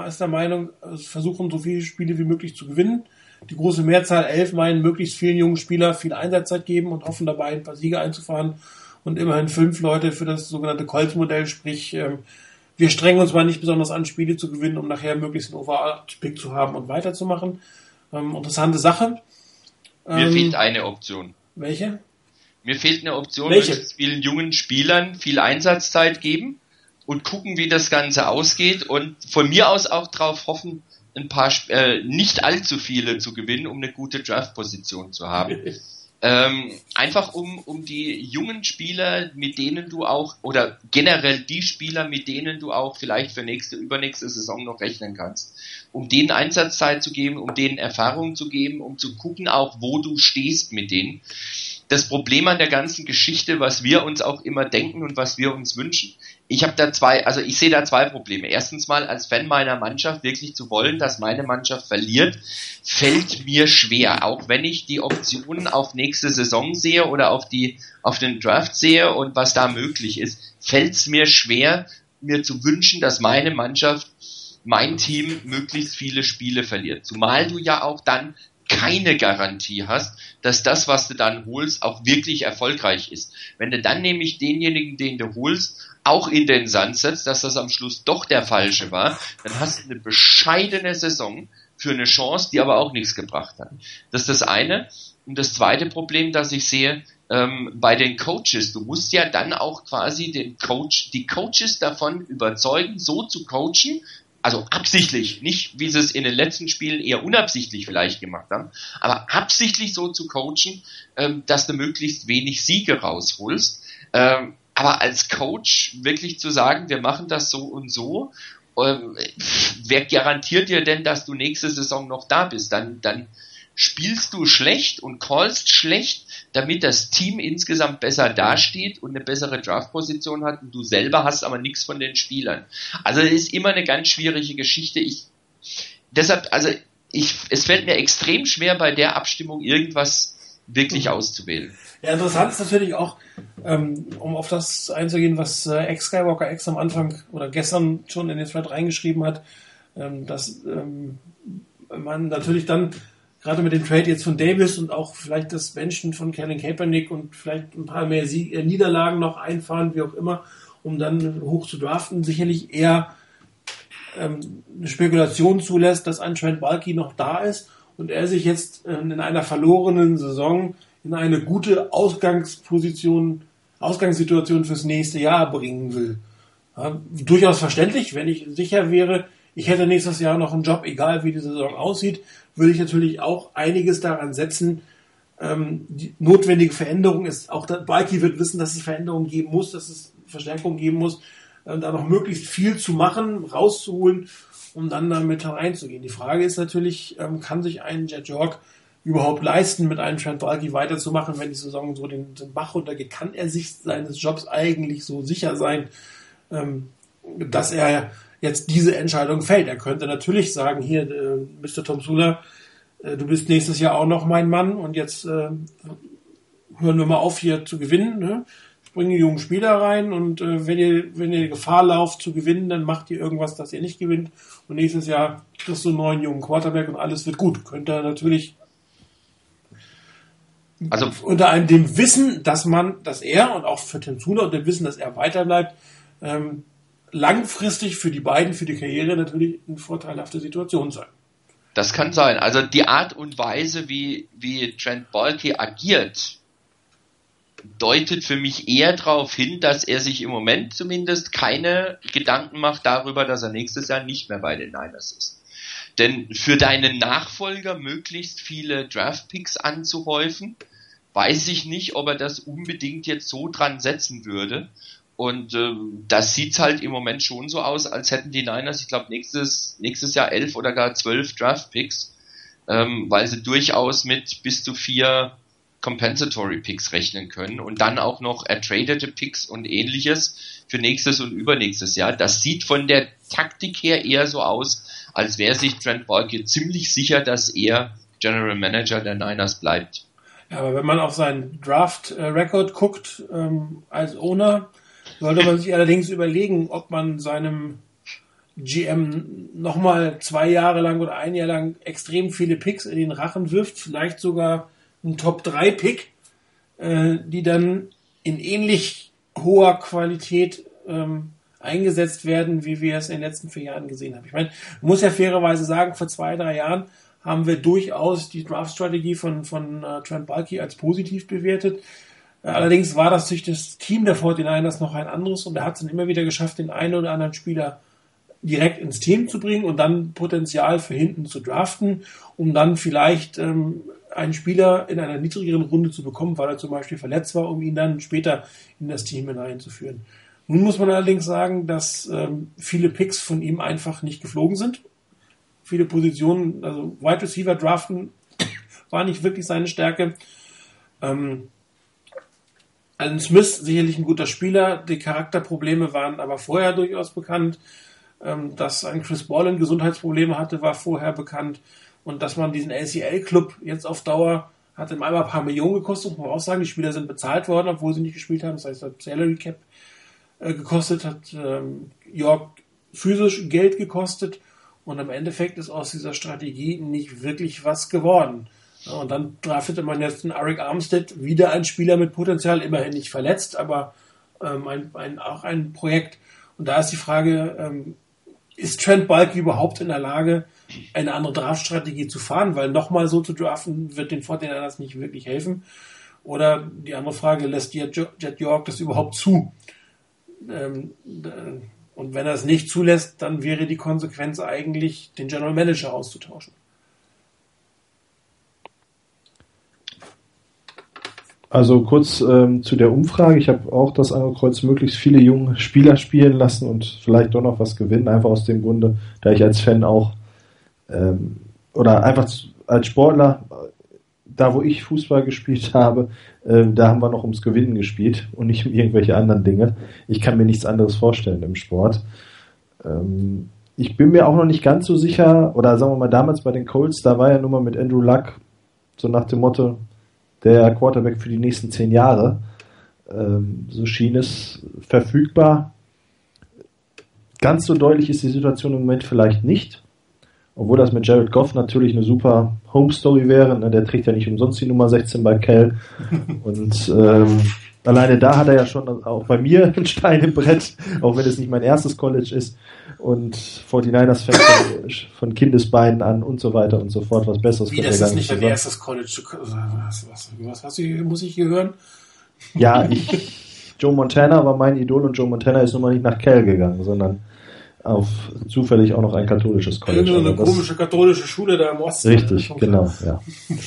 ist der Meinung, versuchen so viele Spiele wie möglich zu gewinnen. Die große Mehrzahl, elf, meinen möglichst vielen jungen Spieler viel Einsatzzeit geben und hoffen dabei ein paar Siege einzufahren. Und immerhin fünf Leute für das sogenannte Colts-Modell, sprich, ähm, wir strengen uns mal nicht besonders an, Spiele zu gewinnen, um nachher möglichst einen Overall-Pick zu haben und weiterzumachen. Ähm, interessante Sache. Mir ähm, fehlt eine Option. Welche? Mir fehlt eine Option, Welche? möglichst vielen jungen Spielern viel Einsatzzeit geben und gucken, wie das Ganze ausgeht und von mir aus auch darauf hoffen, ein paar, äh, nicht allzu viele zu gewinnen, um eine gute Draft-Position zu haben. Ähm, einfach um, um die jungen Spieler, mit denen du auch, oder generell die Spieler, mit denen du auch vielleicht für nächste, übernächste Saison noch rechnen kannst, um denen Einsatzzeit zu geben, um denen Erfahrung zu geben, um zu gucken auch, wo du stehst mit denen. Das Problem an der ganzen Geschichte, was wir uns auch immer denken und was wir uns wünschen, ich habe da zwei, also ich sehe da zwei Probleme. Erstens mal als Fan meiner Mannschaft wirklich zu wollen, dass meine Mannschaft verliert, fällt mir schwer. Auch wenn ich die Optionen auf nächste Saison sehe oder auf die auf den Draft sehe und was da möglich ist, fällt es mir schwer, mir zu wünschen, dass meine Mannschaft, mein Team möglichst viele Spiele verliert. Zumal du ja auch dann keine Garantie hast, dass das, was du dann holst, auch wirklich erfolgreich ist. Wenn du dann nämlich denjenigen, den du holst, auch in den Sand setzt, dass das am Schluss doch der falsche war, dann hast du eine bescheidene Saison für eine Chance, die aber auch nichts gebracht hat. Das ist das eine. Und das zweite Problem, das ich sehe, ähm, bei den Coaches, du musst ja dann auch quasi den Coach, die Coaches davon überzeugen, so zu coachen, also absichtlich, nicht wie sie es in den letzten Spielen eher unabsichtlich vielleicht gemacht haben, aber absichtlich so zu coachen, ähm, dass du möglichst wenig Siege rausholst. Ähm, aber als Coach wirklich zu sagen, wir machen das so und so, ähm, wer garantiert dir denn, dass du nächste Saison noch da bist? Dann, dann spielst du schlecht und callst schlecht, damit das Team insgesamt besser dasteht und eine bessere Draftposition hat und du selber hast aber nichts von den Spielern. Also es ist immer eine ganz schwierige Geschichte. Ich deshalb, also ich, es fällt mir extrem schwer bei der Abstimmung irgendwas wirklich auszuwählen. Ja, interessant ist natürlich auch, ähm, um auf das einzugehen, was äh, Ex-Skywalker X am Anfang oder gestern schon in den Thread reingeschrieben hat, ähm, dass ähm, man natürlich dann gerade mit dem Trade jetzt von Davis und auch vielleicht das Benchen von Kellen Kaepernick und vielleicht ein paar mehr Sieg äh, Niederlagen noch einfahren, wie auch immer, um dann hoch zu draften, sicherlich eher ähm, eine Spekulation zulässt, dass ein Trent Balky noch da ist und er sich jetzt ähm, in einer verlorenen Saison in eine gute Ausgangsposition, Ausgangssituation fürs nächste Jahr bringen will. Ja, durchaus verständlich, wenn ich sicher wäre, ich hätte nächstes Jahr noch einen Job, egal wie die Saison aussieht, würde ich natürlich auch einiges daran setzen. Ähm, die notwendige Veränderung ist, auch der Balky wird wissen, dass es Veränderungen geben muss, dass es Verstärkung geben muss, und da noch möglichst viel zu machen, rauszuholen, um dann damit hereinzugehen. Die Frage ist natürlich, ähm, kann sich ein Jet York überhaupt leisten, mit einem Trent Balky weiterzumachen, wenn die Saison so den, den Bach runtergeht? Kann er sich seines Jobs eigentlich so sicher sein, ähm, dass er jetzt diese Entscheidung fällt? Er könnte natürlich sagen, hier, äh, Mr. Tom Sula, äh, du bist nächstes Jahr auch noch mein Mann und jetzt äh, hören wir mal auf, hier zu gewinnen. Ne? bringen die jungen Spieler rein und äh, wenn ihr wenn ihr Gefahr lauft zu gewinnen, dann macht ihr irgendwas, dass ihr nicht gewinnt und nächstes Jahr kriegst du einen neuen jungen Quarterback und alles wird gut. Könnte er natürlich Also unter einem dem Wissen, dass man, dass er und auch für Tim Zula und dem Wissen, dass er weiterbleibt, ähm, langfristig für die beiden, für die Karriere natürlich eine vorteilhafte Situation sein. Das kann sein. Also die Art und Weise, wie, wie Trent Balky agiert, deutet für mich eher darauf hin, dass er sich im Moment zumindest keine Gedanken macht darüber, dass er nächstes Jahr nicht mehr bei den Niners ist. Denn für deinen Nachfolger möglichst viele Draftpicks anzuhäufen, weiß ich nicht, ob er das unbedingt jetzt so dran setzen würde. Und äh, das sieht halt im Moment schon so aus, als hätten die Niners, ich glaube, nächstes, nächstes Jahr elf oder gar zwölf Draftpicks, ähm, weil sie durchaus mit bis zu vier Compensatory Picks rechnen können und dann auch noch ertradete Picks und ähnliches für nächstes und übernächstes Jahr. Das sieht von der Taktik her eher so aus, als wäre sich Trent Balky ziemlich sicher, dass er General Manager der Niners bleibt. Ja, aber wenn man auf seinen Draft-Record guckt ähm, als Owner, sollte man sich allerdings überlegen, ob man seinem GM nochmal zwei Jahre lang oder ein Jahr lang extrem viele Picks in den Rachen wirft, vielleicht sogar ein Top-3-Pick, äh, die dann in ähnlich hoher Qualität ähm, eingesetzt werden, wie wir es in den letzten vier Jahren gesehen haben. Ich meine, man muss ja fairerweise sagen, vor zwei, drei Jahren haben wir durchaus die Draft-Strategie von, von äh, Trent Balky als positiv bewertet. Allerdings war das durch das Team der 49ers noch ein anderes und er hat es dann immer wieder geschafft, den einen oder anderen Spieler direkt ins Team zu bringen und dann Potenzial für hinten zu draften, um dann vielleicht ähm, einen Spieler in einer niedrigeren Runde zu bekommen, weil er zum Beispiel verletzt war, um ihn dann später in das Team hineinzuführen. Nun muss man allerdings sagen, dass ähm, viele Picks von ihm einfach nicht geflogen sind. Viele Positionen, also Wide Receiver draften, war nicht wirklich seine Stärke. Ähm, Alan Smith sicherlich ein guter Spieler, die Charakterprobleme waren aber vorher durchaus bekannt. Ähm, dass ein Chris Ballen Gesundheitsprobleme hatte, war vorher bekannt. Und dass man diesen LCL-Club jetzt auf Dauer hat ihm einmal ein paar Millionen gekostet, muss man auch sagen. Die Spieler sind bezahlt worden, obwohl sie nicht gespielt haben. Das heißt, hat Salary Cap äh, gekostet, hat ähm, York physisch Geld gekostet. Und im Endeffekt ist aus dieser Strategie nicht wirklich was geworden. Und dann draftete man jetzt einen Arik Armstead, wieder ein Spieler mit Potenzial, immerhin nicht verletzt, aber ähm, ein, ein, auch ein Projekt. Und da ist die Frage, ähm, ist Trent Balky überhaupt in der Lage, eine andere Draftstrategie zu fahren? Weil nochmal so zu draften, wird den 49 nicht wirklich helfen. Oder die andere Frage, lässt Jet York das überhaupt zu? Ähm, äh, und wenn er es nicht zulässt, dann wäre die Konsequenz eigentlich, den General Manager auszutauschen. Also kurz ähm, zu der Umfrage. Ich habe auch das angekreuz, möglichst viele junge Spieler spielen lassen und vielleicht doch noch was gewinnen. Einfach aus dem Grunde, da ich als Fan auch ähm, oder einfach als Sportler, da wo ich Fußball gespielt habe, äh, da haben wir noch ums Gewinnen gespielt und nicht um irgendwelche anderen Dinge. Ich kann mir nichts anderes vorstellen im Sport. Ähm, ich bin mir auch noch nicht ganz so sicher, oder sagen wir mal damals bei den Colts, da war ja nur mal mit Andrew Luck so nach dem Motto, der Quarterback für die nächsten zehn Jahre. Ähm, so schien es verfügbar. Ganz so deutlich ist die Situation im Moment vielleicht nicht. Obwohl das mit Jared Goff natürlich eine super Home Story wäre. Ne? Der trägt ja nicht umsonst die Nummer 16 bei Cal. Und ähm, alleine da hat er ja schon auch bei mir ein Stein im Brett, auch wenn es nicht mein erstes College ist und 49ers Fans von Kindesbeinen an und so weiter und so fort. Was Besseres Wie, das ist nicht dein erstes College. Was, was, was, was muss ich hier hören? Ja, ich, Joe Montana war mein Idol und Joe Montana ist nun mal nicht nach Cal gegangen, sondern auf zufällig auch noch ein katholisches College. Irgendeine eine komische katholische Schule da im Osten. Richtig, genau, ja.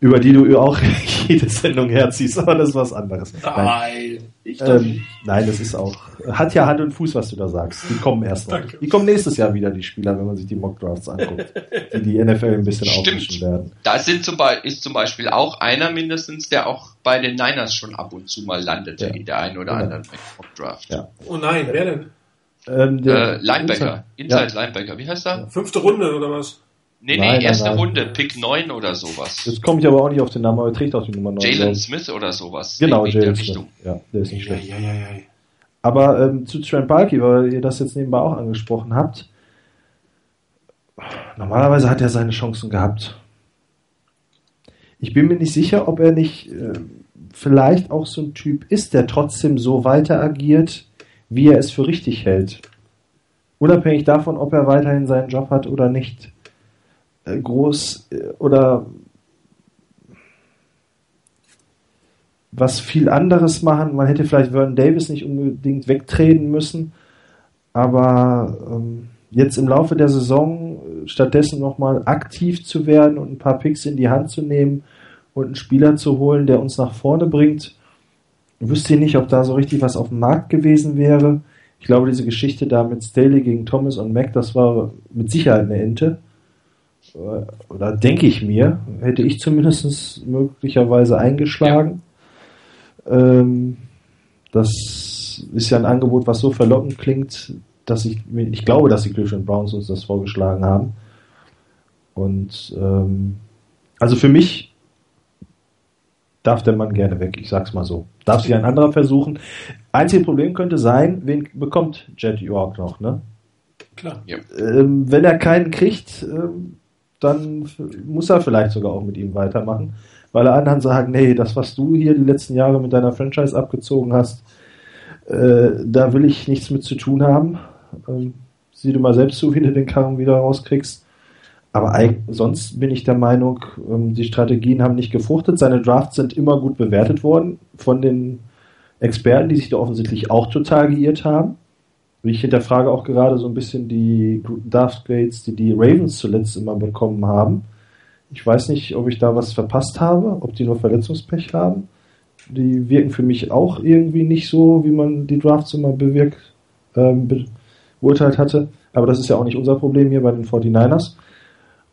über die du auch jede Sendung herziehst, aber das ist was anderes. Nein, ich ähm, nein, das ist auch, hat ja Hand und Fuß, was du da sagst. Die kommen erst noch. Danke. Die kommen nächstes Jahr wieder, die Spieler, wenn man sich die Mockdrafts anguckt, die die NFL ein bisschen aufmischen werden. Da sind zum ist zum Beispiel auch einer mindestens, der auch bei den Niners schon ab und zu mal landete ja. in der einen oder ja. anderen Mockdraft. Ja. Oh nein, wer denn? Ähm, der äh, Linebacker, Inside, Inside Linebacker, wie heißt er? Fünfte Runde oder was? Nee, nee, nein, erste nein, Runde, Pick 9 oder sowas. Jetzt komme ich aber auch nicht auf den Namen, aber er trägt auch die Nummer 9. Jalen Smith oder sowas. Genau, Jalen Smith. Ja, der ist nicht schlecht. Ja, ja, ja, aber ähm, zu Trent Balky, weil ihr das jetzt nebenbei auch angesprochen habt. Normalerweise hat er seine Chancen gehabt. Ich bin mir nicht sicher, ob er nicht äh, vielleicht auch so ein Typ ist, der trotzdem so weiter agiert, wie er es für richtig hält. Unabhängig davon, ob er weiterhin seinen Job hat oder nicht. Äh, groß äh, oder was viel anderes machen. Man hätte vielleicht Vernon Davis nicht unbedingt wegtreten müssen, aber ähm, jetzt im Laufe der Saison äh, stattdessen nochmal aktiv zu werden und ein paar Picks in die Hand zu nehmen und einen Spieler zu holen, der uns nach vorne bringt, wüsste ich nicht, ob da so richtig was auf dem Markt gewesen wäre. Ich glaube, diese Geschichte da mit Staley gegen Thomas und Mac, das war mit Sicherheit eine Ente oder denke ich mir, hätte ich zumindest möglicherweise eingeschlagen. Ja. Ähm, das ist ja ein Angebot, was so verlockend klingt, dass ich, ich glaube, dass die Cleveland Browns uns das vorgeschlagen haben. Und ähm, also für mich darf der Mann gerne weg, ich sag's mal so. Darf sich ein anderer versuchen. Einziges Problem könnte sein, wen bekommt Jet York noch, ne? Klar. Ja. Ähm, wenn er keinen kriegt, ähm, dann muss er vielleicht sogar auch mit ihm weitermachen, weil alle anderen sagen, nee, das, was du hier die letzten Jahre mit deiner Franchise abgezogen hast, äh, da will ich nichts mit zu tun haben. Ähm, sieh du mal selbst zu, wie du den Karren wieder rauskriegst. aber sonst bin ich der Meinung, ähm, die Strategien haben nicht gefruchtet. Seine Drafts sind immer gut bewertet worden von den Experten, die sich da offensichtlich auch total geirrt haben. Ich hinterfrage auch gerade so ein bisschen die Draft-Grades, die die Ravens zuletzt immer bekommen haben. Ich weiß nicht, ob ich da was verpasst habe, ob die nur Verletzungspech haben. Die wirken für mich auch irgendwie nicht so, wie man die Drafts immer bewirkt, ähm, beurteilt hatte. Aber das ist ja auch nicht unser Problem hier bei den 49ers.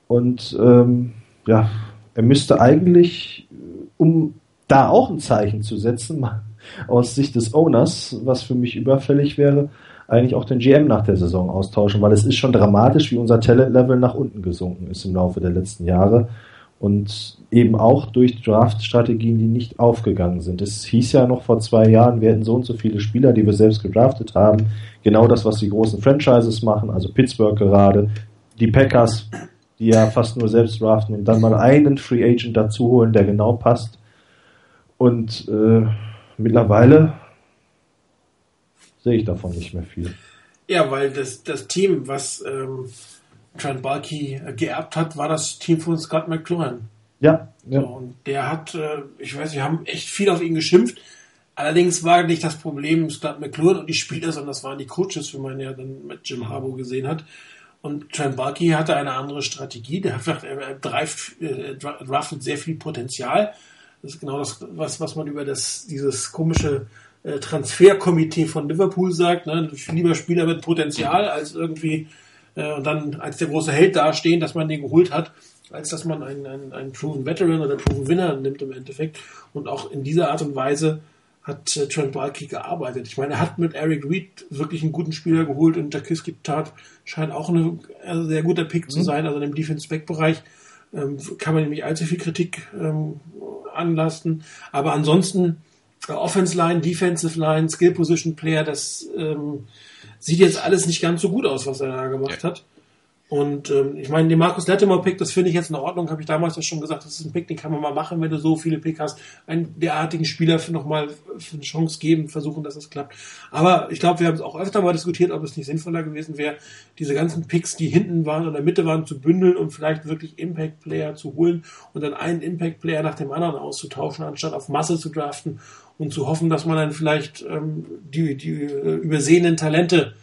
Und ähm, ja, er müsste eigentlich, um da auch ein Zeichen zu setzen, aus Sicht des Owners, was für mich überfällig wäre, eigentlich auch den GM nach der Saison austauschen, weil es ist schon dramatisch, wie unser Talent-Level nach unten gesunken ist im Laufe der letzten Jahre und eben auch durch Draft-Strategien, die nicht aufgegangen sind. Es hieß ja noch vor zwei Jahren, wir hätten so und so viele Spieler, die wir selbst gedraftet haben. Genau das, was die großen Franchises machen, also Pittsburgh gerade, die Packers, die ja fast nur selbst draften und dann mal einen Free Agent dazu holen, der genau passt. Und äh, mittlerweile sehe ich davon nicht mehr viel. Ja, weil das, das Team, was ähm, Trent Balky geerbt hat, war das Team von Scott McLaurin. Ja. ja. So, und der hat, äh, ich weiß, wir haben echt viel auf ihn geschimpft. Allerdings war nicht das Problem Scott McLaurin und die Spieler, sondern das waren die Coaches, wie man ja dann mit Jim Harbaugh gesehen hat. Und Trent Balky hatte eine andere Strategie. Der hat, er draftet, äh, draftet sehr viel Potenzial. Das ist genau das, was, was man über das, dieses komische äh, Transferkomitee von Liverpool sagt. Ne? Lieber Spieler mit Potenzial als irgendwie äh, und dann als der große Held dastehen, dass man den geholt hat, als dass man einen, einen, einen Proven Veteran oder Proven Winner nimmt im Endeffekt. Und auch in dieser Art und Weise hat äh, Trent Balky gearbeitet. Ich meine, er hat mit Eric Reed wirklich einen guten Spieler geholt und Jakiski Tat scheint auch ein also sehr guter Pick mhm. zu sein. Also im Defense-Back-Bereich ähm, kann man nämlich allzu viel Kritik ähm, anlasten. Aber ansonsten Offense Line, Defensive Line, Skill Position Player, das ähm, sieht jetzt alles nicht ganz so gut aus, was er da gemacht ja. hat. Und ähm, ich meine, den Markus Lettemore-Pick, das finde ich jetzt in Ordnung, habe ich damals ja schon gesagt, das ist ein Pick, den kann man mal machen, wenn du so viele Pick hast, einen derartigen Spieler für nochmal eine Chance geben, versuchen, dass es klappt. Aber ich glaube, wir haben es auch öfter mal diskutiert, ob es nicht sinnvoller gewesen wäre, diese ganzen Picks, die hinten waren und in der Mitte waren, zu bündeln und vielleicht wirklich Impact-Player zu holen und dann einen Impact-Player nach dem anderen auszutauschen, anstatt auf Masse zu draften und zu hoffen, dass man dann vielleicht ähm, die, die äh, übersehenen Talente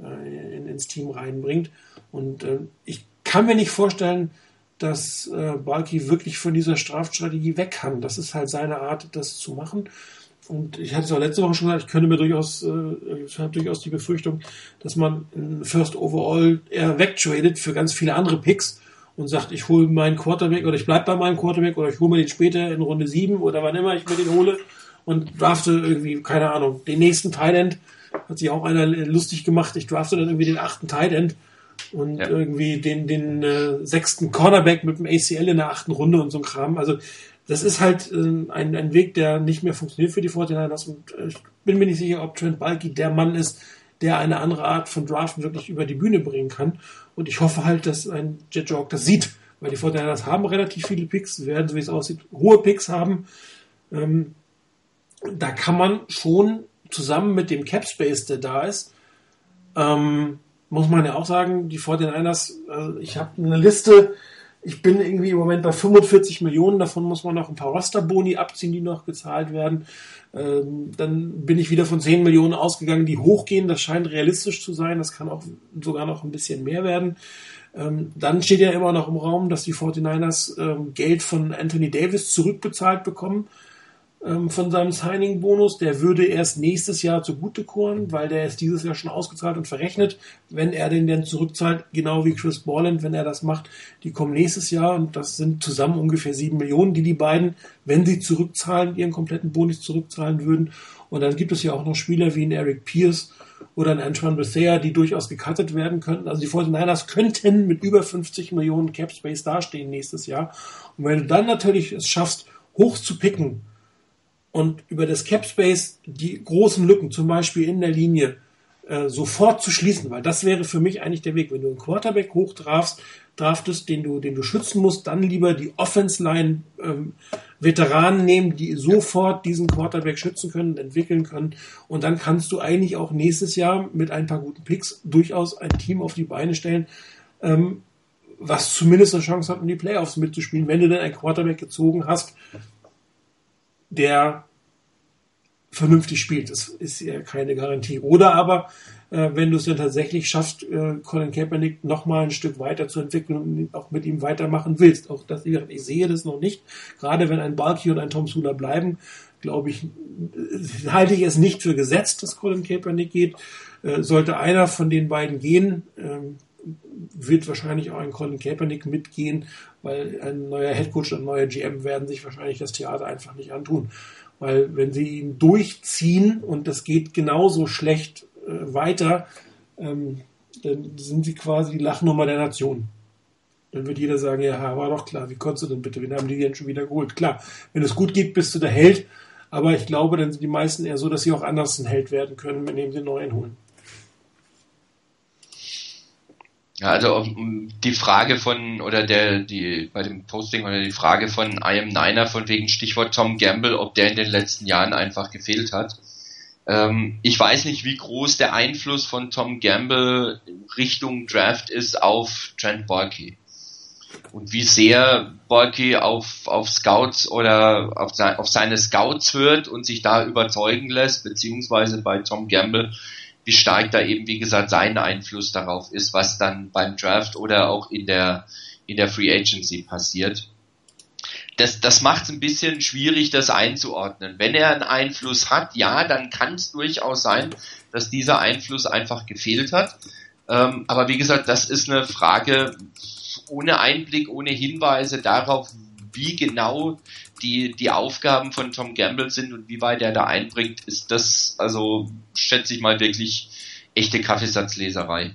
äh, in, ins Team reinbringt. Und äh, ich kann mir nicht vorstellen, dass äh, Balki wirklich von dieser Strafstrategie weg kann. Das ist halt seine Art, das zu machen. Und ich hatte es auch letzte Woche schon gesagt, ich könnte mir durchaus, äh, ich habe durchaus die Befürchtung, dass man First Overall eher wegtradet für ganz viele andere Picks und sagt, ich hole meinen Quarterback oder ich bleibe bei meinem Quarterback oder ich hole mir den später in Runde 7 oder wann immer ich mir den hole und drafte irgendwie, keine Ahnung, den nächsten Thailand. Hat sich auch einer lustig gemacht. Ich drafte dann irgendwie den achten Tight und ja. irgendwie den, den äh, sechsten Cornerback mit dem ACL in der achten Runde und so ein Kram. Also das ist halt äh, ein, ein Weg, der nicht mehr funktioniert für die 49ers und äh, ich bin mir nicht sicher, ob Trent Balky der Mann ist, der eine andere Art von Draft wirklich über die Bühne bringen kann. Und ich hoffe halt, dass ein Jet Jog das sieht, weil die 49ers haben relativ viele Picks, werden, so wie es aussieht, hohe Picks haben. Ähm, da kann man schon zusammen mit dem Cap Space, der da ist, ähm, muss man ja auch sagen, die 49ers, also ich habe eine Liste, ich bin irgendwie im Moment bei 45 Millionen, davon muss man noch ein paar Rosterboni abziehen, die noch gezahlt werden. Ähm, dann bin ich wieder von 10 Millionen ausgegangen, die hochgehen. Das scheint realistisch zu sein. Das kann auch sogar noch ein bisschen mehr werden. Ähm, dann steht ja immer noch im Raum, dass die 49ers ähm, Geld von Anthony Davis zurückbezahlt bekommen ähm, von seinem Signing-Bonus. Der würde erst nächstes Jahr zugutekommen, weil der ist dieses Jahr schon ausgezahlt und verrechnet. Wenn er den dann zurückzahlt, genau wie Chris Borland, wenn er das macht, die kommen nächstes Jahr und das sind zusammen ungefähr sieben Millionen, die die beiden, wenn sie zurückzahlen, ihren kompletten Bonus zurückzahlen würden. Und dann gibt es ja auch noch Spieler wie ein Eric Pierce oder ein Antoine Bethea, die durchaus gecuttet werden könnten. Also die 49ers könnten mit über 50 Millionen Cap Space dastehen nächstes Jahr. Und wenn du dann natürlich es schaffst, hoch zu picken, und über das Cap Space die großen Lücken, zum Beispiel in der Linie, äh, sofort zu schließen, weil das wäre für mich eigentlich der Weg. Wenn du einen Quarterback hochdrafst, draftest, den du, den du schützen musst, dann lieber die Offense Line ähm, Veteranen nehmen, die sofort diesen Quarterback schützen können, entwickeln können. Und dann kannst du eigentlich auch nächstes Jahr mit ein paar guten Picks durchaus ein Team auf die Beine stellen, ähm, was zumindest eine Chance hat, um die Playoffs mitzuspielen, wenn du denn einen Quarterback gezogen hast, der vernünftig spielt. Das ist ja keine Garantie. Oder aber, äh, wenn du es dann tatsächlich schaffst, äh, Colin Kaepernick noch mal ein Stück weiter zu entwickeln und auch mit ihm weitermachen willst. Auch das, ich sehe das noch nicht. Gerade wenn ein Balky und ein Tom Sula bleiben, glaube ich, äh, halte ich es nicht für gesetzt, dass Colin Kaepernick geht. Äh, sollte einer von den beiden gehen, ähm, wird wahrscheinlich auch ein Colin Kaepernick mitgehen, weil ein neuer Headcoach und ein neuer GM werden sich wahrscheinlich das Theater einfach nicht antun. Weil wenn sie ihn durchziehen und das geht genauso schlecht äh, weiter, ähm, dann sind sie quasi die Lachnummer der Nation. Dann wird jeder sagen, ja, war doch klar, wie konntest du denn bitte, wen haben die denn schon wieder geholt? Klar, wenn es gut geht, bist du der Held, aber ich glaube, dann sind die meisten eher so, dass sie auch anders ein Held werden können, indem sie einen neuen holen. Ja, also die Frage von, oder der, die, bei dem Posting oder die Frage von I am Niner von wegen Stichwort Tom Gamble, ob der in den letzten Jahren einfach gefehlt hat. Ähm, ich weiß nicht, wie groß der Einfluss von Tom Gamble Richtung Draft ist auf Trent Borky. Und wie sehr Borky auf, auf Scouts oder auf, auf seine Scouts hört und sich da überzeugen lässt, beziehungsweise bei Tom Gamble wie stark da eben, wie gesagt, sein Einfluss darauf ist, was dann beim Draft oder auch in der, in der Free Agency passiert. Das, das macht es ein bisschen schwierig, das einzuordnen. Wenn er einen Einfluss hat, ja, dann kann es durchaus sein, dass dieser Einfluss einfach gefehlt hat. Ähm, aber wie gesagt, das ist eine Frage ohne Einblick, ohne Hinweise darauf, wie genau die, die Aufgaben von Tom Gamble sind und wie weit er da einbringt, ist das, also schätze ich mal wirklich echte Kaffeesatzleserei.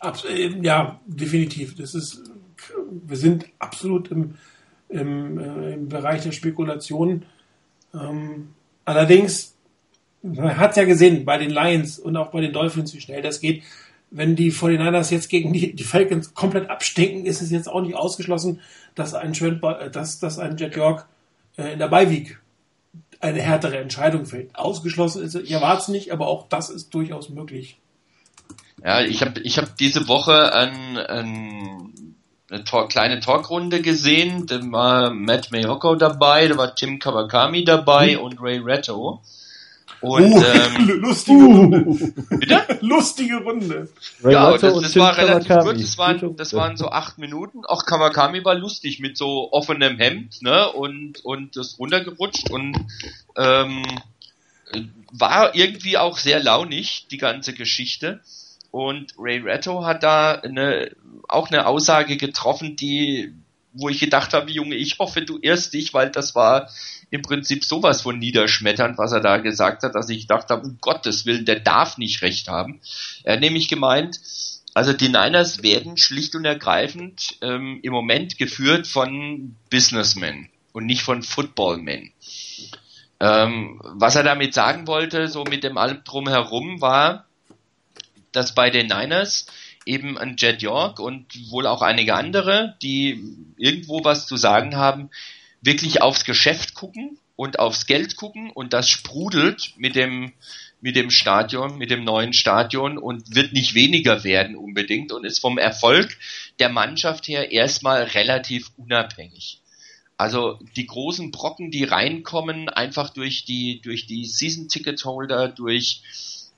Abs äh, ja, definitiv. Das ist, wir sind absolut im, im, äh, im Bereich der Spekulation. Ähm, allerdings, man hat ja gesehen bei den Lions und auch bei den Dolphins, wie schnell das geht wenn die 49ers jetzt gegen die, die Falcons komplett abstinken, ist es jetzt auch nicht ausgeschlossen, dass ein, Trent, äh, dass, dass ein Jet York äh, in der Beiweek eine härtere Entscheidung fällt. Ausgeschlossen ist es, ihr wart's nicht, aber auch das ist durchaus möglich. Ja, ich habe ich hab diese Woche ein, ein, eine Talk, kleine Talkrunde gesehen. Da war Matt Mayoko dabei, da war Tim Kawakami dabei mhm. und Ray Retto. Und, uh, ähm, lustige Runde. Bitte? Lustige Runde. Ray ja, das, das war relativ Kawakami. gut. Das waren, das waren so acht Minuten. Auch Kawakami war lustig mit so offenem Hemd, ne? Und, und das runtergerutscht und ähm, war irgendwie auch sehr launig, die ganze Geschichte. Und Ray Retto hat da eine, auch eine Aussage getroffen, die, wo ich gedacht habe, Junge, ich hoffe, du irrst dich, weil das war im Prinzip sowas von niederschmetternd, was er da gesagt hat, dass ich dachte, um Gottes Willen, der darf nicht recht haben. Er hat nämlich gemeint, also die Niners werden schlicht und ergreifend ähm, im Moment geführt von Businessmen und nicht von Footballmen. Ähm, was er damit sagen wollte, so mit dem allem drumherum, war, dass bei den Niners eben ein Jet York und wohl auch einige andere, die irgendwo was zu sagen haben, wirklich aufs Geschäft gucken und aufs Geld gucken und das sprudelt mit dem mit dem Stadion, mit dem neuen Stadion und wird nicht weniger werden unbedingt und ist vom Erfolg der Mannschaft her erstmal relativ unabhängig. Also die großen Brocken, die reinkommen, einfach durch die, durch die Season Ticket Holder, durch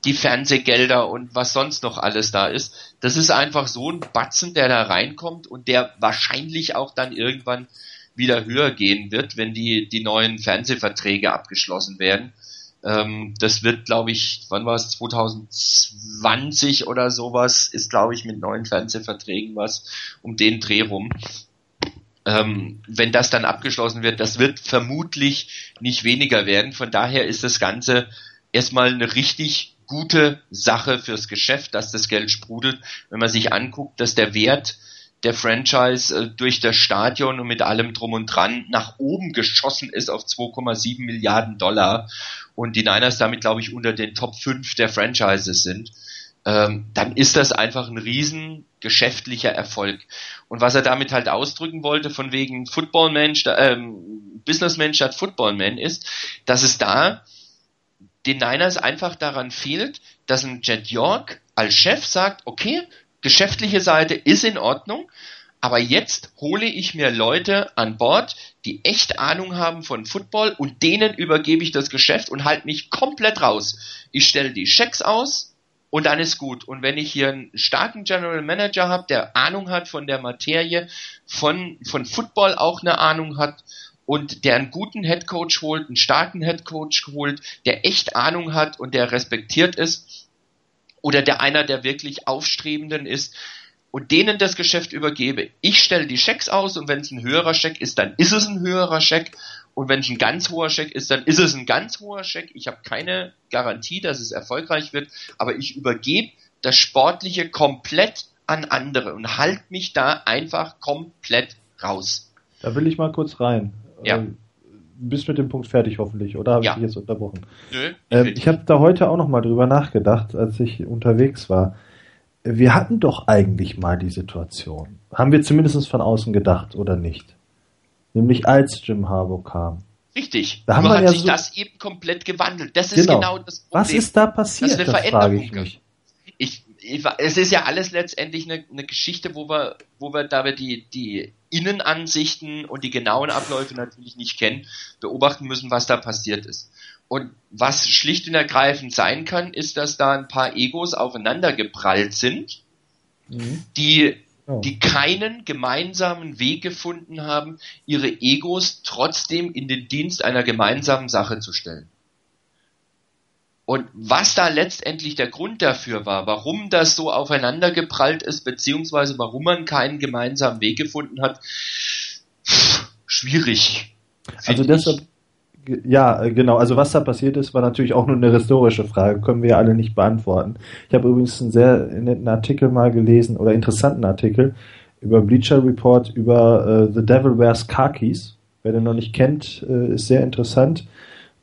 die Fernsehgelder und was sonst noch alles da ist. Das ist einfach so ein Batzen, der da reinkommt und der wahrscheinlich auch dann irgendwann wieder höher gehen wird, wenn die, die neuen Fernsehverträge abgeschlossen werden. Ähm, das wird, glaube ich, wann war es, 2020 oder sowas, ist, glaube ich, mit neuen Fernsehverträgen was um den Dreh rum. Ähm, wenn das dann abgeschlossen wird, das wird vermutlich nicht weniger werden. Von daher ist das Ganze erstmal eine richtig gute Sache fürs Geschäft, dass das Geld sprudelt. Wenn man sich anguckt, dass der Wert der Franchise äh, durch das Stadion und mit allem drum und dran nach oben geschossen ist auf 2,7 Milliarden Dollar und die Niners damit, glaube ich, unter den Top 5 der Franchises sind, ähm, dann ist das einfach ein riesen geschäftlicher Erfolg. Und was er damit halt ausdrücken wollte, von wegen Footballman, ähm, Businessman statt Footballman, ist, dass es da den Niners einfach daran fehlt, dass ein Jet York als Chef sagt, okay, geschäftliche Seite ist in Ordnung, aber jetzt hole ich mir Leute an Bord, die echt Ahnung haben von Football und denen übergebe ich das Geschäft und halte mich komplett raus. Ich stelle die Schecks aus und dann ist gut. Und wenn ich hier einen starken General Manager habe, der Ahnung hat von der Materie, von, von Football auch eine Ahnung hat und der einen guten Head Coach holt, einen starken Head Coach holt, der echt Ahnung hat und der respektiert ist, oder der einer der wirklich Aufstrebenden ist, und denen das Geschäft übergebe. Ich stelle die Schecks aus und wenn es ein höherer Scheck ist, dann ist es ein höherer Scheck. Und wenn es ein ganz hoher Scheck ist, dann ist es ein ganz hoher Scheck. Ich habe keine Garantie, dass es erfolgreich wird, aber ich übergebe das Sportliche komplett an andere und halte mich da einfach komplett raus. Da will ich mal kurz rein. Ja. Ähm, bist mit dem Punkt fertig hoffentlich, oder habe Ja. ich dich jetzt unterbrochen? Nö, Ähm, ich habe da heute auch noch mal drüber nachgedacht, als ich unterwegs war. Wir hatten doch eigentlich mal die Situation. Haben wir zumindest von außen gedacht, oder nicht? Nämlich als Jim Harbaugh kam. richtig. Da haben Nur wir hat ja sich so- das eben komplett gewandelt. Das ist Genau. genau, das Problem. Was ist da passiert? Das ist eine das frage Veränderung ich mich. Es ist ja alles letztendlich eine, eine Geschichte, wo wir, wo wir, da wir die, die Innenansichten und die genauen Abläufe natürlich nicht kennen, beobachten müssen, was da passiert ist. Und was schlicht und ergreifend sein kann, ist, dass da ein paar Egos aufeinander geprallt sind, Mhm. die, die keinen gemeinsamen Weg gefunden haben, ihre Egos trotzdem in den Dienst einer gemeinsamen Sache zu stellen. Und was da letztendlich der Grund dafür war, warum das so aufeinander geprallt ist, beziehungsweise warum man keinen gemeinsamen Weg gefunden hat, schwierig. Also deshalb, ja, äh, genau. Also was da passiert ist, war natürlich auch nur eine historische Frage, können wir ja alle nicht beantworten. Ich habe übrigens einen sehr netten Artikel mal gelesen oder interessanten Artikel über Bleacher Report über äh, The Devil Wears Khakis. Wer den noch nicht kennt, äh, ist sehr interessant.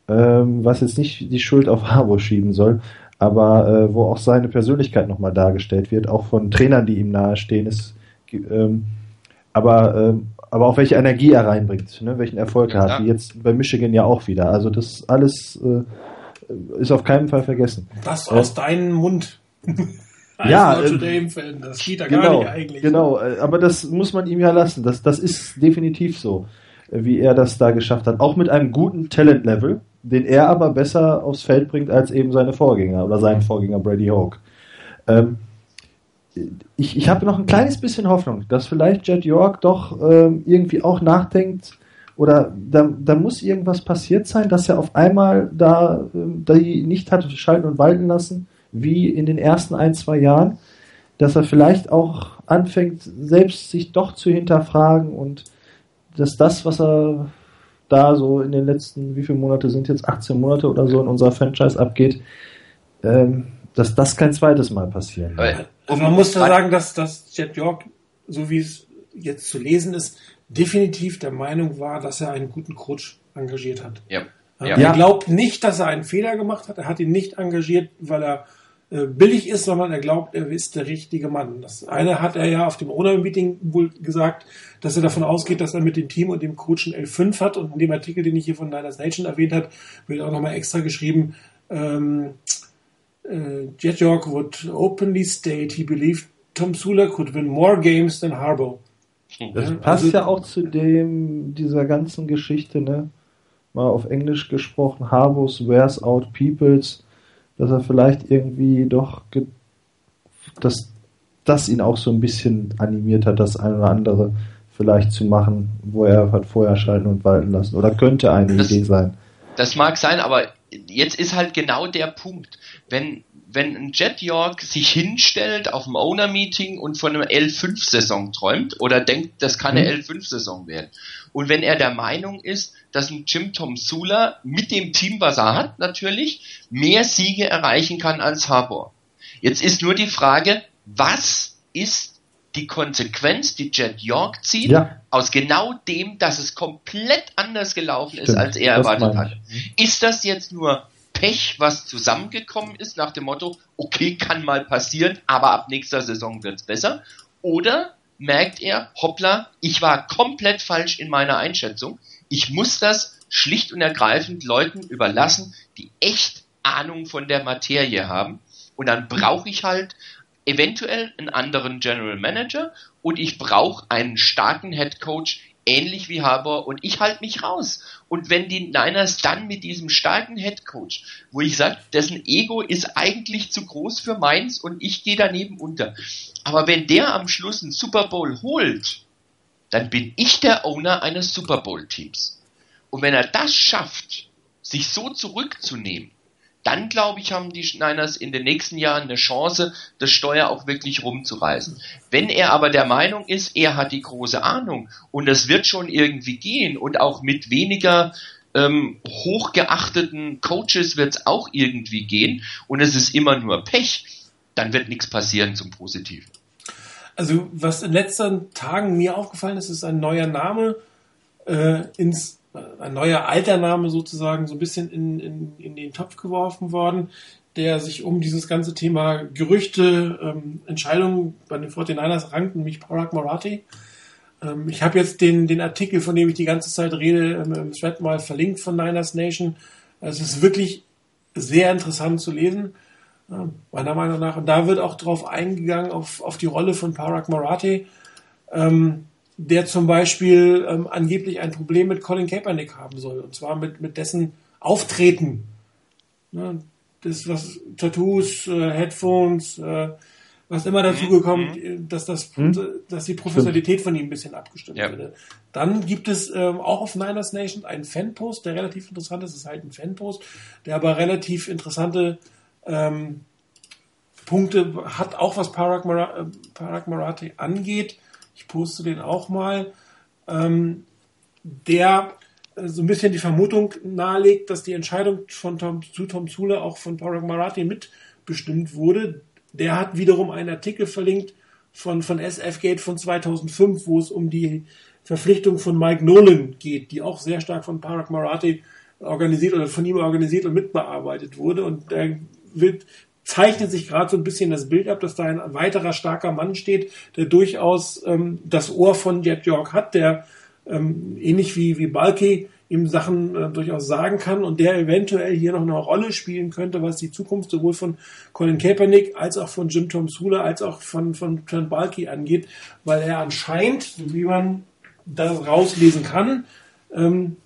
Ähm, was jetzt nicht die Schuld auf Harbo schieben soll, aber äh, wo auch seine Persönlichkeit nochmal dargestellt wird, auch von Trainern, die ihm nahestehen, ist, ähm, aber, ähm, aber auch welche Energie er reinbringt, ne, welchen Erfolg er Ja, hat, wie jetzt bei Michigan ja auch wieder. Also das alles äh, ist auf keinen Fall vergessen. Das Äh, aus deinem Mund. Als Ja, äh, Dame-Fan, das geht ja gar Genau, nicht eigentlich. genau. äh, Aber das muss man ihm ja lassen. Das, das ist definitiv so, äh, wie er das da geschafft hat. Auch mit einem guten Talent-Level, den er aber besser aufs Feld bringt als eben seine Vorgänger oder sein Vorgänger Brady Hoke. Ähm, ich ich habe noch ein kleines bisschen Hoffnung, dass vielleicht Jet York doch ähm, irgendwie auch nachdenkt oder da, da muss irgendwas passiert sein, dass er auf einmal da ähm, die nicht hat schalten und walten lassen, wie in den ersten ein, zwei Jahren, dass er vielleicht auch anfängt, selbst sich doch zu hinterfragen und dass das, was er da so in den letzten, wie viele Monate sind jetzt, 18 Monate oder so in unserer Franchise abgeht, ähm, dass das kein zweites Mal passieren wird. Aber- Also man muss da sagen, dass, dass Jet York, so wie es jetzt zu lesen ist, definitiv der Meinung war, dass er einen guten Coach engagiert hat. Ja. Ja. Ja. Er glaubt nicht, dass er einen Fehler gemacht hat. Er hat ihn nicht engagiert, weil er äh, billig ist, sondern er glaubt, er ist der richtige Mann. Das eine hat er ja auf dem Owner-Meeting wohl gesagt, dass er davon ausgeht, dass er mit dem Team und dem Coach ein L5 hat. Und in dem Artikel, den ich hier von Niners Nation erwähnt hat, wird auch nochmal extra geschrieben, ähm, äh, Jet York would openly state he believed Tom Sula could win more games than Harbaugh. Das Ja, passt also- ja auch zu dem, dieser ganzen Geschichte, ne? Mal auf Englisch gesprochen, Harbos wears out peoples, dass er vielleicht irgendwie doch, dass das ihn auch so ein bisschen animiert hat, das eine oder andere vielleicht zu machen, wo er hat vorher schalten und walten lassen. Oder könnte eine Das- Idee sein. Das mag sein, aber jetzt ist halt genau der Punkt. Wenn, wenn ein Jet York sich hinstellt auf dem Owner-Meeting und von einer L5-Saison träumt oder denkt, das kann eine Mhm. L5-Saison werden. Und wenn er der Meinung ist, dass ein Jim Tom Sula mit dem Team, was er hat, natürlich, mehr Siege erreichen kann als Harbour. Jetzt ist nur die Frage, was ist die Konsequenz, die Jet York zieht, Ja. aus genau dem, dass es komplett anders gelaufen ist, Stimmt, als er erwartet meine hatte. Ist das jetzt nur Pech, was zusammengekommen ist, nach dem Motto, okay, kann mal passieren, aber ab nächster Saison wird's besser? Oder merkt er, hoppla, ich war komplett falsch in meiner Einschätzung. Ich muss das schlicht und ergreifend Leuten überlassen, die echt Ahnung von der Materie haben. Und dann brauche ich halt eventuell einen anderen General Manager und ich brauche einen starken Head Coach, ähnlich wie Harbour und ich halte mich raus. Und wenn die Niners dann mit diesem starken Head Coach, wo ich sage, dessen Ego ist eigentlich zu groß für meins und ich gehe daneben unter. Aber wenn der am Schluss einen Super Bowl holt, dann bin ich der Owner eines Super Bowl Teams. Und wenn er das schafft, sich so zurückzunehmen, dann glaube ich, haben die Niners in den nächsten Jahren eine Chance, das Steuer auch wirklich rumzureißen. Wenn er aber der Meinung ist, er hat die große Ahnung und es wird schon irgendwie gehen und auch mit weniger ähm, hochgeachteten Coaches wird es auch irgendwie gehen und es ist immer nur Pech, dann wird nichts passieren zum Positiven. Also was in den letzten Tagen mir aufgefallen ist, ist ein neuer Name äh, ins ein neuer alter Name sozusagen so ein bisschen in, in, in den Topf geworfen worden, der sich um dieses ganze Thema Gerüchte, ähm, Entscheidungen bei den 49ers rankt, nämlich Parag Marathi. Ähm, ich habe jetzt den, den Artikel, von dem ich die ganze Zeit rede, ähm, im Thread mal verlinkt von Niners Nation. Es ist wirklich sehr interessant zu lesen, äh, meiner Meinung nach. Und da wird auch drauf eingegangen, auf, auf die Rolle von Parag Marathi. Ähm, der zum Beispiel ähm, angeblich ein Problem mit Colin Kaepernick haben soll. Und zwar mit, mit dessen Auftreten. Ne, das, was Tattoos, äh, Headphones, äh, was immer dazu mhm. gekommen, mhm. dass das, mhm. dass die Professionalität von ihm ein bisschen abgestimmt ja. wurde. Dann gibt es ähm, auch auf Niners Nation einen Fanpost, der relativ interessant ist. Es ist halt ein Fanpost, der aber relativ interessante ähm, Punkte hat, auch was äh, Parag Marathi angeht ich poste den auch mal, ähm, der äh, so ein bisschen die Vermutung nahelegt, dass die Entscheidung von Tom, zu Tom Zule auch von Parag Marathi mitbestimmt wurde. Der hat wiederum einen Artikel verlinkt von, von SF Gate von 2005, wo es um die Verpflichtung von Mike Nolan geht, die auch sehr stark von Parag Marathi organisiert oder von ihm organisiert und mitbearbeitet wurde. Und der wird zeichnet sich gerade so ein bisschen das Bild ab, dass da ein weiterer starker Mann steht, der durchaus ähm, das Ohr von Jet York hat, der ähm, ähnlich wie, wie Balky ihm Sachen äh, durchaus sagen kann und der eventuell hier noch eine Rolle spielen könnte, was die Zukunft sowohl von Colin Kaepernick als auch von Jim Tom Sula als auch von, von Trent Balky angeht, weil er anscheinend, wie man das rauslesen kann, ähm,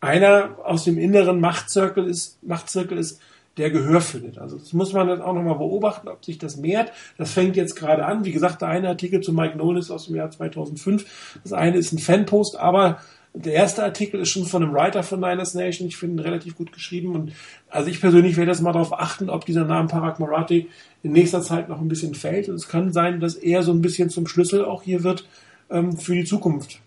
einer aus dem inneren Machtzirkel ist, Machtzirkel ist, der Gehör findet. Also das muss man dann auch nochmal beobachten, ob sich das mehrt. Das fängt jetzt gerade an. Wie gesagt, der eine Artikel zu Mike Nolan ist aus dem Jahr 2005. Das eine ist ein Fanpost, aber der erste Artikel ist schon von einem Writer von Niners Nation. Ich finde ihn relativ gut geschrieben. Und also ich persönlich werde jetzt mal darauf achten, ob dieser Name Parag Marathi in nächster Zeit noch ein bisschen fällt. Und es kann sein, dass er so ein bisschen zum Schlüssel auch hier wird ähm, für die Zukunft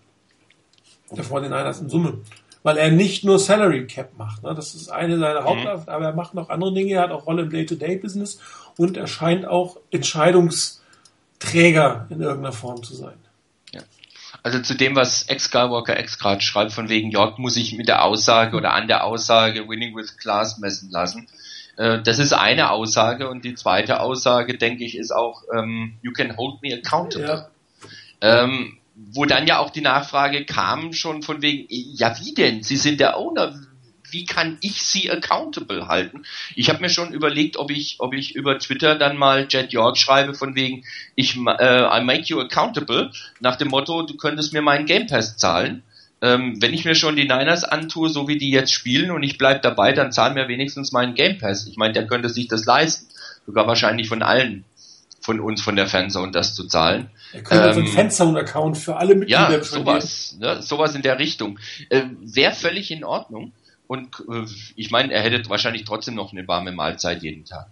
der 49ers in Summe weil er nicht nur Salary Cap macht. Ne? Das ist eine seiner mhm. Hauptaufgaben, aber er macht noch andere Dinge. Er hat auch Rolle im Day-to-Day-Business und er scheint auch Entscheidungsträger in irgendeiner Form zu sein. Ja. Also zu dem, was Ex Skywalker X gerade schreibt, von wegen York muss ich mit der Aussage oder an der Aussage Winning with Class messen lassen. Äh, das ist eine Aussage und die zweite Aussage, denke ich, ist auch ähm, You can hold me accountable. Ja. Ähm, wo dann ja auch die Nachfrage kam schon von wegen, ja wie denn? Sie sind der Owner. Wie kann ich sie accountable halten? Ich habe mir schon überlegt, ob ich, ob ich über Twitter dann mal Jet York schreibe von wegen, ich äh, I make you accountable nach dem Motto, du könntest mir meinen Game Pass zahlen. Ähm, wenn ich mir schon die Niners antue, so wie die jetzt spielen und ich bleib dabei, dann zahl mir wenigstens meinen Game Pass. Ich meine, der könnte sich das leisten. Sogar wahrscheinlich von allen von uns, von der Fanzone, das zu zahlen. Er könnte ähm, so einen Fanzone-Account für alle Mitglieder Ja, sowas, ne, sowas in der Richtung. Äh, Wäre völlig in Ordnung. Und äh, ich meine, er hätte wahrscheinlich trotzdem noch eine warme Mahlzeit jeden Tag.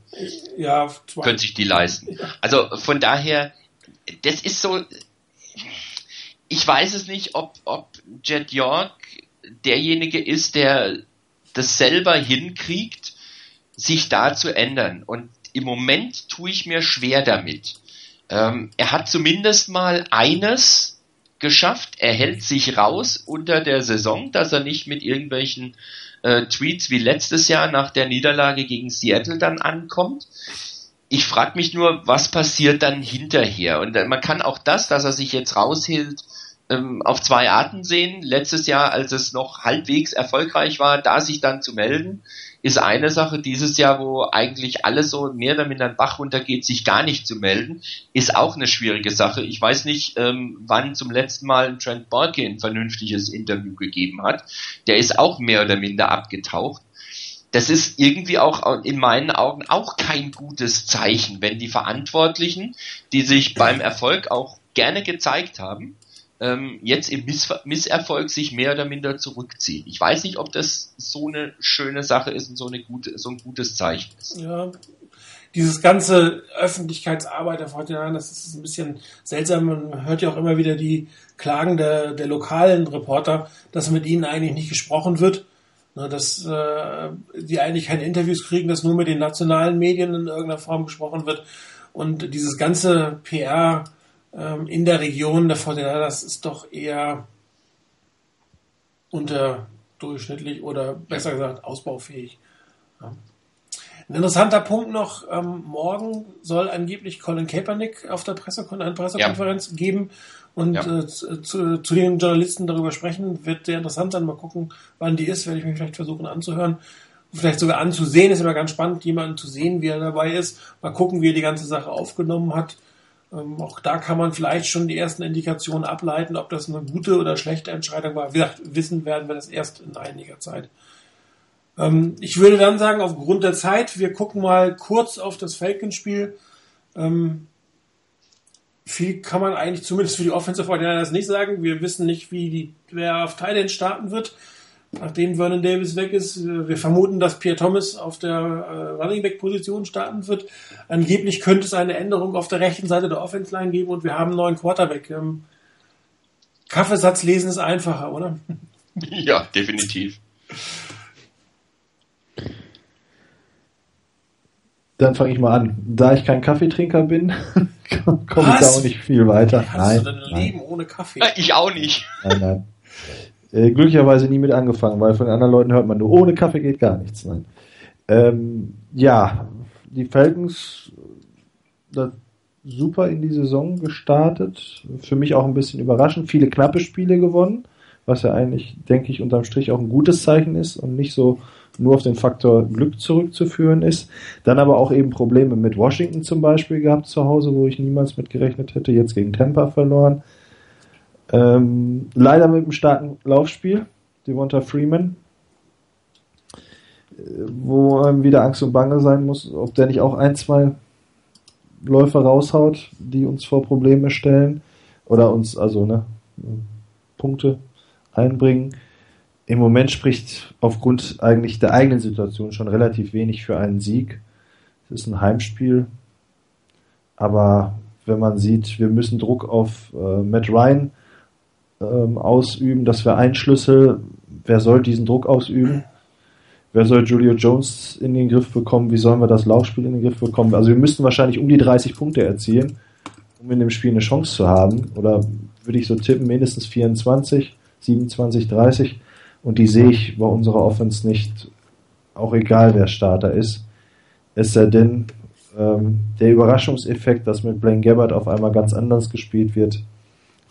Ja, zwei. könnte sich die leisten. Also von daher, das ist so. Ich weiß es nicht, ob, ob Jet York derjenige ist, der das selber hinkriegt, sich da zu ändern. Und im Moment tue ich mir schwer damit. Ähm, er hat zumindest mal eines geschafft. Er hält sich raus unter der Saison, dass er nicht mit irgendwelchen äh, Tweets wie letztes Jahr nach der Niederlage gegen Seattle dann ankommt. Ich frage mich nur, was passiert dann hinterher? Und äh, man kann auch das, dass er sich jetzt raushielt, ähm, auf zwei Arten sehen. Letztes Jahr, als es noch halbwegs erfolgreich war, da sich dann zu melden ist eine Sache. Dieses Jahr, wo eigentlich alles so mehr oder minder ein Bach runtergeht, sich gar nicht zu melden, ist auch eine schwierige Sache. Ich weiß nicht, ähm, wann zum letzten Mal Trent Borke ein vernünftiges Interview gegeben hat. Der ist auch mehr oder minder abgetaucht das ist irgendwie auch in meinen Augen auch kein gutes Zeichen, wenn die Verantwortlichen, die sich beim Erfolg auch gerne gezeigt haben, ähm, jetzt im Miss Misserfolg sich mehr oder minder zurückziehen. Ich weiß nicht, ob das so eine schöne Sache ist und so, eine gute, so ein gutes Zeichen ist. Ja, dieses ganze Öffentlichkeitsarbeit der VTN, das ist ein bisschen seltsam. Man hört ja auch immer wieder die Klagen der, der lokalen Reporter, dass mit ihnen eigentlich nicht gesprochen wird na, dass äh, die eigentlich keine Interviews kriegen, dass nur mit den nationalen Medien in irgendeiner Form gesprochen wird. Und dieses ganze PR ähm, in der Region der VDR, das ist doch eher unterdurchschnittlich oder besser gesagt ausbaufähig. Ja. Ein interessanter Punkt noch, ähm, morgen soll angeblich Colin Kaepernick auf der Pressekon eine Pressekonferenz ja. geben und ja. äh, zu, zu, den Journalisten darüber sprechen. Wird sehr interessant sein. Mal gucken, wann die ist. Werde ich mich vielleicht versuchen anzuhören. Vielleicht sogar anzusehen. Ist immer ganz spannend, jemanden zu sehen, wie er dabei ist. Mal gucken, wie er die ganze Sache aufgenommen hat. Ähm, auch da kann man vielleicht schon die ersten Indikationen ableiten, ob das eine gute oder schlechte Entscheidung war. Wie gesagt, wissen werden wir das erst in einiger Zeit. Ähm, ich würde dann sagen, aufgrund der Zeit, wir gucken mal kurz auf das Falcons-Spiel. Ähm, viel kann man eigentlich zumindest für die Offensive Ordinators nicht sagen. Wir wissen nicht, wie die, wer auf Thailand starten wird, nachdem Vernon Davis weg ist. Wir vermuten, dass Pierre Thomas auf der äh, Running Back Position starten wird. Angeblich könnte es eine Änderung auf der rechten Seite der Offense Line geben und wir haben einen neuen Quarterback. Ähm, Kaffeesatz lesen ist einfacher, oder? Ja, definitiv. Dann fange ich mal an. Da ich kein Kaffeetrinker bin, komme ich da auch nicht viel weiter. Wie nein, du dein nein. Leben ohne Kaffee? Ich auch nicht. Nein, nein. Äh, glücklicherweise nie mit angefangen, weil von anderen Leuten hört man nur, ohne Kaffee geht gar nichts. Nein. Ähm, ja, die Falcons super in die Saison gestartet. Für mich auch ein bisschen überraschend. Viele knappe Spiele gewonnen, was ja eigentlich, denke ich, unterm Strich auch ein gutes Zeichen ist und nicht so nur auf den Faktor Glück zurückzuführen ist. Dann aber auch eben Probleme mit Washington zum Beispiel gehabt zu Hause, wo ich niemals mit gerechnet hätte. Jetzt gegen Tampa verloren. Ähm, leider mit einem starken Laufspiel. Devonta Freeman. Äh, wo einem wieder Angst und Bange sein muss, ob der nicht auch ein, zwei Läufer raushaut, die uns vor Probleme stellen. Oder uns also ne, Punkte einbringen im Moment spricht aufgrund eigentlich der eigenen Situation schon relativ wenig für einen Sieg. Es ist ein Heimspiel, aber wenn man sieht, wir müssen Druck auf äh, Matt Ryan ähm, ausüben, das wäre ein Schlüssel. Wer soll diesen Druck ausüben? Wer soll Julio Jones in den Griff bekommen? Wie sollen wir das Laufspiel in den Griff bekommen? Also wir müssten wahrscheinlich um die 30 Punkte erzielen, um in dem Spiel eine Chance zu haben. Oder würde ich so tippen, mindestens 24, 27, 30. Und die sehe ich bei unserer Offense nicht, auch egal wer Starter ist. Es sei denn, ähm, der Überraschungseffekt, dass mit Blaine Gabbard auf einmal ganz anders gespielt wird,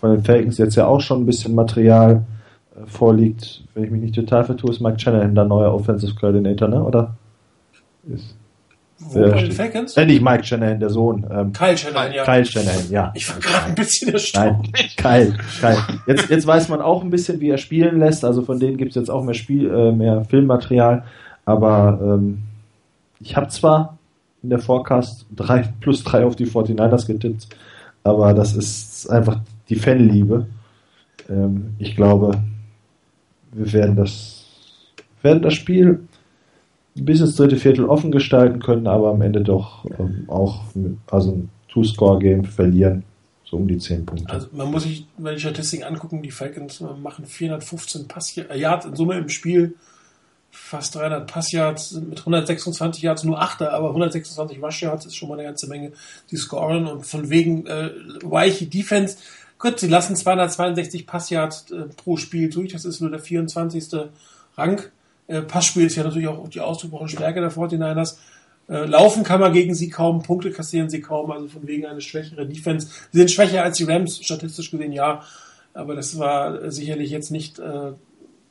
von den Falcons jetzt ja auch schon ein bisschen Material äh, vorliegt. Wenn ich mich nicht total vertue, ist Mike Shanahan der neue Offensive Coordinator, ne? Oder? Ist wo bei den Falcons? Äh, nicht Mike Shanahan, der Sohn. Ähm, Kyle Shanahan, ja. Kyle Shanahan, ja. Ich war gerade ein bisschen erstaunt. Nein, Kyle, Kyle. Jetzt, jetzt weiß man auch ein bisschen, wie er spielen lässt. Also von denen gibt es jetzt auch mehr Spiel, äh, mehr Filmmaterial. Aber ähm, ich habe zwar in der Forecast drei plus drei auf die 49ers getippt, aber das ist einfach die Fanliebe. Ähm, ich glaube, wir werden das, werden das Spiel bis ins dritte Viertel offen gestalten können, aber am Ende doch ähm, auch also ein Two-Score-Game verlieren. So um die 10 Punkte. Also man muss sich mal die Statistiken angucken, die Falcons machen 415 Pass Yards in Summe im Spiel, fast 300 Passyards mit 126 Yards, nur Achter, aber 126 Rush Yards ist schon mal eine ganze Menge, die scoren und von wegen äh, weiche Defense. Gut, sie lassen 262 Passyards äh, pro Spiel durch, das ist nur der 24. Rang. Äh, Passspiel ist ja natürlich auch die ausgesprochene Stärke der 49ers. Äh, laufen kann man gegen sie kaum, Punkte kassieren sie kaum, also von wegen eine schwächere Defense. Sie sind schwächer als die Rams, statistisch gesehen ja, aber das war sicherlich jetzt nicht äh,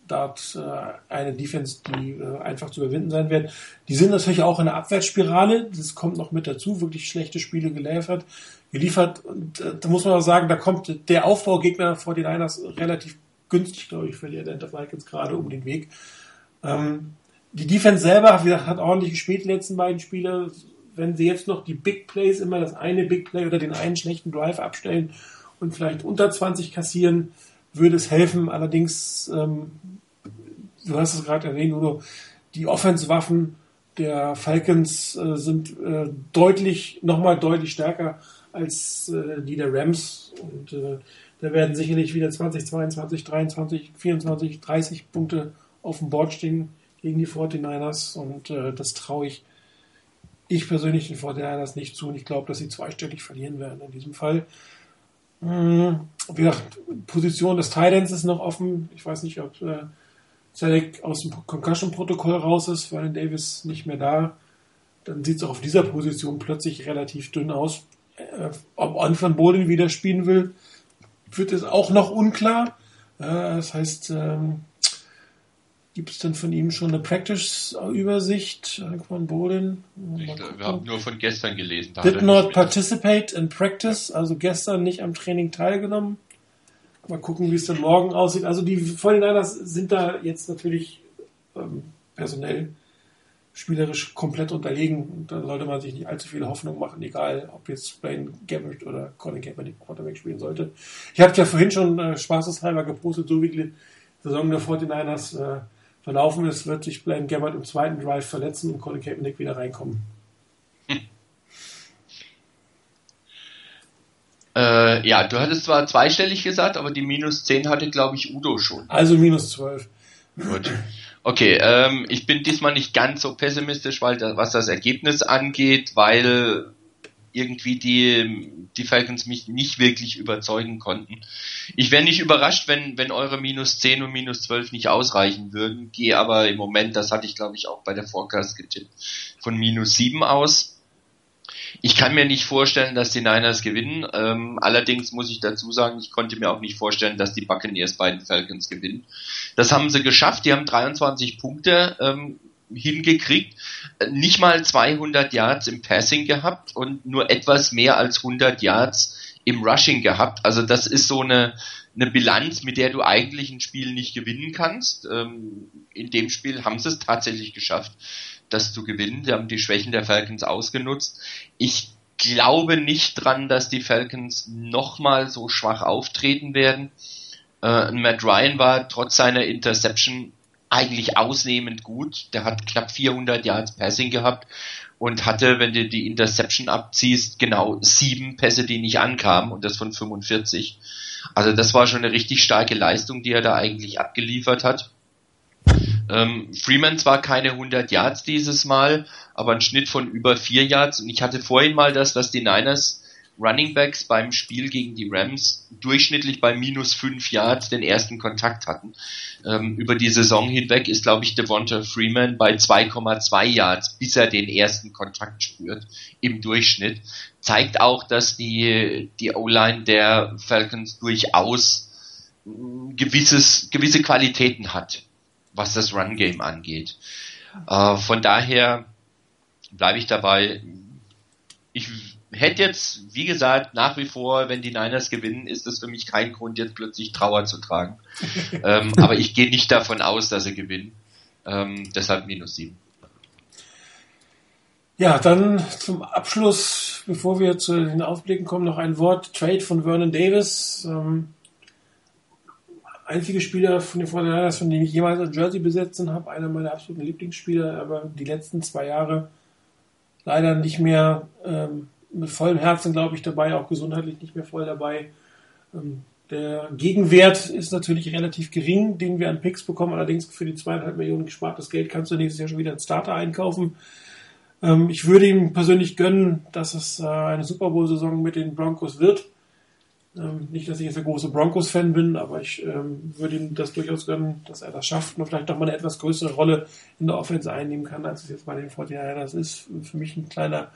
dort äh, eine Defense, die äh, einfach zu überwinden sein wird. Die sind natürlich auch in der Abwärtsspirale. Das kommt noch mit dazu. Wirklich schlechte Spiele geliefert. Geliefert. Und äh, da muss man auch sagen, da kommt der Aufbaugegner vor den Niners relativ günstig, glaube ich, für die Atlanta Falcons gerade um den Weg. Ähm, die Defense selber, wie gesagt, hat ordentlich gespielt die letzten beiden Spiele. Wenn sie jetzt noch die Big Plays, immer das eine Big Play oder den einen schlechten Drive abstellen und vielleicht unter 20 kassieren, würde es helfen. Allerdings, ähm, du hast es gerade erwähnt, Udo, die Offense-Waffen der Falcons äh, sind äh, deutlich, nochmal deutlich stärker als äh, die der Rams. Und äh, da werden sicherlich wieder 20, 22, 23, 24, 30 Punkte auf dem Board stehen gegen die 49ers. Und äh, das traue ich ich persönlich den 49ers nicht zu. Und ich glaube, dass sie zweistellig verlieren werden in diesem Fall. Hm, wie gesagt, Position des Titans ist noch offen. Ich weiß nicht, ob äh, Zedek aus dem Concussion-Protokoll raus ist, weil Davis nicht mehr da. Dann sieht es auch auf dieser Position plötzlich relativ dünn aus. Äh, ob Anfang Bolden wieder spielen will, wird es auch noch unklar. Äh, das heißt, ähm, Gibt es denn von ihm schon eine Practice-Übersicht? Von Boden? wir haben nur von gestern gelesen. Did not participate in practice, also gestern nicht am Training teilgenommen. Mal gucken, wie es dann morgen aussieht. Also die 49ers sind da jetzt natürlich ähm, personell spielerisch komplett unterlegen da sollte man sich nicht allzu viele Hoffnung machen, egal ob jetzt Blaine Gabbert oder Colin Kaepernick Quarterback spielen sollte. Ich habe ja vorhin schon äh, spaßeshalber gepostet, so wie die Saison der 49ers äh, verlaufen ist, wird sich Blaine Gabbard im zweiten Drive verletzen und Colin Kaepernick wieder reinkommen. Hm. Äh, ja, du hattest zwar zweistellig gesagt, aber die minus 10 hatte, glaube ich, Udo schon. Also minus 12. Gut. Okay, ähm, ich bin diesmal nicht ganz so pessimistisch, weil da, was das Ergebnis angeht, weil irgendwie die, die Falcons mich nicht wirklich überzeugen konnten. Ich wäre nicht überrascht, wenn, wenn eure minus 10 und minus 12 nicht ausreichen würden, gehe aber im Moment, das hatte ich glaube ich auch bei der Forecast getippt, von minus 7 aus. Ich kann mir nicht vorstellen, dass die Niners gewinnen. Ähm, allerdings muss ich dazu sagen, ich konnte mir auch nicht vorstellen, dass die Buccaneers bei den Falcons gewinnen. Das haben sie geschafft. Die haben 23 Punkte ähm, hingekriegt, nicht mal 200 Yards im Passing gehabt und nur etwas mehr als 100 Yards im Rushing gehabt. Also das ist so eine, eine Bilanz, mit der du eigentlich ein Spiel nicht gewinnen kannst. Ähm, in dem Spiel haben sie es tatsächlich geschafft, das zu gewinnen. Sie haben die Schwächen der Falcons ausgenutzt. Ich glaube nicht dran, dass die Falcons nochmal so schwach auftreten werden. Äh, Matt Ryan war trotz seiner Interception eigentlich ausnehmend gut. Der hat knapp 400 Yards Passing gehabt und hatte, wenn du die Interception abziehst, genau sieben Pässe, die nicht ankamen und das von 45. Also das war schon eine richtig starke Leistung, die er da eigentlich abgeliefert hat. Ähm, Freeman zwar keine 100 Yards dieses Mal, aber ein Schnitt von über 4 Yards und ich hatte vorhin mal das, was die Niners Running Backs beim Spiel gegen die Rams durchschnittlich bei minus 5 Yards den ersten Kontakt hatten. Ähm, über die Saison hinweg ist, glaube ich, Devonta Freeman bei 2,2 Yards, bis er den ersten Kontakt spürt, im Durchschnitt. Zeigt auch, dass die, die O-Line der Falcons durchaus mm, gewisses, gewisse Qualitäten hat, was das Run-Game angeht. Äh, von daher bleibe ich dabei. Ich hätte jetzt, wie gesagt, nach wie vor, wenn die Niners gewinnen, ist das für mich kein Grund, jetzt plötzlich Trauer zu tragen. ähm, aber ich gehe nicht davon aus, dass sie gewinnen. Ähm, deshalb minus sieben. Ja, dann zum Abschluss, bevor wir zu den Ausblicken kommen, noch ein Wort. Trade von Vernon Davis. Ähm, einzige Spieler von den Fortinanders, von dem ich jemals ein Jersey besetzen habe. Einer meiner absoluten Lieblingsspieler, aber die letzten zwei Jahre leider nicht mehr ähm, mit vollem Herzen, glaube ich, dabei, auch gesundheitlich nicht mehr voll dabei. Ähm, der Gegenwert ist natürlich relativ gering, den wir an Picks bekommen. Allerdings für die zweieinhalb Millionen gespartes Geld kannst du nächstes Jahr schon wieder einen Starter einkaufen. Ähm, ich würde ihm persönlich gönnen, dass es äh, eine Super Bowl-Saison mit den Broncos wird. Ähm, nicht, dass ich jetzt ein großer Broncos-Fan bin, aber ich würde ihm das durchaus gönnen, dass er das schafft und vielleicht noch mal eine etwas größere Rolle in der Offense einnehmen kann, als es jetzt bei den 49ers ist. Für mich ein kleiner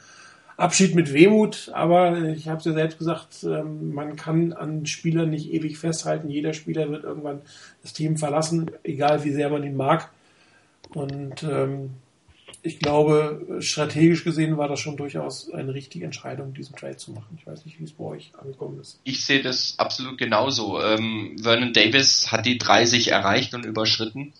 Abschied mit Wehmut, aber ich habe es ja selbst gesagt, ähm, man kann an Spielern nicht ewig festhalten. Jeder Spieler wird irgendwann das Team verlassen, egal wie sehr man ihn mag. Und ähm, ich glaube, strategisch gesehen war das schon durchaus eine richtige Entscheidung, diesen Trade zu machen. Ich weiß nicht, wie es bei euch angekommen ist. Ich sehe das absolut genauso. Ähm, Vernon Davis hat die 30 erreicht und überschritten.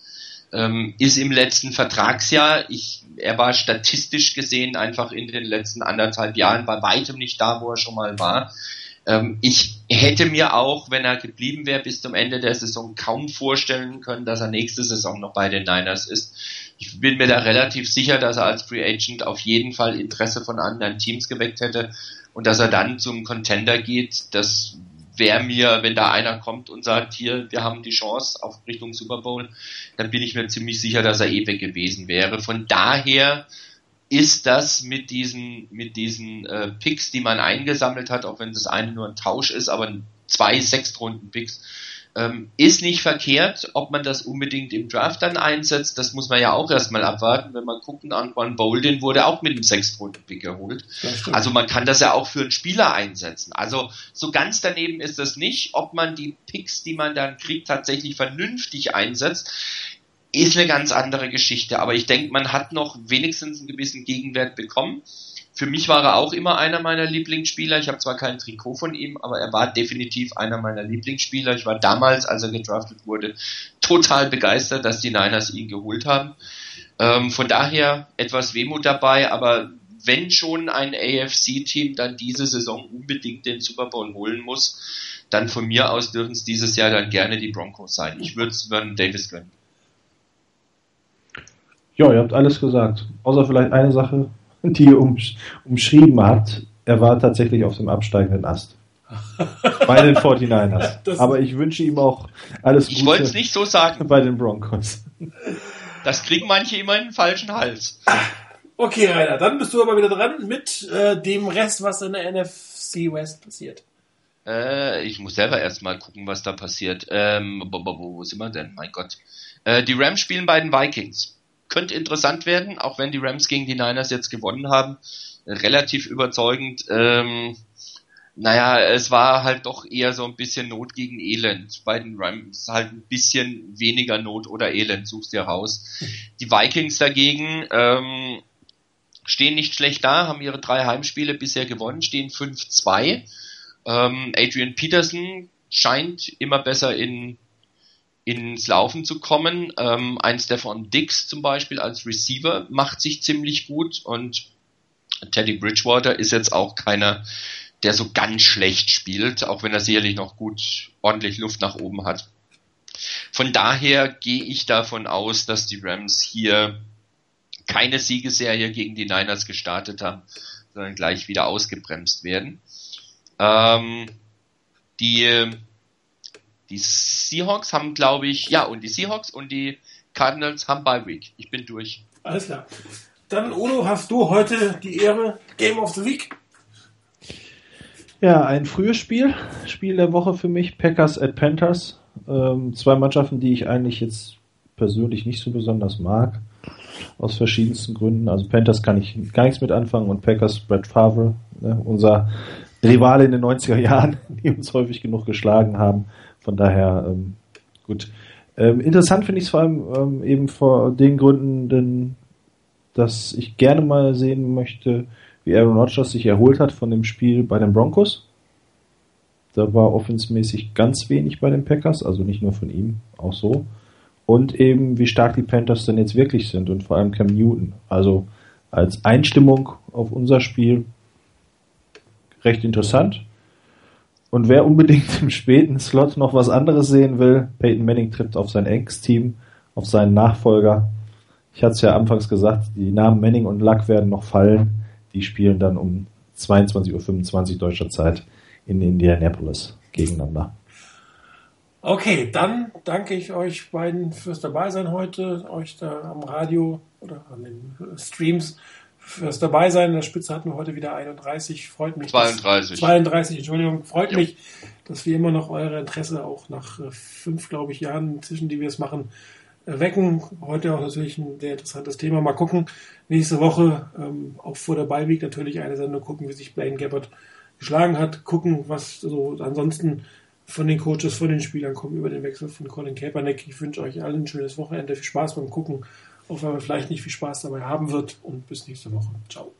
Ähm, ist im letzten Vertragsjahr, ich, er war statistisch gesehen einfach in den letzten anderthalb Jahren bei weitem nicht da, wo er schon mal war. Ähm, ich hätte mir auch, wenn er geblieben wäre bis zum Ende der Saison, kaum vorstellen können, dass er nächste Saison noch bei den Niners ist. Ich bin mir da relativ sicher, dass er als Free Agent auf jeden Fall Interesse von anderen Teams geweckt hätte und dass er dann zum Contender geht. Das wäre mir, wenn da einer kommt und sagt, hier, wir haben die Chance auf Richtung Super Bowl, dann bin ich mir ziemlich sicher, dass er eh weg gewesen wäre. Von daher ist das mit diesen, mit diesen äh, Picks, die man eingesammelt hat, auch wenn das eine nur ein Tausch ist, aber zwei Sechstrunden-Picks, ähm, ist nicht verkehrt. Ob man das unbedingt im Draft dann einsetzt, das muss man ja auch erstmal abwarten. Wenn man gucken, Antoine Bolden wurde auch mit einem Sechstrunden-Pick geholt. Also man kann das ja auch für einen Spieler einsetzen. Also so ganz daneben ist das nicht. Ob man die Picks, die man dann kriegt, tatsächlich vernünftig einsetzt, ist eine ganz andere Geschichte. Aber ich denke, man hat noch wenigstens einen gewissen Gegenwert bekommen. Für mich war er auch immer einer meiner Lieblingsspieler. Ich habe zwar kein Trikot von ihm, aber er war definitiv einer meiner Lieblingsspieler. Ich war damals, als er gedraftet wurde, total begeistert, dass die Niners ihn geholt haben. Ähm, von daher etwas Wehmut dabei, aber wenn schon ein AFC-Team dann diese Saison unbedingt den Super Bowl holen muss, dann von mir aus dürfen es dieses Jahr dann gerne die Broncos sein. Ich würde es Vernon Davis gönnen. Ja, ihr habt alles gesagt. Außer vielleicht eine Sache, die ihr umsch umschrieben habt. Er war tatsächlich auf dem absteigenden Ast. bei den 49ers. Das Aber ich wünsche ihm auch alles Gute. Ich wollte es nicht so sagen. Bei den Broncos. Das kriegen manche immer in den falschen Hals. Okay, Rainer, dann bist du aber wieder dran mit äh, dem Rest, was in der NFC West passiert. Äh, ich muss selber erstmal gucken, was da passiert. Ähm, wo, wo, wo sind wir denn? Mein Gott. Äh, die Rams spielen bei den Vikings könnte interessant werden, auch wenn die Rams gegen die Niners jetzt gewonnen haben. Relativ überzeugend. Ähm, naja, es war halt doch eher so ein bisschen Not gegen Elend. Bei den Rams halt ein bisschen weniger Not oder Elend, suchst dir raus. Die Vikings dagegen ähm, stehen nicht schlecht da, haben ihre drei Heimspiele bisher gewonnen, stehen 5-2. Ähm, Adrian Peterson scheint immer besser in ins Laufen zu kommen. Ähm, ein Stefan Dix zum Beispiel als Receiver macht sich ziemlich gut und Teddy Bridgewater ist jetzt auch keiner, der so ganz schlecht spielt, auch wenn er sicherlich noch gut ordentlich Luft nach oben hat. Von daher gehe ich davon aus, dass die Rams hier keine Siegeserie gegen die Niners gestartet haben, sondern gleich wieder ausgebremst werden. Ähm, die die Seahawks haben, glaube ich, ja, und die Seahawks und die Cardinals haben Bye Week. Ich bin durch. Alles klar. Dann, Udo, hast du heute die Ehre Game of the Week? Ja, ein frühes Spiel. Spiel der Woche für mich. Packers at Panthers. Ähm, zwei Mannschaften, die ich eigentlich jetzt persönlich nicht so besonders mag. Aus verschiedensten Gründen. Also Panthers kann ich gar nichts mit anfangen und Packers Brett Favre, ne, unser Rivale in den 90er Jahren, die uns häufig genug geschlagen haben. Von daher, ähm, gut. Ähm, interessant finde ich es vor allem ähm, eben vor den Gründen, denn, dass ich gerne mal sehen möchte, wie Aaron Rodgers sich erholt hat von dem Spiel bei den Broncos. Da war offensmäßig ganz wenig bei den Packers, also nicht nur von ihm, auch so. Und eben, wie stark die Panthers denn jetzt wirklich sind und vor allem Cam Newton. Also als Einstimmung auf unser Spiel recht interessant. Und wer unbedingt im späten Slot noch was anderes sehen will, Peyton Manning trifft auf sein Ex-Team, auf seinen Nachfolger. Ich hatte es ja anfangs gesagt, die Namen Manning und Luck werden noch fallen. Die spielen dann um 22.25 Uhr deutscher Zeit in Indianapolis gegeneinander. Okay, dann danke ich euch beiden fürs Dabeisein heute, euch da am Radio oder an den Streams fürs dabei sein. In der Spitze hatten wir heute wieder 31. Freut mich. 32. Dass, 32, Entschuldigung. Freut jo. mich, dass wir immer noch eure Interesse auch nach äh, fünf, glaube ich, Jahren inzwischen, die wir es machen, erwecken. Heute auch natürlich ein sehr interessantes Thema. Mal gucken. Nächste Woche, ähm, auch vor der Beiweek natürlich eine Sendung gucken, wie sich Blaine Gabbard geschlagen hat. Gucken, was so ansonsten von den Coaches, von den Spielern kommt über den Wechsel von Colin Kaepernick. Ich wünsche euch allen ein schönes Wochenende. Viel Spaß beim Gucken. Auch wenn man vielleicht nicht viel Spaß dabei haben wird. Und bis nächste Woche. Ciao.